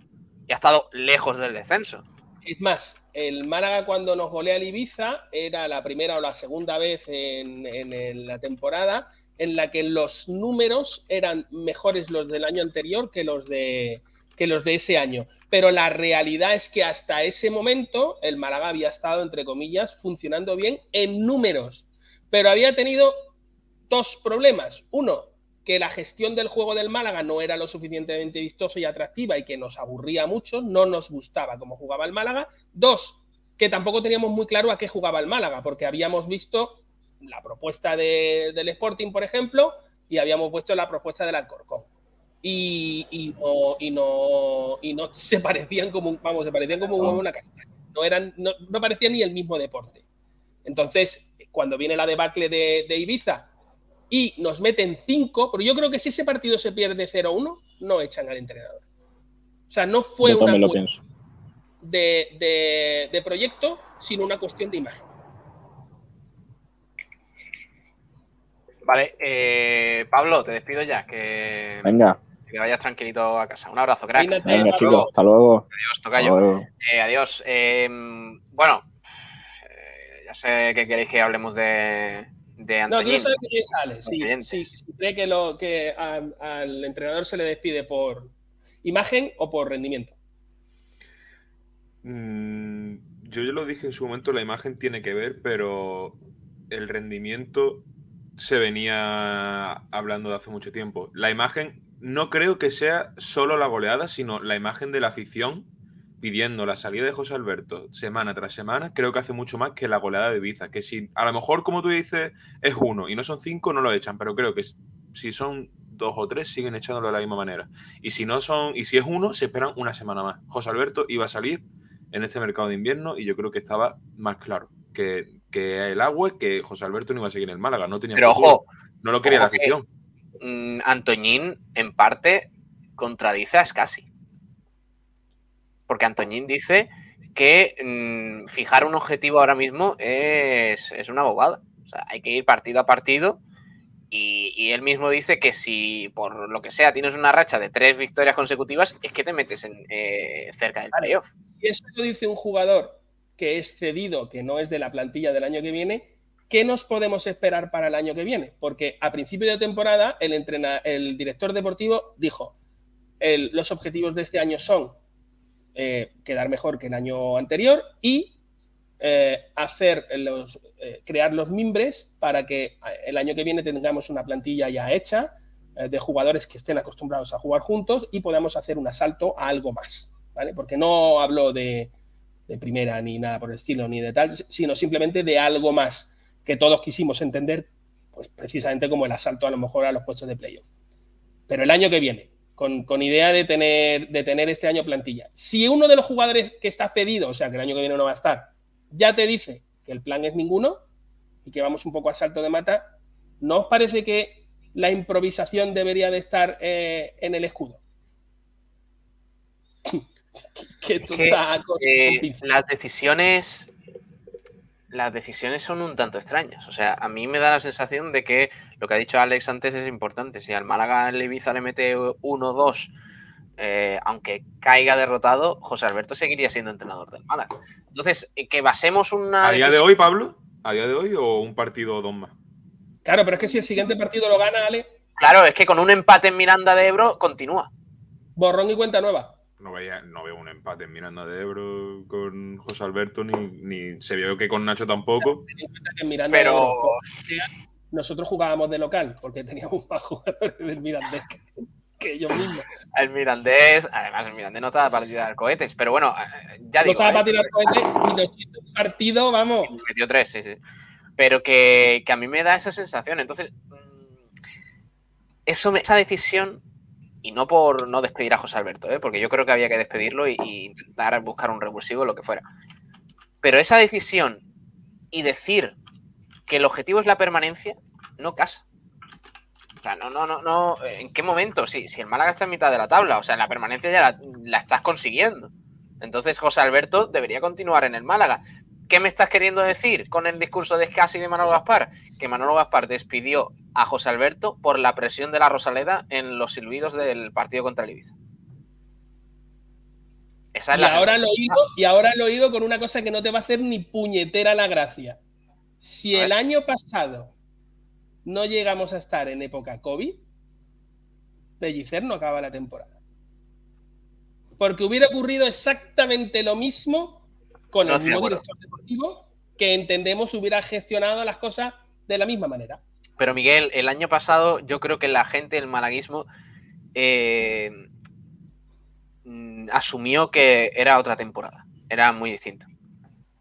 [SPEAKER 3] y ha estado lejos del descenso.
[SPEAKER 6] Es más, el Málaga cuando nos golea el Ibiza era la primera o la segunda vez en, en el- la temporada en la que los números eran mejores los del año anterior que los de que los de ese año. Pero la realidad es que hasta ese momento el Málaga había estado, entre comillas, funcionando bien en números. Pero había tenido dos problemas. Uno, que la gestión del juego del Málaga no era lo suficientemente vistosa y atractiva y que nos aburría mucho, no nos gustaba cómo jugaba el Málaga. Dos, que tampoco teníamos muy claro a qué jugaba el Málaga, porque habíamos visto la propuesta de- del Sporting, por ejemplo, y habíamos puesto la propuesta del Alcorcón. Y, y no, y, no, y no se parecían como, un- vamos, se parecían como un una castaña. No, eran, no, no parecían ni el mismo deporte. Entonces, cuando viene la debacle de, de Ibiza y nos meten cinco, pero yo creo que si ese partido se pierde 0-1, no echan al entrenador. O sea, no fue
[SPEAKER 9] Yo
[SPEAKER 6] una cuestión de, de- de proyecto, sino una cuestión de imagen.
[SPEAKER 3] Vale, eh, Pablo, te despido ya, que,
[SPEAKER 9] Venga,
[SPEAKER 3] que vayas tranquilito a casa. Un abrazo, crack.
[SPEAKER 9] Venga
[SPEAKER 3] Hasta
[SPEAKER 9] chicos,
[SPEAKER 3] luego.
[SPEAKER 9] hasta luego.
[SPEAKER 3] Adiós, tocayo.
[SPEAKER 9] Luego.
[SPEAKER 3] Eh, adiós. Eh, bueno, eh, ya sé que queréis que hablemos de, de
[SPEAKER 6] No, quiero saber qué piensa Ale.
[SPEAKER 3] los
[SPEAKER 6] Si, si- si cree que, lo, que a- al entrenador se le despide por imagen o por rendimiento.
[SPEAKER 4] Mm, yo ya lo dije en su momento, la imagen tiene que ver, pero el rendimiento se venía hablando de hace mucho tiempo. La imagen no creo que sea solo la goleada, sino la imagen de la afición pidiendo la salida de José Alberto semana tras semana, creo que hace mucho más que la goleada de Ibiza. Que si a lo mejor, como tú dices, es uno y no son cinco, no lo echan, pero creo que si son dos o tres, siguen echándolo de la misma manera. Y si no son, y si es uno, se esperan una semana más. José Alberto iba a salir en este mercado de invierno y yo creo que estaba más claro que, que el agua que José Alberto no iba a seguir en el Málaga, no tenía
[SPEAKER 3] Pero
[SPEAKER 4] futuro.
[SPEAKER 3] ojo,
[SPEAKER 4] no lo quería
[SPEAKER 3] ojo
[SPEAKER 4] la
[SPEAKER 3] que-
[SPEAKER 4] afición.
[SPEAKER 3] mm, Antoñín, en parte, contradice a Scassi. Porque Antoñín dice que mm, fijar un objetivo ahora mismo es, es una bobada. O sea, hay que ir partido a partido. Y, y él mismo dice que si por lo que sea tienes una racha de tres victorias consecutivas, es que te metes en, eh, cerca del playoff.
[SPEAKER 6] Si eso lo dice un jugador que es cedido, que no es de la plantilla del año que viene, ¿qué nos podemos esperar para el año que viene? Porque a principio de temporada el, el director deportivo dijo, el- los objetivos de este año son eh, quedar mejor que el año anterior y eh, hacer los, eh, crear los mimbres para que el año que viene tengamos una plantilla ya hecha de jugadores que estén acostumbrados a jugar juntos y podamos hacer un asalto a algo más, ¿vale? Porque no hablo de, de primera ni nada por el estilo ni de tal, sino simplemente de algo más que todos quisimos entender, pues precisamente como el asalto a lo mejor a los puestos de playoff. Pero el año que viene, con, con idea de tener, de tener este año plantilla. Si uno de los jugadores que está cedido, o sea que el año que viene no va a estar, ya te dice que el plan es ninguno y que vamos un poco a salto de mata, ¿no os parece que la improvisación debería de estar eh, en el escudo? que
[SPEAKER 3] eh, las decisiones las decisiones son un tanto extrañas. O sea, a mí me da la sensación de que lo que ha dicho Alex antes es importante. Si al Málaga el Ibiza le mete 1-2, eh, aunque caiga derrotado, José Alberto seguiría siendo entrenador del Málaga. Entonces, eh, que basemos una.
[SPEAKER 4] ¿A día de hoy, Pablo? ¿A día de hoy o un partido o dos más?
[SPEAKER 6] Claro, pero es que si el siguiente partido lo gana, Ale,
[SPEAKER 3] Claro, es que con un empate en Miranda de Ebro continúa.
[SPEAKER 6] borrón y cuenta nueva.
[SPEAKER 4] No, veía, no veo un empate en Miranda de Ebro con José Alberto, ni, ni se vio que con Nacho tampoco.
[SPEAKER 6] Ten en cuenta que en Miranda
[SPEAKER 3] Pero-
[SPEAKER 6] nosotros jugábamos de local porque teníamos más jugadores del Mirandés que, que ellos mismos.
[SPEAKER 3] El Mirandés, además, el Mirandés no estaba para tirar cohetes, pero bueno, eh, ya
[SPEAKER 6] no
[SPEAKER 3] digo.
[SPEAKER 6] estaba
[SPEAKER 3] eh,
[SPEAKER 6] para tirar cohetes y nos hizo un partido, vamos.
[SPEAKER 3] Metió tres, sí, sí. Pero que, que a mí me da esa sensación. Entonces, mm, eso me- esa decisión, y no por no despedir a José Alberto, ¿eh? porque yo creo que había que despedirlo y intentar buscar un revulsivo, lo que fuera. Pero esa decisión y decir que el objetivo es la permanencia, no casa. O sea, no, no, no, no. ¿En qué momento? Si, si el Málaga está en mitad de la tabla, o sea, la permanencia ya la estás consiguiendo. Entonces, José Alberto debería continuar en el Málaga. ¿Qué me estás queriendo decir con el discurso de Scassi y de Manolo Gaspar? Que Manolo Gaspar despidió a José Alberto por la presión de la Rosaleda en los silbidos del partido contra el Ibiza. Esa es
[SPEAKER 6] Y
[SPEAKER 3] la
[SPEAKER 6] ahora, lo hilo, y ahora lo hilo con una cosa que no te va a hacer ni puñetera la gracia. Si el año pasado no llegamos a estar en época COVID, Pellicer no acaba la temporada. Porque hubiera ocurrido exactamente lo mismo con
[SPEAKER 3] No
[SPEAKER 6] el mismo director deportivo que entendemos hubiera gestionado las cosas de la misma manera.
[SPEAKER 3] Pero Miguel, el año pasado yo creo que la gente, el malaguismo, eh, mm, asumió que era otra temporada. Era muy distinto.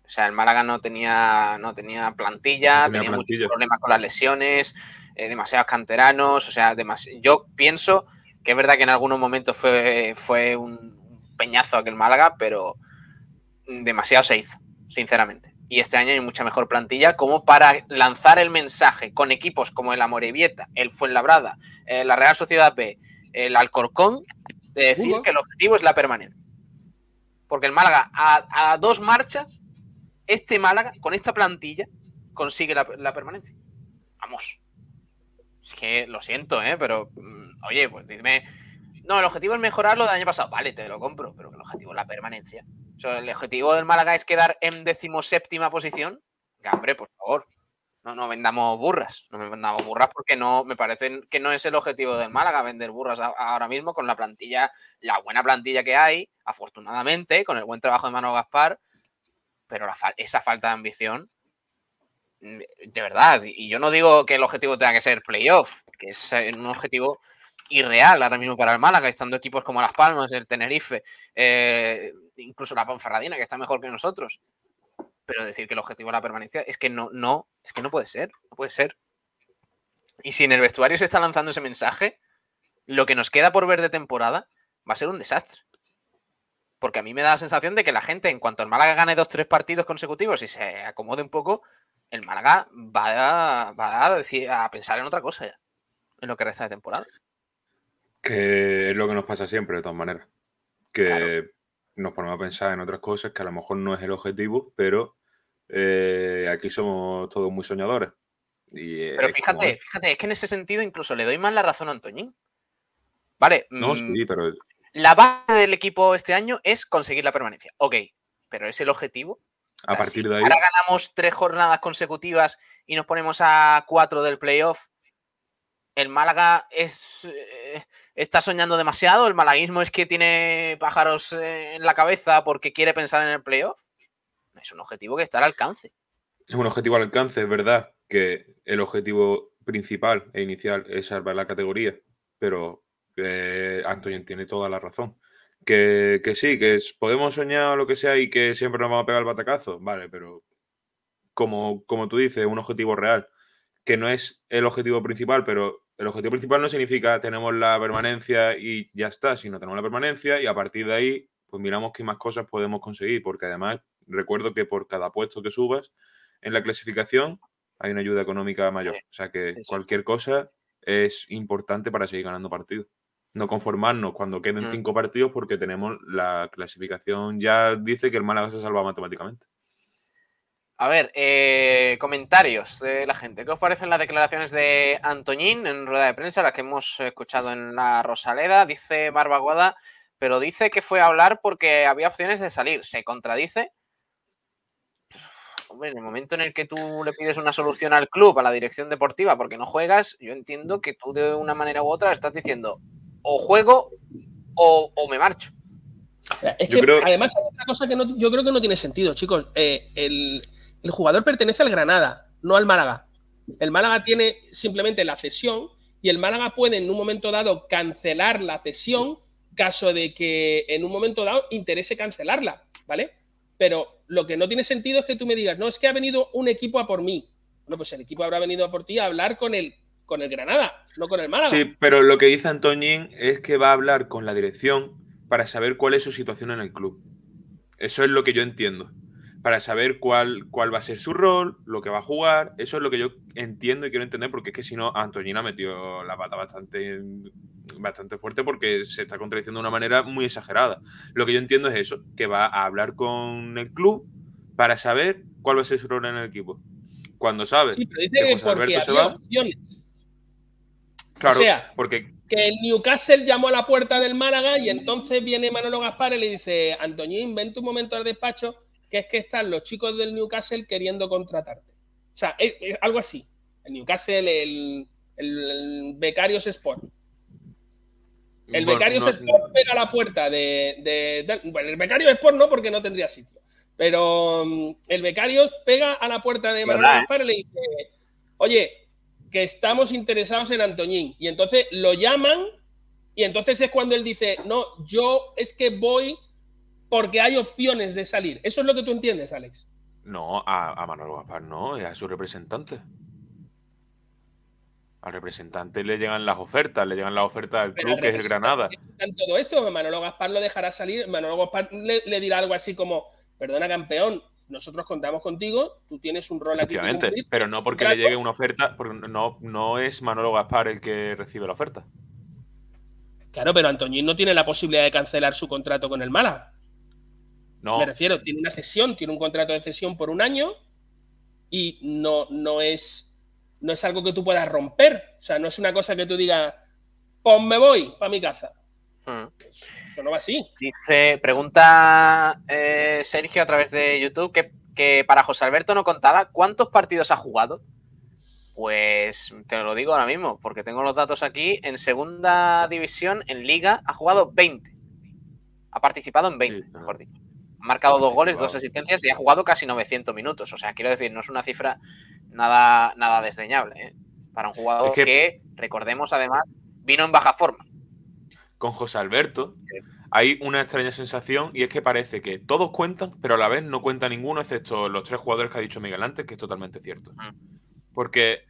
[SPEAKER 3] O sea, el Málaga no tenía, no tenía plantilla,
[SPEAKER 4] No tenía
[SPEAKER 3] tenía,
[SPEAKER 4] plantilla.
[SPEAKER 3] muchos problemas con las lesiones, eh, demasiados canteranos. O sea, demas- yo pienso que es verdad que en algunos momentos fue, fue un peñazo aquel Málaga, pero demasiado se hizo, sinceramente. Y este año hay mucha mejor plantilla como para lanzar el mensaje con equipos como el Amorebieta, el Fuenlabrada, eh, la Real Sociedad B, el Alcorcón, de decir que el objetivo es la permanencia. Porque el Málaga, a, a dos marchas, este Málaga, con esta plantilla, consigue la, la permanencia. Vamos. Es que lo siento, ¿eh? Pero, mm, oye, pues dime. No, el objetivo es mejorar lo del año pasado. Vale, te lo compro, pero que el objetivo es la permanencia. El objetivo del Málaga es quedar en decimoséptima posición. Que, hombre, por favor. No, no vendamos burras. No vendamos burras porque no me parece que no es el objetivo del Málaga vender burras ahora mismo con la plantilla, la buena plantilla que hay, afortunadamente, con el buen trabajo de Mano Gaspar. Pero esa falta de ambición, mm, de verdad. Y yo no digo que el objetivo tenga que ser playoff, que es eh, un objetivo irreal ahora mismo para el Málaga, estando equipos como Las Palmas, el Tenerife, eh, incluso la Ponferradina, que está mejor que nosotros. Pero decir que el objetivo es la permanencia es que no, no, es que no puede ser, no puede ser. Y si en el vestuario se está lanzando ese mensaje, lo que nos queda por ver de temporada va a ser un desastre. Porque a mí me da la sensación de que la gente, en cuanto el Málaga gane dos, tres partidos consecutivos y se acomode un poco, el Málaga va a, va a, decir, a pensar en otra cosa ya, en lo que resta de temporada.
[SPEAKER 4] Que es lo que nos pasa siempre, de todas maneras. Que nos ponemos a pensar en otras cosas que a lo mejor no es el objetivo, pero eh, aquí somos todos muy soñadores. Y,
[SPEAKER 3] Pero fíjate,
[SPEAKER 4] es.
[SPEAKER 3] fíjate, es que en ese sentido incluso le doy más la razón a Antoñín. Vale,
[SPEAKER 4] No,
[SPEAKER 3] mm,
[SPEAKER 4] sí, pero
[SPEAKER 3] la base del equipo este año es conseguir la permanencia. Ok, pero ¿es el objetivo?
[SPEAKER 4] A partir de ahí.
[SPEAKER 3] Ahora ganamos tres jornadas consecutivas y nos ponemos a cuatro del playoff. El Málaga es, eh, está soñando demasiado. El malaguismo es que tiene pájaros eh, en la cabeza porque quiere pensar en el playoff. Es un objetivo que está al alcance.
[SPEAKER 4] Es un objetivo al alcance, es verdad que el objetivo principal e inicial es salvar la categoría, pero eh, Antonio tiene toda la razón. Que, que sí, que podemos soñar lo que sea y que siempre nos vamos a pegar el batacazo, vale, pero como, como tú dices, un objetivo real, que no es el objetivo principal, pero el objetivo principal no significa tenemos la permanencia y ya está, sino tenemos la permanencia y a partir de ahí, pues miramos qué más cosas podemos conseguir, porque además recuerdo que por cada puesto que subas en la clasificación hay una ayuda económica mayor. O sea que cualquier cosa es importante para seguir ganando partidos. No conformarnos cuando queden
[SPEAKER 3] Mm.
[SPEAKER 4] cinco partidos porque tenemos la clasificación ya dice que el Málaga se salva matemáticamente.
[SPEAKER 3] A ver, eh, comentarios de la gente. ¿Qué os parecen las declaraciones de Antoñín en rueda de prensa, las que hemos escuchado en la Rosaleda? Dice Barbaguada, pero dice que fue a hablar porque había opciones de salir. ¿Se contradice? Hombre, en el momento en el que tú le pides una solución al club, a la dirección deportiva, porque no juegas, yo entiendo que tú de una manera u otra estás diciendo o juego o, o me marcho.
[SPEAKER 6] Es
[SPEAKER 3] Yo
[SPEAKER 6] que
[SPEAKER 3] creo-
[SPEAKER 6] además otra cosa que no- yo creo que no tiene sentido, chicos. Eh, el, el jugador pertenece al Granada, no al Málaga. El Málaga tiene simplemente la cesión y el Málaga puede en un momento dado cancelar la cesión caso de que en un momento dado interese cancelarla, ¿vale? Pero lo que no tiene sentido es que tú me digas, no, es que ha venido un equipo a por mí. Bueno, pues el equipo habrá venido a por ti a hablar con el, con el Granada, no con el Málaga.
[SPEAKER 4] Sí, pero lo que dice Antoñín es que va a hablar con la dirección para saber cuál es su situación en el club. Eso es lo que yo entiendo. Para saber cuál, cuál va a ser su rol, lo que va a jugar. Eso es lo que yo entiendo y quiero entender, porque es que si no, Antoñín ha metido la pata bastante, bastante fuerte porque se está contradiciendo de una manera muy exagerada. Lo que yo entiendo es eso, que va a hablar con el club para saber cuál va a ser su rol en el equipo. Cuando sabe
[SPEAKER 6] Sí, pero dice
[SPEAKER 4] que
[SPEAKER 6] que
[SPEAKER 4] José
[SPEAKER 6] porque
[SPEAKER 4] Alberto se va,
[SPEAKER 6] opciones.
[SPEAKER 4] claro,
[SPEAKER 6] o sea,
[SPEAKER 4] porque
[SPEAKER 6] que el Newcastle llamó a la puerta del Málaga y entonces viene Manolo Gaspar y le dice, Antoñín, ven tu momento al despacho, que es que están los chicos del Newcastle queriendo contratarte. O sea, es, es algo así. El Newcastle, el, el, el Becarios Sport. El
[SPEAKER 4] Bueno,
[SPEAKER 6] Becarios
[SPEAKER 4] no-
[SPEAKER 6] Sport pega a la puerta de, de- de- Bueno, el Becarios Sport no, porque no tendría sitio. Pero mm, el Becarios pega a la puerta de Manolo
[SPEAKER 3] ¿Verdad, eh?
[SPEAKER 6] Gaspar y le dice, oye, que estamos interesados en Antoñín. Y entonces lo llaman y entonces es cuando él dice, no, yo es que voy porque hay opciones de salir. Eso es lo que tú entiendes, Alex.
[SPEAKER 4] No, a, a Manolo Gaspar no, es a su representante. Al representante le llegan las ofertas, le llegan las ofertas del
[SPEAKER 6] Pero
[SPEAKER 4] club, que es el Granada.
[SPEAKER 6] Todo esto, Manolo Gaspar lo dejará salir. Manolo Gaspar le, le dirá algo así como, perdona campeón, nosotros contamos contigo, tú tienes un rol aquí
[SPEAKER 4] Efectivamente, pero no porque le llegue una oferta, porque no, no es Manolo Gaspar el que recibe la oferta.
[SPEAKER 6] Claro, pero Antoñín no tiene la posibilidad de cancelar su contrato con el Málaga.
[SPEAKER 4] No,
[SPEAKER 6] Me refiero, tiene una cesión, tiene un contrato de cesión por un año y no, no, es, no es algo que tú puedas romper. O sea, no es una cosa que tú digas, pues me voy para mi casa.
[SPEAKER 3] Hmm.
[SPEAKER 6] Eso no va así.
[SPEAKER 3] Dice, pregunta eh, Sergio a través de YouTube que, que para José Alberto no contaba cuántos partidos ha jugado. Pues te lo digo ahora mismo, porque tengo los datos aquí. En segunda división, en liga, ha jugado 20. Ha participado en 20, mejor dicho. Ha marcado dos goles, dos asistencias y ha jugado casi 900 minutos. O sea, quiero decir, no es una cifra nada, nada desdeñable. ¿eh? Para un jugador
[SPEAKER 4] Es que-
[SPEAKER 3] que, recordemos además, vino en baja forma.
[SPEAKER 4] Con José Alberto hay una extraña sensación y es que parece que todos cuentan, pero a la vez no cuenta ninguno, excepto los tres jugadores que ha dicho Miguel antes, que es totalmente cierto. Porque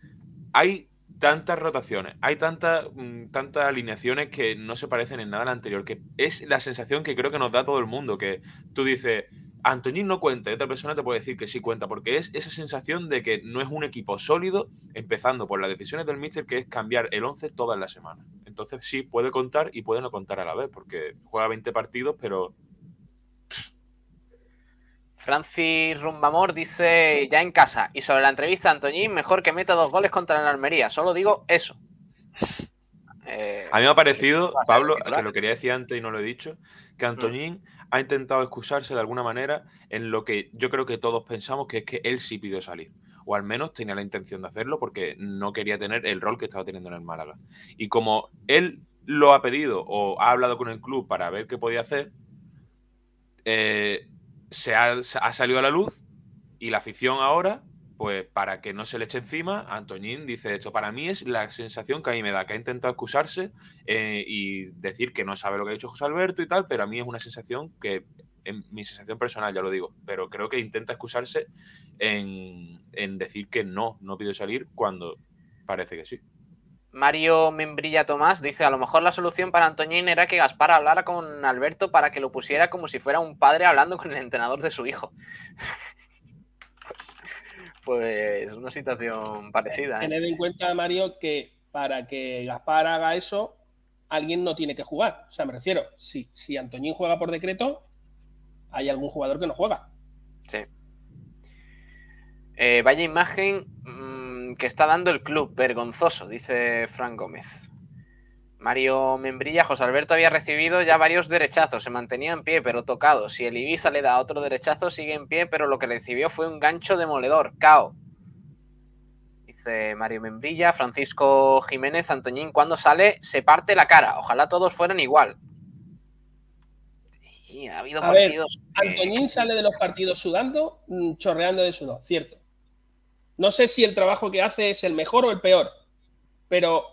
[SPEAKER 4] hay tantas rotaciones, hay tantas, mm, tantas alineaciones que no se parecen en nada a la anterior, que es la sensación que creo que nos da todo el mundo, que tú dices, Antoñín no cuenta, y otra persona te puede decir que sí cuenta, porque es esa sensación de que no es un equipo sólido, empezando por las decisiones del míster, que es cambiar el 11 todas las semanas. Entonces sí, puede contar y puede no contar a la vez, porque juega 20 partidos, pero
[SPEAKER 3] Francis Rumbamor dice ya en casa. Y sobre la entrevista a Antoñín, mejor que meta dos goles contra el Almería. Solo digo eso. eh,
[SPEAKER 4] A mí me ha parecido,
[SPEAKER 3] a ser
[SPEAKER 4] Pablo, que lo quería decir antes y no lo he dicho,
[SPEAKER 3] Mm.
[SPEAKER 4] que Antoñín ha intentado excusarse de alguna manera en lo que yo creo que todos pensamos que es que él sí pidió salir. O al menos tenía la intención de hacerlo porque no quería tener el rol que estaba teniendo en el Málaga. Y como él lo ha pedido o ha hablado con el club para ver qué podía hacer, eh, se ha, se ha salido a la luz y la afición ahora, pues para que no se le eche encima, Antoñín dice esto. Para mí es la sensación que a mí me da, que ha intentado excusarse eh, y decir que no sabe lo que ha dicho José Alberto y tal, pero a mí es una sensación que, en mi sensación personal, ya lo digo, pero creo que intenta excusarse en, decir que no, no pidió salir cuando parece que sí.
[SPEAKER 3] Mario Membrilla Tomás dice, a lo mejor la solución para Antoñín era que Gaspar hablara con Alberto para que lo pusiera como si fuera un padre hablando con el entrenador de su hijo. Pues, una situación parecida. ¿eh?
[SPEAKER 6] Tened en cuenta, Mario, que para que Gaspar haga eso, alguien no tiene que jugar. O sea, me refiero, si, si Antoñín juega por decreto, hay algún jugador que no juega.
[SPEAKER 3] Sí. Eh, vaya imagen mm, que está dando el club, vergonzoso, dice Fran Gómez. Mario Membrilla, José Alberto había recibido ya varios derechazos, se mantenía en pie, pero tocado. Si el Ibiza le da otro derechazo, sigue en pie, pero lo que recibió fue un gancho demoledor, cao. Dice Mario Membrilla, Francisco Jiménez, Antoñín, cuando sale se parte la cara. Ojalá todos fueran igual. Y ha habido
[SPEAKER 6] A
[SPEAKER 3] partidos.
[SPEAKER 6] Antoñín sale de los partidos sudando, mm, chorreando de sudor, cierto. No sé si el trabajo que hace es el mejor o el peor, pero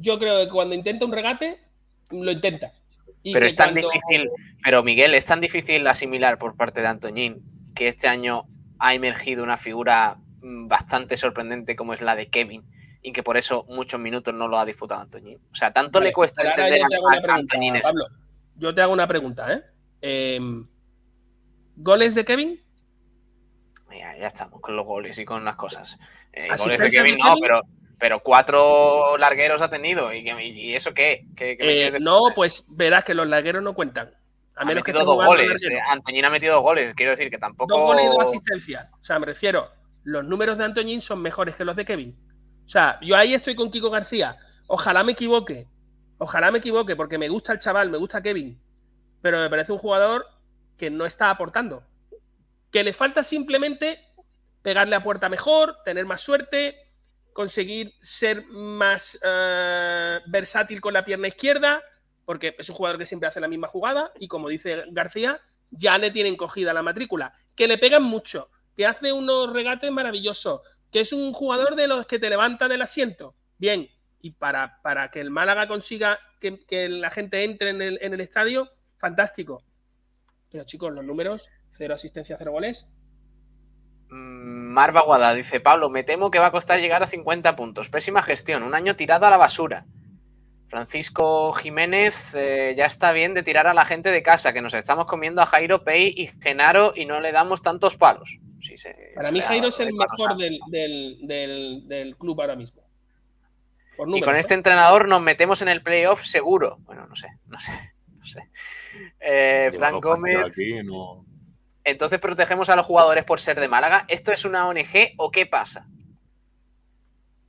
[SPEAKER 6] yo creo que cuando intenta un regate, lo intenta. Y
[SPEAKER 3] Pero es tan
[SPEAKER 6] cuando-
[SPEAKER 3] difícil, pero Miguel, es tan difícil asimilar por parte de Antoñín que este año ha emergido una figura mm, bastante sorprendente como es la de Kevin y que por eso muchos minutos no lo ha disputado Antoñín. O sea, tanto
[SPEAKER 6] Vale,
[SPEAKER 3] le cuesta entender a, Antoñín eso.
[SPEAKER 6] Pablo. Yo te hago una pregunta, ¿eh? Em, ¿Goles de Kevin?
[SPEAKER 3] Ya, ya estamos con los goles y con las cosas. Eh, goles
[SPEAKER 6] ¿Asistencia
[SPEAKER 3] de Kevin
[SPEAKER 6] de
[SPEAKER 3] no, pero, pero cuatro largueros ha tenido. ¿Y, que- y eso qué? ¿Qué- qué me
[SPEAKER 6] Eh, no, pues verás que los largueros no cuentan. A
[SPEAKER 3] ha
[SPEAKER 6] menos que
[SPEAKER 3] metido
[SPEAKER 6] esté
[SPEAKER 3] dos goles. eh, Antoñín ha metido dos goles. Quiero decir que tampoco.
[SPEAKER 6] Dos goles y dos asistencias. O sea, me refiero, los números de Antoñín son mejores que los de Kevin. O sea, yo ahí estoy con Kiko García. Ojalá me equivoque. Ojalá me equivoque, porque me gusta el chaval, me gusta Kevin. Pero me parece un jugador que no está aportando. Que le falta simplemente pegarle a puerta mejor, tener más suerte, conseguir ser más eh, versátil con la pierna izquierda, porque es un jugador que siempre hace la misma jugada y como dice García, ya le tienen cogida la matrícula, que le pegan mucho, que hace unos regates maravillosos, que es un jugador de los que te levanta del asiento. Bien, y para, para que el Málaga consiga que, que la gente entre en el, en el estadio, fantástico. Pero chicos, los números, cero asistencia, cero goles.
[SPEAKER 3] Mm, Marva Guada dice: Pablo, me temo que va a costar llegar a 50 puntos. Pésima gestión, un año tirado a la basura. Francisco Jiménez, eh, ya está bien de tirar a la gente de casa, que nos estamos comiendo a Jairo Pei y Genaro y no le damos tantos palos. Se-
[SPEAKER 6] Para
[SPEAKER 3] se
[SPEAKER 6] mí Jairo es el mejor del, del, del, del club ahora mismo. Por
[SPEAKER 3] Y con
[SPEAKER 6] ¿eh?
[SPEAKER 3] este entrenador nos metemos en el playoff seguro. Bueno, no sé, no sé, no sé. Eh, Frank Gómez.
[SPEAKER 4] aquí, no-
[SPEAKER 3] Entonces protegemos a los jugadores por ser de Málaga. ¿Esto es una ONG o qué pasa?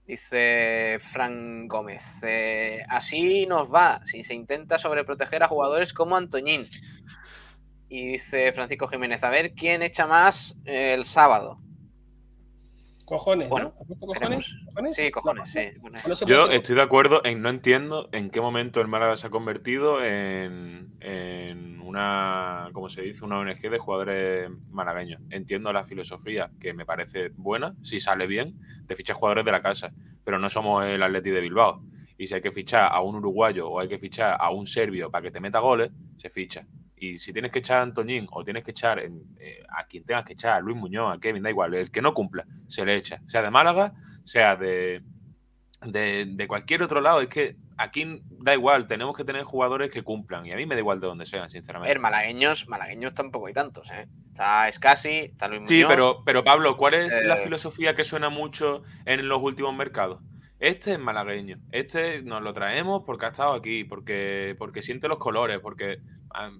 [SPEAKER 3] Dice Fran Gómez. eh, así nos va si se intenta sobreproteger a jugadores como Antoñín. Y dice Francisco Jiménez, a ver quién echa más eh, el sábado.
[SPEAKER 6] Cojones,
[SPEAKER 3] Bueno,
[SPEAKER 6] ¿no? ¿Has puesto cojones? ¿Cojones?
[SPEAKER 3] Sí, cojones,
[SPEAKER 6] No,
[SPEAKER 3] sí. Bueno,
[SPEAKER 4] Yo estoy de acuerdo en no entiendo en qué momento el Málaga se ha convertido en, en una, ¿cómo se dice? Una ONG de jugadores malagueños. Entiendo la filosofía, que me parece buena, si sale bien, de fichar jugadores de la casa, pero no somos el Atleti de Bilbao. Y si hay que fichar a un uruguayo o hay que fichar a un serbio para que te meta goles, se ficha. Y si tienes que echar a Antoñín o tienes que echar eh, a quien tengas que echar, a Luis Muñoz, a Kevin, da igual, el que no cumpla, se le echa. Sea de Málaga, sea de, de, de cualquier otro lado. Es que aquí da igual, tenemos que tener jugadores que cumplan. Y a mí me da igual de donde sean,
[SPEAKER 3] A
[SPEAKER 4] sinceramente.
[SPEAKER 3] ver, malagueños, malagueños tampoco hay tantos, ¿eh? Está Scassi, está Luis
[SPEAKER 4] Sí,
[SPEAKER 3] Muñoz.
[SPEAKER 4] pero, pero Pablo, ¿cuál es la
[SPEAKER 3] Eh,
[SPEAKER 4] filosofía que suena mucho en los últimos mercados? Este es malagueño, este nos lo traemos porque ha estado aquí, porque, porque siente los colores, porque a,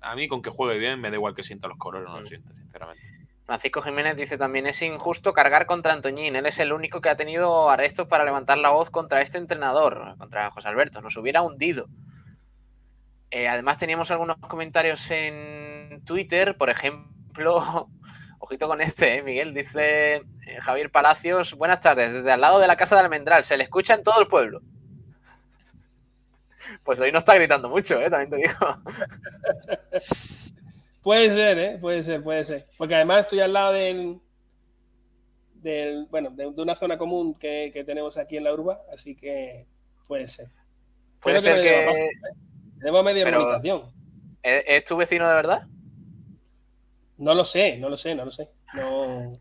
[SPEAKER 4] a mí con que juegue bien me da igual que sienta los colores o no los sienta, sinceramente.
[SPEAKER 3] Francisco Jiménez dice también es injusto cargar contra Antoñín. Él es el único que ha tenido arrestos para levantar la voz contra este entrenador, contra José Alberto. Nos hubiera hundido. Eh, además teníamos algunos comentarios en Twitter, por ejemplo, ojito con este, eh, Miguel, dice eh, Javier Palacios, buenas tardes, desde al lado de la casa de Almendral, se le escucha en todo el pueblo. Pues hoy no está gritando mucho, ¿eh? también te digo.
[SPEAKER 6] Puede ser, ¿eh? Puede ser, puede ser. Porque además estoy al lado del, del bueno, de, de una zona común que, que tenemos aquí en la urba, así que puede ser.
[SPEAKER 3] Puede
[SPEAKER 6] Creo
[SPEAKER 3] ser que...
[SPEAKER 6] pasta, ¿eh? Me debo media
[SPEAKER 3] Pero-
[SPEAKER 6] urbanización.
[SPEAKER 3] ¿Es, es tu vecino de verdad?
[SPEAKER 6] No lo sé, no lo sé, no lo sé. No...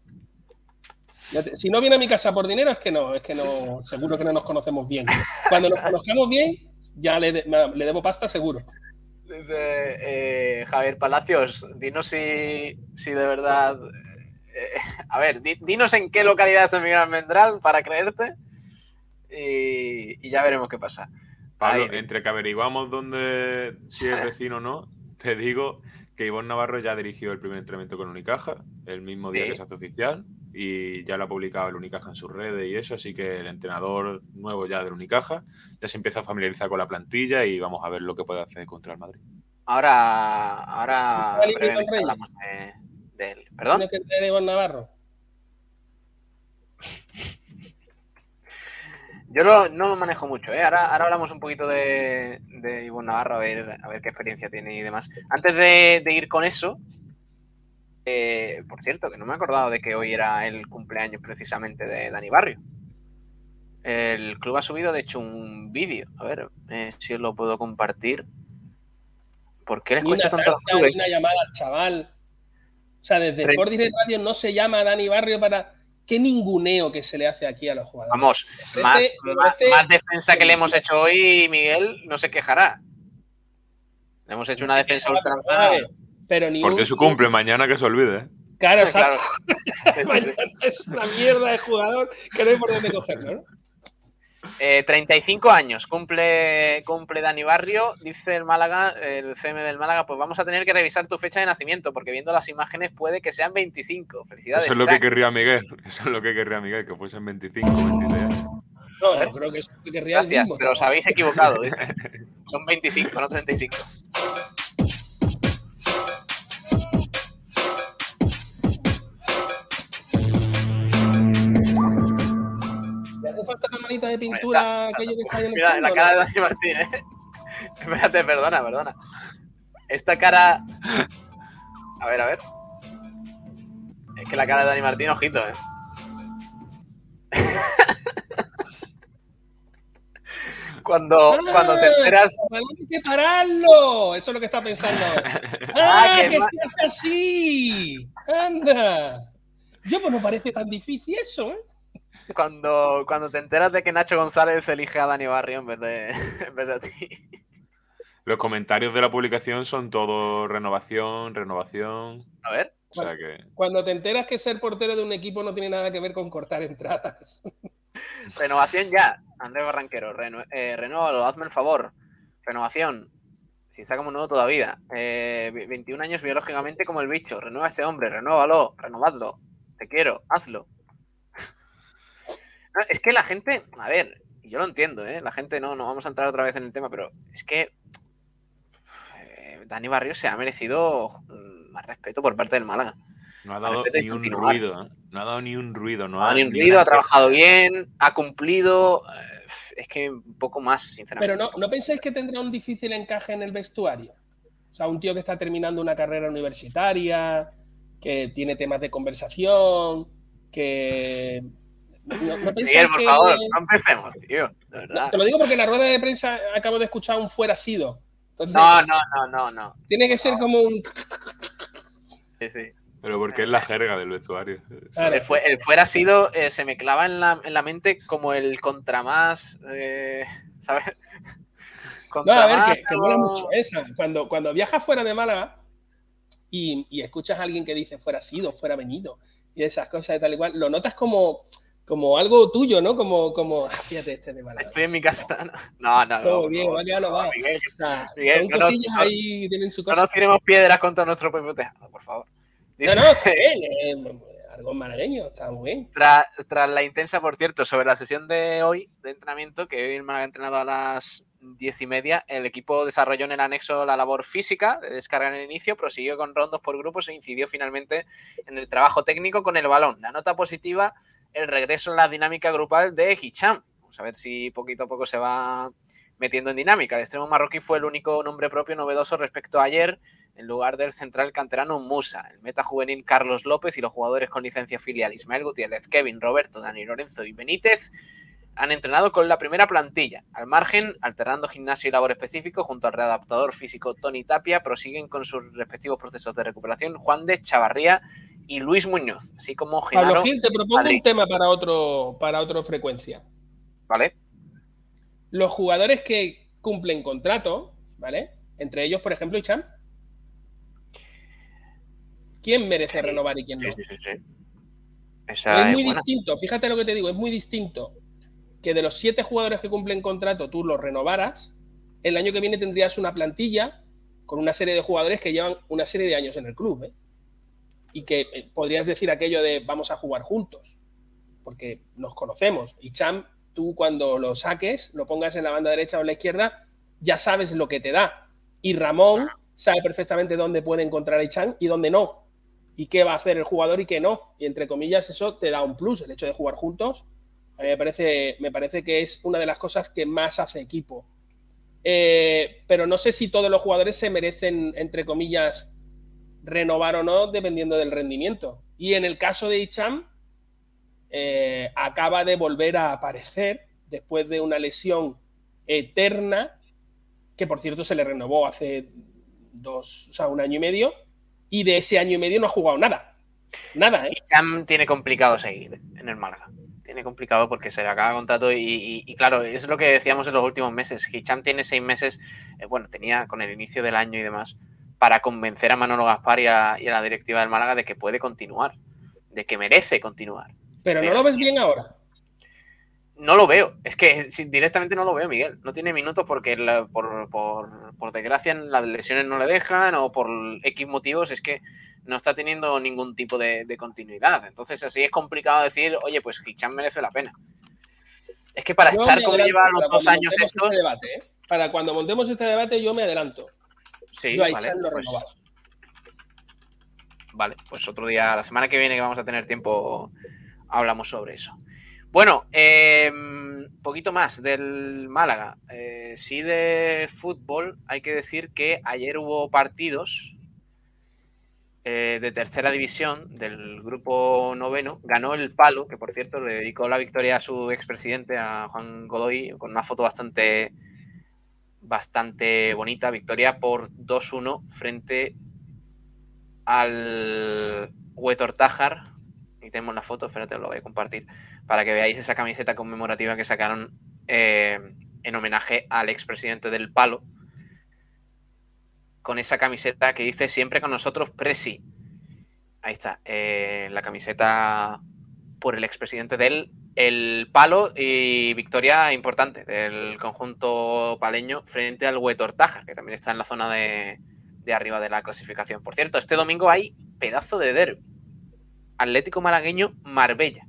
[SPEAKER 6] Te- Si no viene a mi casa por dinero, es que no, es que no, seguro que no nos conocemos bien. Cuando nos conozcamos bien, ya le, de- le debo pasta seguro.
[SPEAKER 3] Dice eh, Javier Palacios, dinos si, si de verdad... eh, a ver, di- dinos en qué localidad está Miguel Almendral para creerte y, y ya veremos qué pasa.
[SPEAKER 4] Pablo,
[SPEAKER 3] Ahí.
[SPEAKER 4] entre que averiguamos dónde, si es vecino o no, te digo que Ivonne Navarro ya ha dirigido el primer entrenamiento con Unicaja, el mismo día
[SPEAKER 3] Sí.
[SPEAKER 4] que se hace oficial, y ya lo ha publicado el Unicaja en sus redes y eso, así que el entrenador nuevo ya del Unicaja ya se empieza a familiarizar con la plantilla y vamos a ver lo que puede hacer contra el Madrid.
[SPEAKER 3] Ahora, ahora hablamos de, de él. ¿Perdón?
[SPEAKER 6] Tienes que tener a Iván Navarro.
[SPEAKER 3] Yo lo- no lo manejo mucho, ¿eh? Ahora, ahora hablamos un poquito de, de Ivonne Navarro, a ver, a ver qué experiencia tiene y demás. Antes de, de ir con eso, eh, por cierto, que no me he acordado de que hoy era el cumpleaños precisamente de Dani Barrio. El club ha subido, de hecho, un vídeo. A ver eh, si lo puedo compartir. ¿Por qué les cuesta tanto a los
[SPEAKER 6] una llamada al chaval. O sea, desde Sport Direct Radio no se llama a Dani Barrio para. ¿Qué ninguneo que se le hace aquí a los jugadores?
[SPEAKER 3] Vamos, más, defensa que le hemos hecho hoy, Miguel, no se quejará. Le hemos hecho una defensa ultranza.
[SPEAKER 6] Pero ni
[SPEAKER 4] Porque
[SPEAKER 6] un-
[SPEAKER 4] su cumple, mañana que se olvide. ¿eh?
[SPEAKER 6] Claro,
[SPEAKER 3] Claro.
[SPEAKER 6] exacto. es una mierda de jugador que no hay por dónde cogerlo, ¿no?
[SPEAKER 3] Eh, 35 años cumple, cumple Dani Barrio, dice el Málaga, el CM del Málaga, pues vamos a tener que revisar tu fecha de nacimiento, porque viendo las imágenes puede que sean 25. Felicidades.
[SPEAKER 4] Eso es lo que querría Miguel. Eso es lo que querría Miguel, que fuesen 25, 26 años.
[SPEAKER 6] No, yo creo que es lo que querría
[SPEAKER 3] Gracias,
[SPEAKER 6] mismo.
[SPEAKER 3] pero os habéis equivocado, dice. Son 25, no 35.
[SPEAKER 6] De pintura aquello que está ahí en el
[SPEAKER 3] Mira,
[SPEAKER 6] fondo,
[SPEAKER 3] la cara de? Dani Martín, ¿eh? Espérate, perdona, perdona. Esta cara. A ver, a ver. Es que la cara de Dani Martín, ojito, ¿eh? cuando, cuando te
[SPEAKER 6] ¡Ah!
[SPEAKER 3] enteras.
[SPEAKER 6] Hay que pararlo. Eso es lo que está pensando.
[SPEAKER 3] Ah,
[SPEAKER 6] ¡Ah,
[SPEAKER 3] que
[SPEAKER 6] se hace así! ¡Anda! Yo, pues no parece tan difícil eso, ¿eh?
[SPEAKER 3] Cuando, cuando te enteras de que Nacho González elige a Dani Barrio en vez de, en vez de a ti.
[SPEAKER 4] Los comentarios de la publicación son todo renovación, renovación.
[SPEAKER 3] A ver.
[SPEAKER 4] O sea que.
[SPEAKER 6] Cuando te enteras que ser portero de un equipo no tiene nada que ver con cortar entradas.
[SPEAKER 3] Renovación ya. Andrés Barranquero, reno, eh, renóvalo, hazme el favor. Renovación. Si está como nuevo todavía. Eh, 21 años biológicamente como el bicho. Renueva a ese hombre, renóvalo, renovadlo. Te quiero, hazlo. Es que la gente, a ver, yo lo entiendo, ¿eh? La gente no, no vamos a entrar otra vez en el tema, pero es que eh, Dani Barrios se ha merecido mm, más respeto por parte del Málaga.
[SPEAKER 4] No ha dado ni un
[SPEAKER 3] continuar.
[SPEAKER 4] ruido, ¿eh? No ha dado ni un ruido. No
[SPEAKER 3] No ha ni un ruido, ha trabajado bien, ha cumplido. eh, Es que un poco más, sinceramente.
[SPEAKER 6] Pero no, ¿no pensáis que tendrá un difícil encaje en el vestuario? O sea, un tío que está terminando una carrera universitaria, que tiene temas de conversación, que... ¿No, no
[SPEAKER 3] Miguel, por
[SPEAKER 6] que-
[SPEAKER 3] favor, no empecemos, tío. De verdad.
[SPEAKER 6] Te lo digo porque en la rueda de prensa acabo de escuchar un fuera sido. Entonces,
[SPEAKER 3] No, no, no, no, no.
[SPEAKER 6] Tiene que ser como un...
[SPEAKER 3] Sí, sí.
[SPEAKER 4] Pero porque es la jerga del vestuario.
[SPEAKER 3] El, fue- el fuera sido eh, se me clava en la, en la mente como el contra más. eh, ¿Sabes?
[SPEAKER 6] No,
[SPEAKER 3] Contra
[SPEAKER 6] a ver,
[SPEAKER 3] más,
[SPEAKER 6] que, que mola mucho esa. Cuando, cuando viajas fuera de Málaga y, y escuchas a alguien que dice fuera sido, fuera venido y esas cosas y tal igual, lo notas como, como algo tuyo, ¿no? Como, como, ah, fíjate este de.
[SPEAKER 3] Estoy en mi casa. No, no, no.
[SPEAKER 6] Todo bien, ya lo va.
[SPEAKER 3] Miguel,
[SPEAKER 6] O sea,
[SPEAKER 3] Miguel,
[SPEAKER 6] son
[SPEAKER 3] no nos-
[SPEAKER 6] cosillas
[SPEAKER 3] no-
[SPEAKER 6] ahí, tienen su
[SPEAKER 3] No
[SPEAKER 6] cosa.
[SPEAKER 3] nos tiremos piedras contra nuestro propio tejado, por favor.
[SPEAKER 6] No, no, está bien. algo malagueño, está muy bien.
[SPEAKER 3] Tras, tras la intensa, por cierto, sobre la sesión de hoy de entrenamiento, que hoy Málaga ha entrenado a las diez y media, el equipo desarrolló en el anexo la labor física de descarga en el inicio, prosiguió con rondos por grupos e incidió finalmente en el trabajo técnico con el balón. La nota positiva, el regreso en la dinámica grupal de Hicham. Vamos a ver si poquito a poco se va metiendo en dinámica. El extremo marroquí fue el único nombre propio novedoso respecto a ayer, en lugar del central canterano Musa, el meta juvenil Carlos López y los jugadores con licencia filial Ismael Gutiérrez, Kevin, Roberto, Dani Lorenzo y Benítez han entrenado con la primera plantilla. Al margen, alternando gimnasio y labor específico, junto al readaptador físico Tony Tapia, prosiguen con sus respectivos procesos de recuperación Juan de Chavarría y Luis Muñoz, así como Genaro
[SPEAKER 6] Pablo Gil, te propongo
[SPEAKER 3] Madrid.
[SPEAKER 6] un tema para otro, para otra frecuencia.
[SPEAKER 3] ¿Vale?
[SPEAKER 6] Los jugadores que cumplen contrato, ¿vale? Entre ellos, por ejemplo, Icham. ¿Quién merece renovar y quién no?
[SPEAKER 3] Sí, sí, sí, sí.
[SPEAKER 6] es
[SPEAKER 3] Esa es
[SPEAKER 6] muy
[SPEAKER 3] buena.
[SPEAKER 6] distinto, fíjate lo que te digo, es muy distinto que de los siete jugadores que cumplen contrato tú los renovaras, el año que viene tendrías una plantilla con una serie de jugadores que llevan una serie de años en el club, ¿eh? Y que eh, podrías decir aquello de vamos a jugar juntos, porque nos conocemos. Y Cham, tú cuando lo saques, lo pongas en la banda derecha o en la izquierda, ya sabes lo que te da. Y Ramón sabe perfectamente dónde puede encontrar a Ichan y dónde no y qué va a hacer el jugador y qué no. Y entre comillas, eso te da un plus, el hecho de jugar juntos. A mí me parece, me parece que es una de las cosas que más hace equipo. Eh, pero no sé si todos los jugadores se merecen, entre comillas, renovar o no, dependiendo del rendimiento. Y en el caso de Icham, eh, acaba de volver a aparecer después de una lesión eterna, que por cierto se le renovó hace dos, o sea, un año y medio, y de ese año y medio no ha jugado nada. Nada, ¿eh?
[SPEAKER 3] Hicham tiene complicado seguir en el Málaga. Tiene complicado porque se le acaba el contrato y claro, es lo que decíamos en los últimos meses. Hicham tiene seis meses, eh, bueno, tenía con el inicio del año y demás, para convencer a Manolo Gaspar y a, y a la directiva del Málaga de que puede continuar, de que merece continuar.
[SPEAKER 6] Pero no lo ves bien ahora.
[SPEAKER 3] No lo veo, es que directamente no lo veo, Miguel. No tiene minutos porque la- por, por- por desgracia las lesiones no le dejan o por X motivos es que no está teniendo ningún tipo de, de continuidad. Entonces así es complicado decir, oye, pues Hicham merece la pena. Es que para
[SPEAKER 6] Yo
[SPEAKER 3] estar como lleva los dos años estos,
[SPEAKER 6] este debate, ¿eh? Para cuando montemos este debate, yo me adelanto.
[SPEAKER 3] Sí,
[SPEAKER 6] yo
[SPEAKER 3] vale,
[SPEAKER 6] lo
[SPEAKER 3] pues. Vale, pues otro día, la semana que viene que vamos a tener tiempo, hablamos sobre eso. Bueno, eh, poquito más del Málaga. Eh, sí de fútbol, hay que decir que ayer hubo partidos eh, de tercera división del grupo noveno. Ganó el Palo, que por cierto le dedicó la victoria a su expresidente, a Juan Godoy, con una foto bastante, bastante bonita. Victoria por 2-1 frente al Huetor Tájar. Y tenemos la foto, espérate, os lo voy a compartir, para que veáis esa camiseta conmemorativa que sacaron eh, en homenaje al expresidente del Palo. Con esa camiseta que dice siempre con nosotros Presi. Ahí está, eh, la camiseta por el expresidente del el Palo y victoria importante del conjunto paleño frente al Huetor Tájar, que también está en la zona de, arriba de la clasificación. Por cierto, este domingo hay pedazo de derby. Atlético Malagueño Marbella.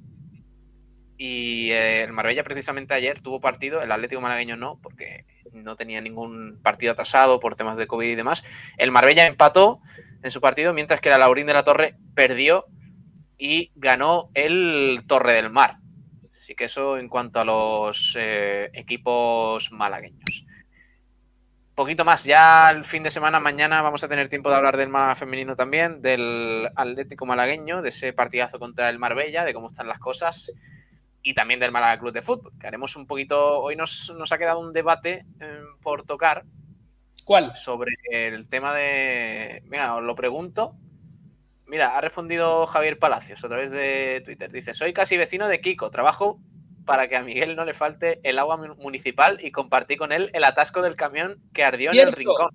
[SPEAKER 3] Y eh, el Marbella precisamente ayer tuvo partido, el Atlético Malagueño no, porque no tenía ningún partido atrasado por temas de COVID y demás. El Marbella empató en su partido, mientras que el Laurín de la Torre perdió y ganó el Torre del Mar. Así que eso en cuanto a los eh, equipos malagueños poquito más. Ya el fin de semana, mañana, vamos a tener tiempo de hablar del Málaga femenino también, del Atlético Malagueño, de ese partidazo contra el Marbella, de cómo están las cosas, y también del Málaga Club de Fútbol, que haremos un poquito. Hoy nos, nos ha quedado un debate eh, por tocar.
[SPEAKER 6] ¿Cuál?
[SPEAKER 3] Sobre el tema de. Mira, os lo pregunto. Mira, ha respondido Javier Palacios a través de Twitter. Dice: Soy casi vecino de Kiko, trabajo para que a Miguel no le falte el agua mu- municipal y compartí con él el atasco del camión que ardió en el
[SPEAKER 6] Cierto.
[SPEAKER 3] rincón.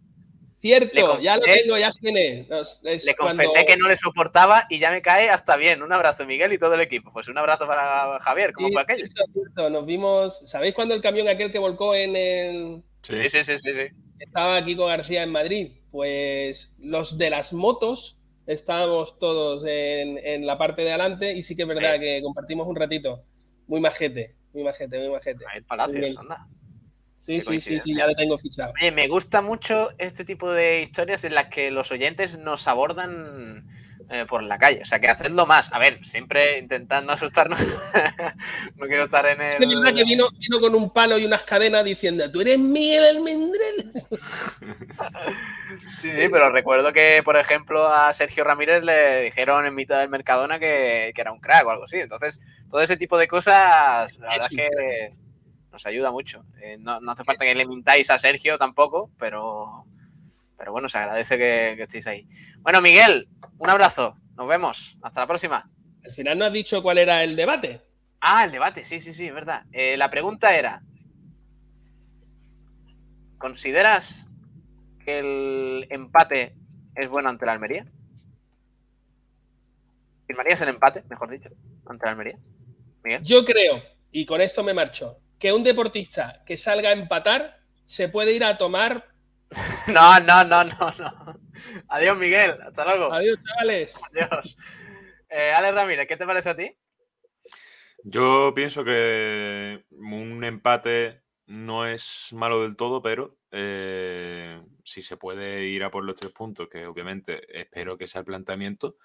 [SPEAKER 3] Le
[SPEAKER 6] Cierto, ya lo tengo, ya tiene.
[SPEAKER 3] Le
[SPEAKER 6] cuando-
[SPEAKER 3] confesé que no le soportaba y ya me cae hasta bien. Un abrazo, Miguel, y todo el equipo. Pues un abrazo para Javier. ¿Cómo
[SPEAKER 6] Sí,
[SPEAKER 3] fue aquello?
[SPEAKER 6] cierto, cierto, Nos vimos. ¿Sabéis cuando el camión aquel que volcó en el.
[SPEAKER 3] Sí, sí, sí, sí. sí.
[SPEAKER 6] Estaba Kiko García en Madrid? Pues los de las motos Estamos todos en, en la parte de adelante y sí que es verdad que compartimos un ratito. Muy majete, muy majete, muy majete. Muy
[SPEAKER 3] Palacios, anda.
[SPEAKER 6] Sí,
[SPEAKER 3] Qué
[SPEAKER 6] sí, sí, sí, ya lo tengo fichado.
[SPEAKER 3] Oye, me gusta mucho este tipo de historias en las que los oyentes nos abordan eh, por la calle. O sea, que hacedlo más. A ver, siempre intentad no asustarnos. no quiero estar en
[SPEAKER 6] Es verdad
[SPEAKER 3] el.
[SPEAKER 6] que vino, vino con un palo y unas cadenas diciendo, tú eres Miguel Almendrel.
[SPEAKER 3] Sí, sí, pero recuerdo que, por ejemplo, a Sergio Ramírez le dijeron en mitad del Mercadona que, que era un crack o algo así. Entonces, todo ese tipo de cosas, la verdad es que nos ayuda mucho. Eh, no, no hace falta que le mintáis a Sergio tampoco, pero, pero bueno, se agradece que, que estéis ahí. Bueno, Miguel, un abrazo. Nos vemos. Hasta la próxima.
[SPEAKER 6] Al final no has dicho cuál era el debate.
[SPEAKER 3] Ah, el debate, sí, sí, sí, es verdad. Eh, la pregunta era: ¿Consideras que el empate es bueno ante la Almería? ¿Firmarías el empate, mejor dicho, ante la Almería? Miguel.
[SPEAKER 6] Yo creo, y con esto me marcho, que un deportista que salga a empatar se puede ir a tomar.
[SPEAKER 3] No, no, no, no, no. Adiós, Miguel. Hasta luego.
[SPEAKER 6] Adiós, chavales.
[SPEAKER 3] Adiós. Eh, Alex Ramírez, ¿qué te parece a ti?
[SPEAKER 4] Yo pienso que un empate no es malo del todo, pero eh, si se puede ir a por los tres puntos, que obviamente espero que sea el planteamiento,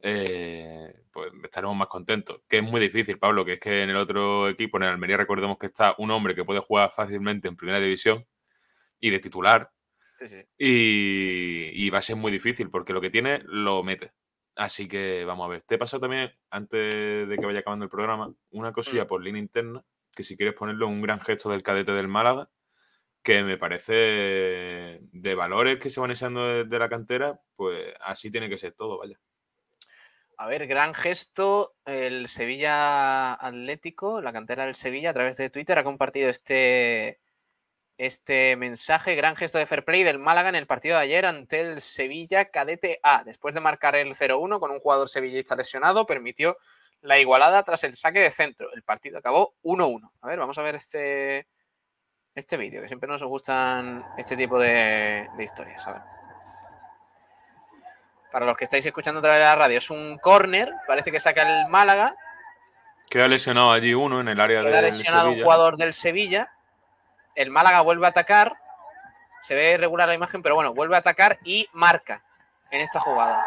[SPEAKER 4] eh, pues estaremos más contentos. Que es muy difícil, Pablo, que es que en el otro equipo, en el Almería, recordemos que está un hombre que puede jugar fácilmente en primera división y de titular,
[SPEAKER 3] Sí, sí.
[SPEAKER 4] y, y va a ser muy difícil porque lo que tiene lo mete. Así que vamos a ver. Te he pasado también, antes de que vaya acabando el programa, una cosilla por línea interna, que si quieres ponerlo, un gran gesto del cadete del Málaga, que me parece de valores que se van echando desde la cantera, pues así tiene que ser todo, vaya.
[SPEAKER 3] A ver, gran gesto. El Sevilla Atlético, la cantera del Sevilla, a través de Twitter ha compartido este, este mensaje. Gran gesto de fair play del Málaga en el partido de ayer ante el Sevilla Cadete A. Después de marcar el 0-1 con un jugador sevillista lesionado, permitió la igualada tras el saque de centro. El partido acabó 1-1. A ver, vamos a ver este, este vídeo, que siempre nos gustan este tipo de, de historias. A ver. Para los que estáis escuchando a través de la radio, es un córner, parece que saca el Málaga,
[SPEAKER 4] Queda lesionado allí uno en el área
[SPEAKER 3] queda
[SPEAKER 4] del
[SPEAKER 3] lesionado un
[SPEAKER 4] Sevilla.
[SPEAKER 3] jugador del Sevilla, el Málaga vuelve a atacar, se ve irregular la imagen, pero bueno, vuelve a atacar y marca en esta jugada.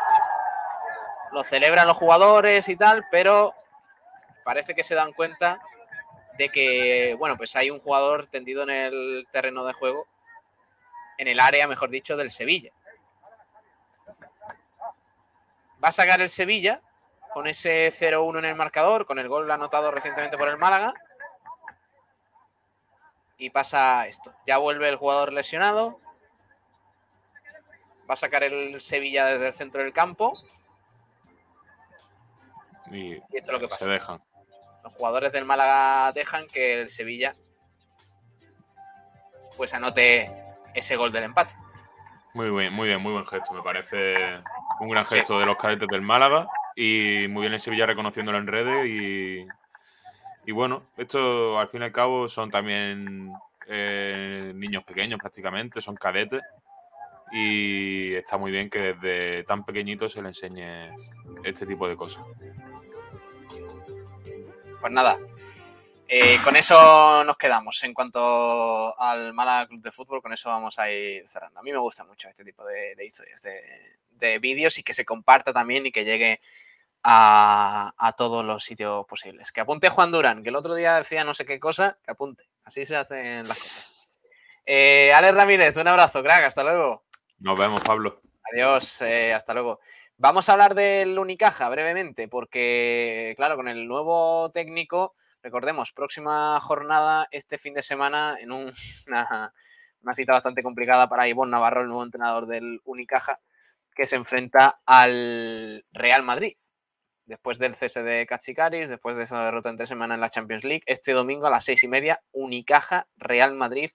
[SPEAKER 3] Lo celebran los jugadores y tal, pero parece que se dan cuenta de que, bueno, pues hay un jugador tendido en el terreno de juego, en el área, mejor dicho, del Sevilla. Va a sacar el Sevilla con ese 0-1 en el marcador, con el gol anotado recientemente por el Málaga. Y pasa esto. Ya vuelve el jugador lesionado. Va a sacar el Sevilla desde el centro del campo.
[SPEAKER 4] Y,
[SPEAKER 3] Y esto es lo que pasa.
[SPEAKER 4] Se dejan.
[SPEAKER 3] Los jugadores del Málaga dejan que el Sevilla pues anote ese gol del empate.
[SPEAKER 4] Muy bien, muy bien, muy buen gesto. Me parece un gran
[SPEAKER 3] Sí.
[SPEAKER 4] gesto de los cadetes del Málaga y muy bien el Sevilla reconociéndolo en redes y, y bueno, esto al fin y al cabo son también eh, niños pequeños prácticamente, son cadetes y está muy bien que desde tan pequeñitos se le enseñe este tipo de cosas.
[SPEAKER 3] Pues nada, eh, con eso nos quedamos. En cuanto al Málaga Club de Fútbol, con eso vamos a ir cerrando. A mí me gusta mucho este tipo de, historias, de vídeos y que se comparta también y que llegue a, a todos los sitios posibles. Que apunte Juan Durán, que el otro día decía no sé qué cosa, que apunte. Así se hacen las cosas. Eh, Alex Ramírez, un abrazo, crack, hasta luego.
[SPEAKER 4] Nos vemos, Pablo.
[SPEAKER 3] Adiós, eh, hasta luego. Vamos a hablar del Unicaja brevemente, porque, claro, con el nuevo técnico, recordemos, próxima jornada este fin de semana en un- una, una cita bastante complicada para Ivonne Navarro, el nuevo entrenador del Unicaja, que se enfrenta al Real Madrid. Después del cese de Cachicaris, después de esa derrota en tres semanas en la Champions League, este domingo a las seis y media, Unicaja Real Madrid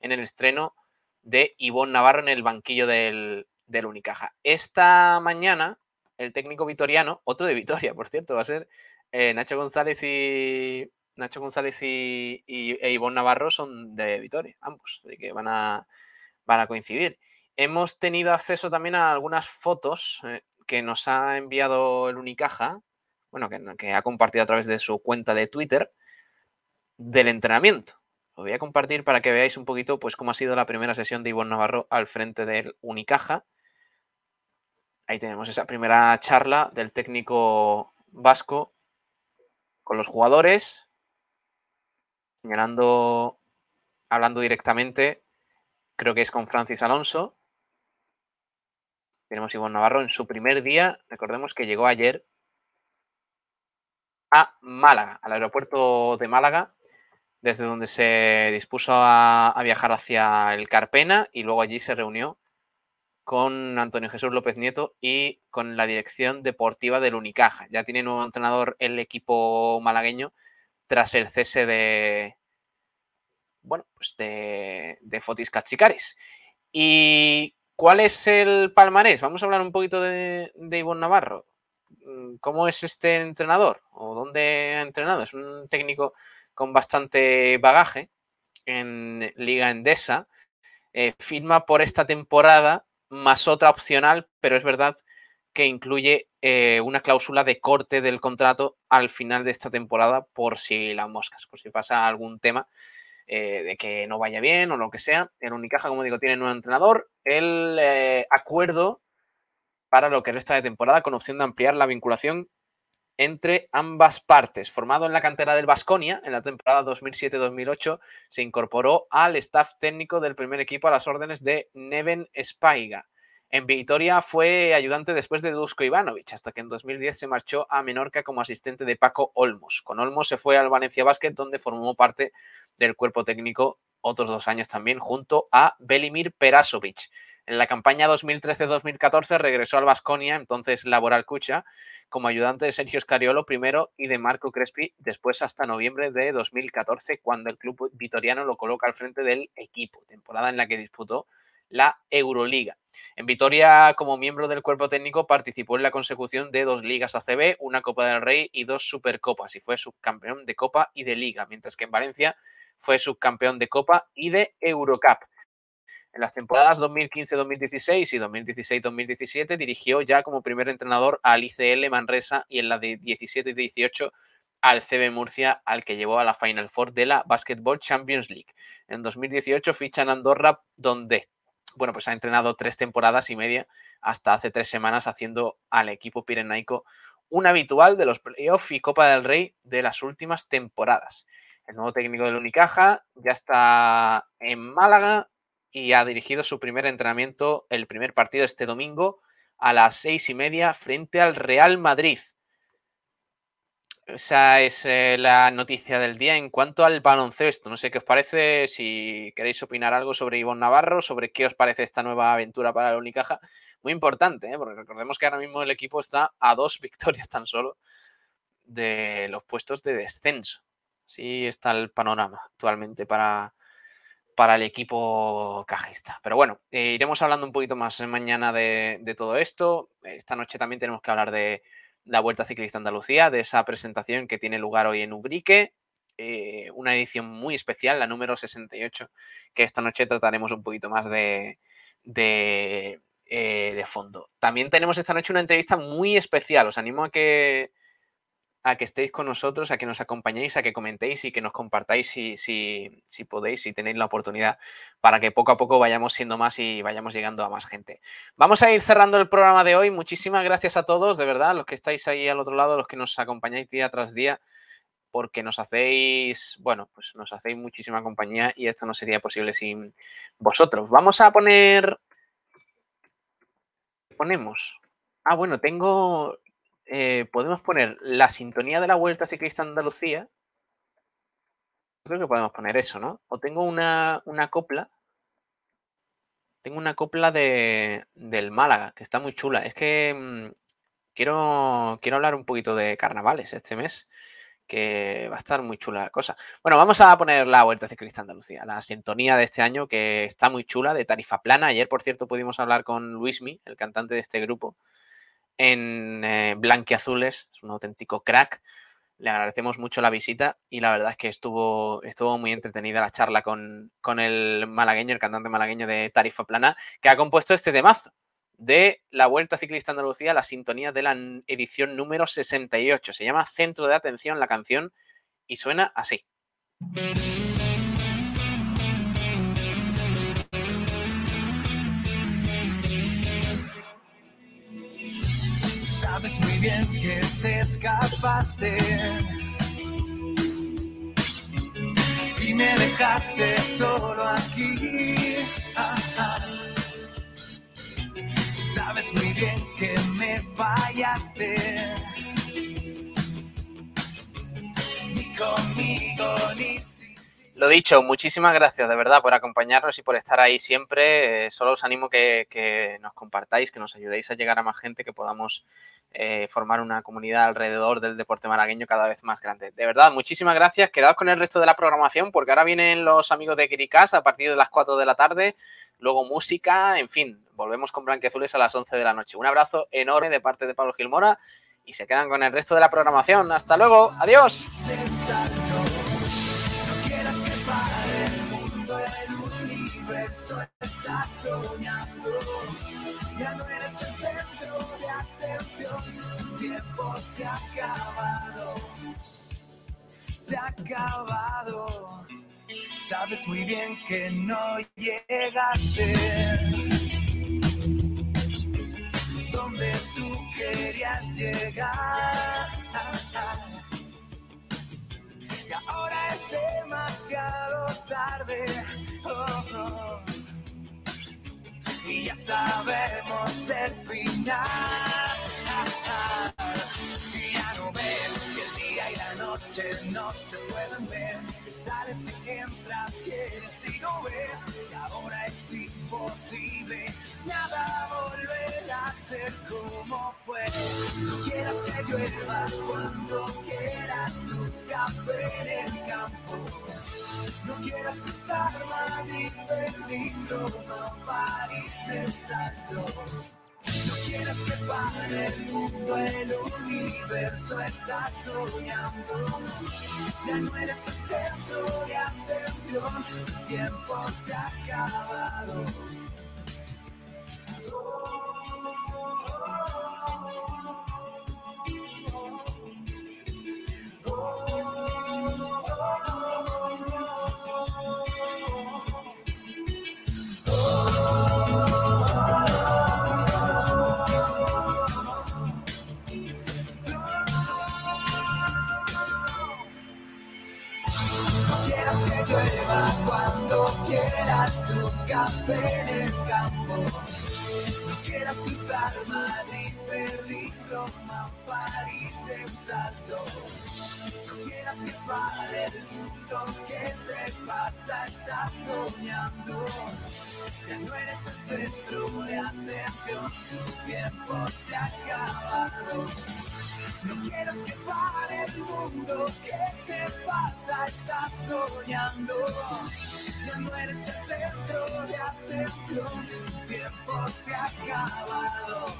[SPEAKER 3] en el estreno de Ivonne Navarro en el banquillo del, del Unicaja. Esta mañana, el técnico vitoriano, otro de Vitoria, por cierto, va a ser eh, Nacho González y. Nacho González y, y e Ivonne Navarro son de Vitoria, ambos, así que van a, van a coincidir. Hemos tenido acceso también a algunas fotos eh, que nos ha enviado el Unicaja, bueno, que, ha compartido a través de su cuenta de Twitter, del entrenamiento. Lo voy a compartir para que veáis un poquito pues, cómo ha sido la primera sesión de Ivonne Navarro al frente del Unicaja. Ahí tenemos esa primera charla del técnico vasco con los jugadores, señalando, hablando directamente, creo que es con Francis Alonso. Tenemos Ivonne Navarro en su primer día, recordemos que llegó ayer a Málaga, al aeropuerto de Málaga, desde donde se dispuso a, a, viajar hacia el Carpena y luego allí se reunió con Antonio Jesús López Nieto y con la dirección deportiva del Unicaja. Ya tiene nuevo entrenador el equipo malagueño tras el cese de, bueno, pues de, de Fotis Katsikaris. ¿Y cuál es el palmarés? Vamos a hablar un poquito de, de Ivonne Navarro. ¿Cómo es este entrenador? ¿O dónde ha entrenado? Es un técnico con bastante bagaje en Liga Endesa. Eh, firma por esta temporada más otra opcional, pero es verdad que incluye eh, una cláusula de corte del contrato al final de esta temporada por si las moscas, por si pasa algún tema eh, de que no vaya bien o lo que sea. El Unicaja, como digo, tiene nuevo entrenador. El eh, acuerdo para lo que resta de temporada con opción de ampliar la vinculación entre ambas partes. Formado en la cantera del Vasconia en la temporada 2007-2008, se incorporó al staff técnico del primer equipo a las órdenes de Neven Spaiga. En Vitoria fue ayudante después de Dusko Ivanovic, hasta que en 2010 se marchó a Menorca como asistente de Paco Olmos. Con Olmos se fue al Valencia Basket, donde formó parte del cuerpo técnico otros dos años también, junto a Belimir Perasovic. En la campaña 2013-2014 regresó al Vasconia, entonces Laboral Cucha, como ayudante de Sergio Scariolo primero y de Marco Crespi después hasta noviembre de 2014, cuando el club vitoriano lo coloca al frente del equipo, temporada en la que disputó la Euroliga. En Vitoria, como miembro del cuerpo técnico, participó en la consecución de dos ligas ACB, una Copa del Rey y dos Supercopas, y fue subcampeón de Copa y de Liga, mientras que en Valencia fue subcampeón de Copa y de Eurocup. En las temporadas 2015-2016 y 2016-2017 dirigió ya como primer entrenador al ICL Manresa y en la de 17 y 18 al CB Murcia, al que llevó a la Final Four de la Basketball Champions League. En 2018 ficha en Andorra, donde bueno, pues ha entrenado tres temporadas y media hasta hace tres semanas, haciendo al equipo pirenaico un habitual de los playoffs y Copa del Rey de las últimas temporadas. El nuevo técnico del Unicaja ya está en Málaga y ha dirigido su primer entrenamiento, el primer partido este domingo a las seis y media frente al Real Madrid. Esa es eh, la noticia del día en cuanto al baloncesto. No sé qué os parece, si queréis opinar algo sobre Ivonne Navarro, sobre qué os parece esta nueva aventura para el Unicaja. Muy importante, ¿eh? porque recordemos que ahora mismo el equipo está a dos victorias tan solo de los puestos de descenso. Sí está el panorama actualmente para, para el equipo cajista. Pero bueno, eh, iremos hablando un poquito más mañana de, todo esto. Esta noche también tenemos que hablar de la Vuelta Ciclista Andalucía, de esa presentación que tiene lugar hoy en Ubrique. Eh, una edición muy especial, la número 68, que esta noche trataremos un poquito más de, de, eh, de fondo. También tenemos esta noche una entrevista muy especial. Os animo a que, a que estéis con nosotros, a que nos acompañéis, a que comentéis y que nos compartáis si, podéis, si tenéis la oportunidad, para que poco a poco vayamos siendo más y vayamos llegando a más gente. Vamos a ir cerrando el programa de hoy. Muchísimas gracias a todos, de verdad, los que estáis ahí al otro lado, los que nos acompañáis día tras día, porque nos hacéis, bueno, pues nos hacéis muchísima compañía y esto no sería posible sin vosotros. Vamos a poner... Ponemos. Ah, bueno, tengo eh, podemos poner la sintonía de la Vuelta Ciclista Andalucía. Creo que podemos poner eso, ¿no? O tengo una, una copla. Tengo una copla de, del Málaga, que está muy chula. Es que mmm, quiero, quiero hablar un poquito de carnavales este mes, que va a estar muy chula la cosa. Bueno, vamos a poner la Vuelta Ciclista Andalucía, la sintonía de este año, que está muy chula, de tarifa plana. Ayer, por cierto, pudimos hablar con Luismi, el cantante de este grupo en eh, Blanquiazules, es un auténtico crack. Le agradecemos mucho la visita y la verdad es que estuvo, estuvo muy entretenida la charla con, con el malagueño, el cantante malagueño de Tarifa Plana, que ha compuesto este temazo de la Vuelta Ciclista Andalucía, la sintonía de la edición número 68. Se llama Centro de Atención la canción y suena así.
[SPEAKER 17] Sabes muy bien que te escapaste y me dejaste solo aquí. Sabes muy bien que me fallaste. Ni conmigo ni
[SPEAKER 3] Lo dicho, muchísimas gracias de verdad por acompañarnos y por estar ahí siempre. Eh, solo os animo que, que nos compartáis, que nos ayudéis a llegar a más gente, que podamos eh, formar una comunidad alrededor del deporte malagueño cada vez más grande. De verdad, muchísimas gracias. Quedaos con el resto de la programación porque ahora vienen los amigos de Kirikás a partir de las 4 de la tarde. Luego música, en fin, volvemos con Blanqueazules a las 11 de la noche. Un abrazo enorme de parte de Pablo Gilmora y se quedan con el resto de la programación. Hasta luego, adiós.
[SPEAKER 17] Universo está soñando. Ya no eres el centro de atención, tiempo se ha acabado. Se ha acabado. Sabes muy bien que no llegaste donde tú querías llegar. Y ahora es demasiado tarde. oh, oh. Y ya sabemos el final. La noche no se pueden ver. Sales, que entras, quieres y no ves. Y ahora es imposible nada volver a ser como fue. No quieras que llueva cuando quieras tu café en el campo. No quieras cruzar Madrid, Berlín, Roma, París del Salto. No quieras que pare el mundo, el universo está soñando. Ya no eres el centro de atención, tu tiempo se ha acabado. Café en el campo. No quieras cruzar Madrid, Berlín, Roma, París de un salto. No quieras que pare el mundo, ¿qué te pasa? Estás soñando. Ya no eres el centro de atención, tu tiempo se ha acabado. No quieras que pare el mundo, ¿qué te pasa? Estás soñando. Ya no eres el centro de atención, tu tiempo se ha acabado.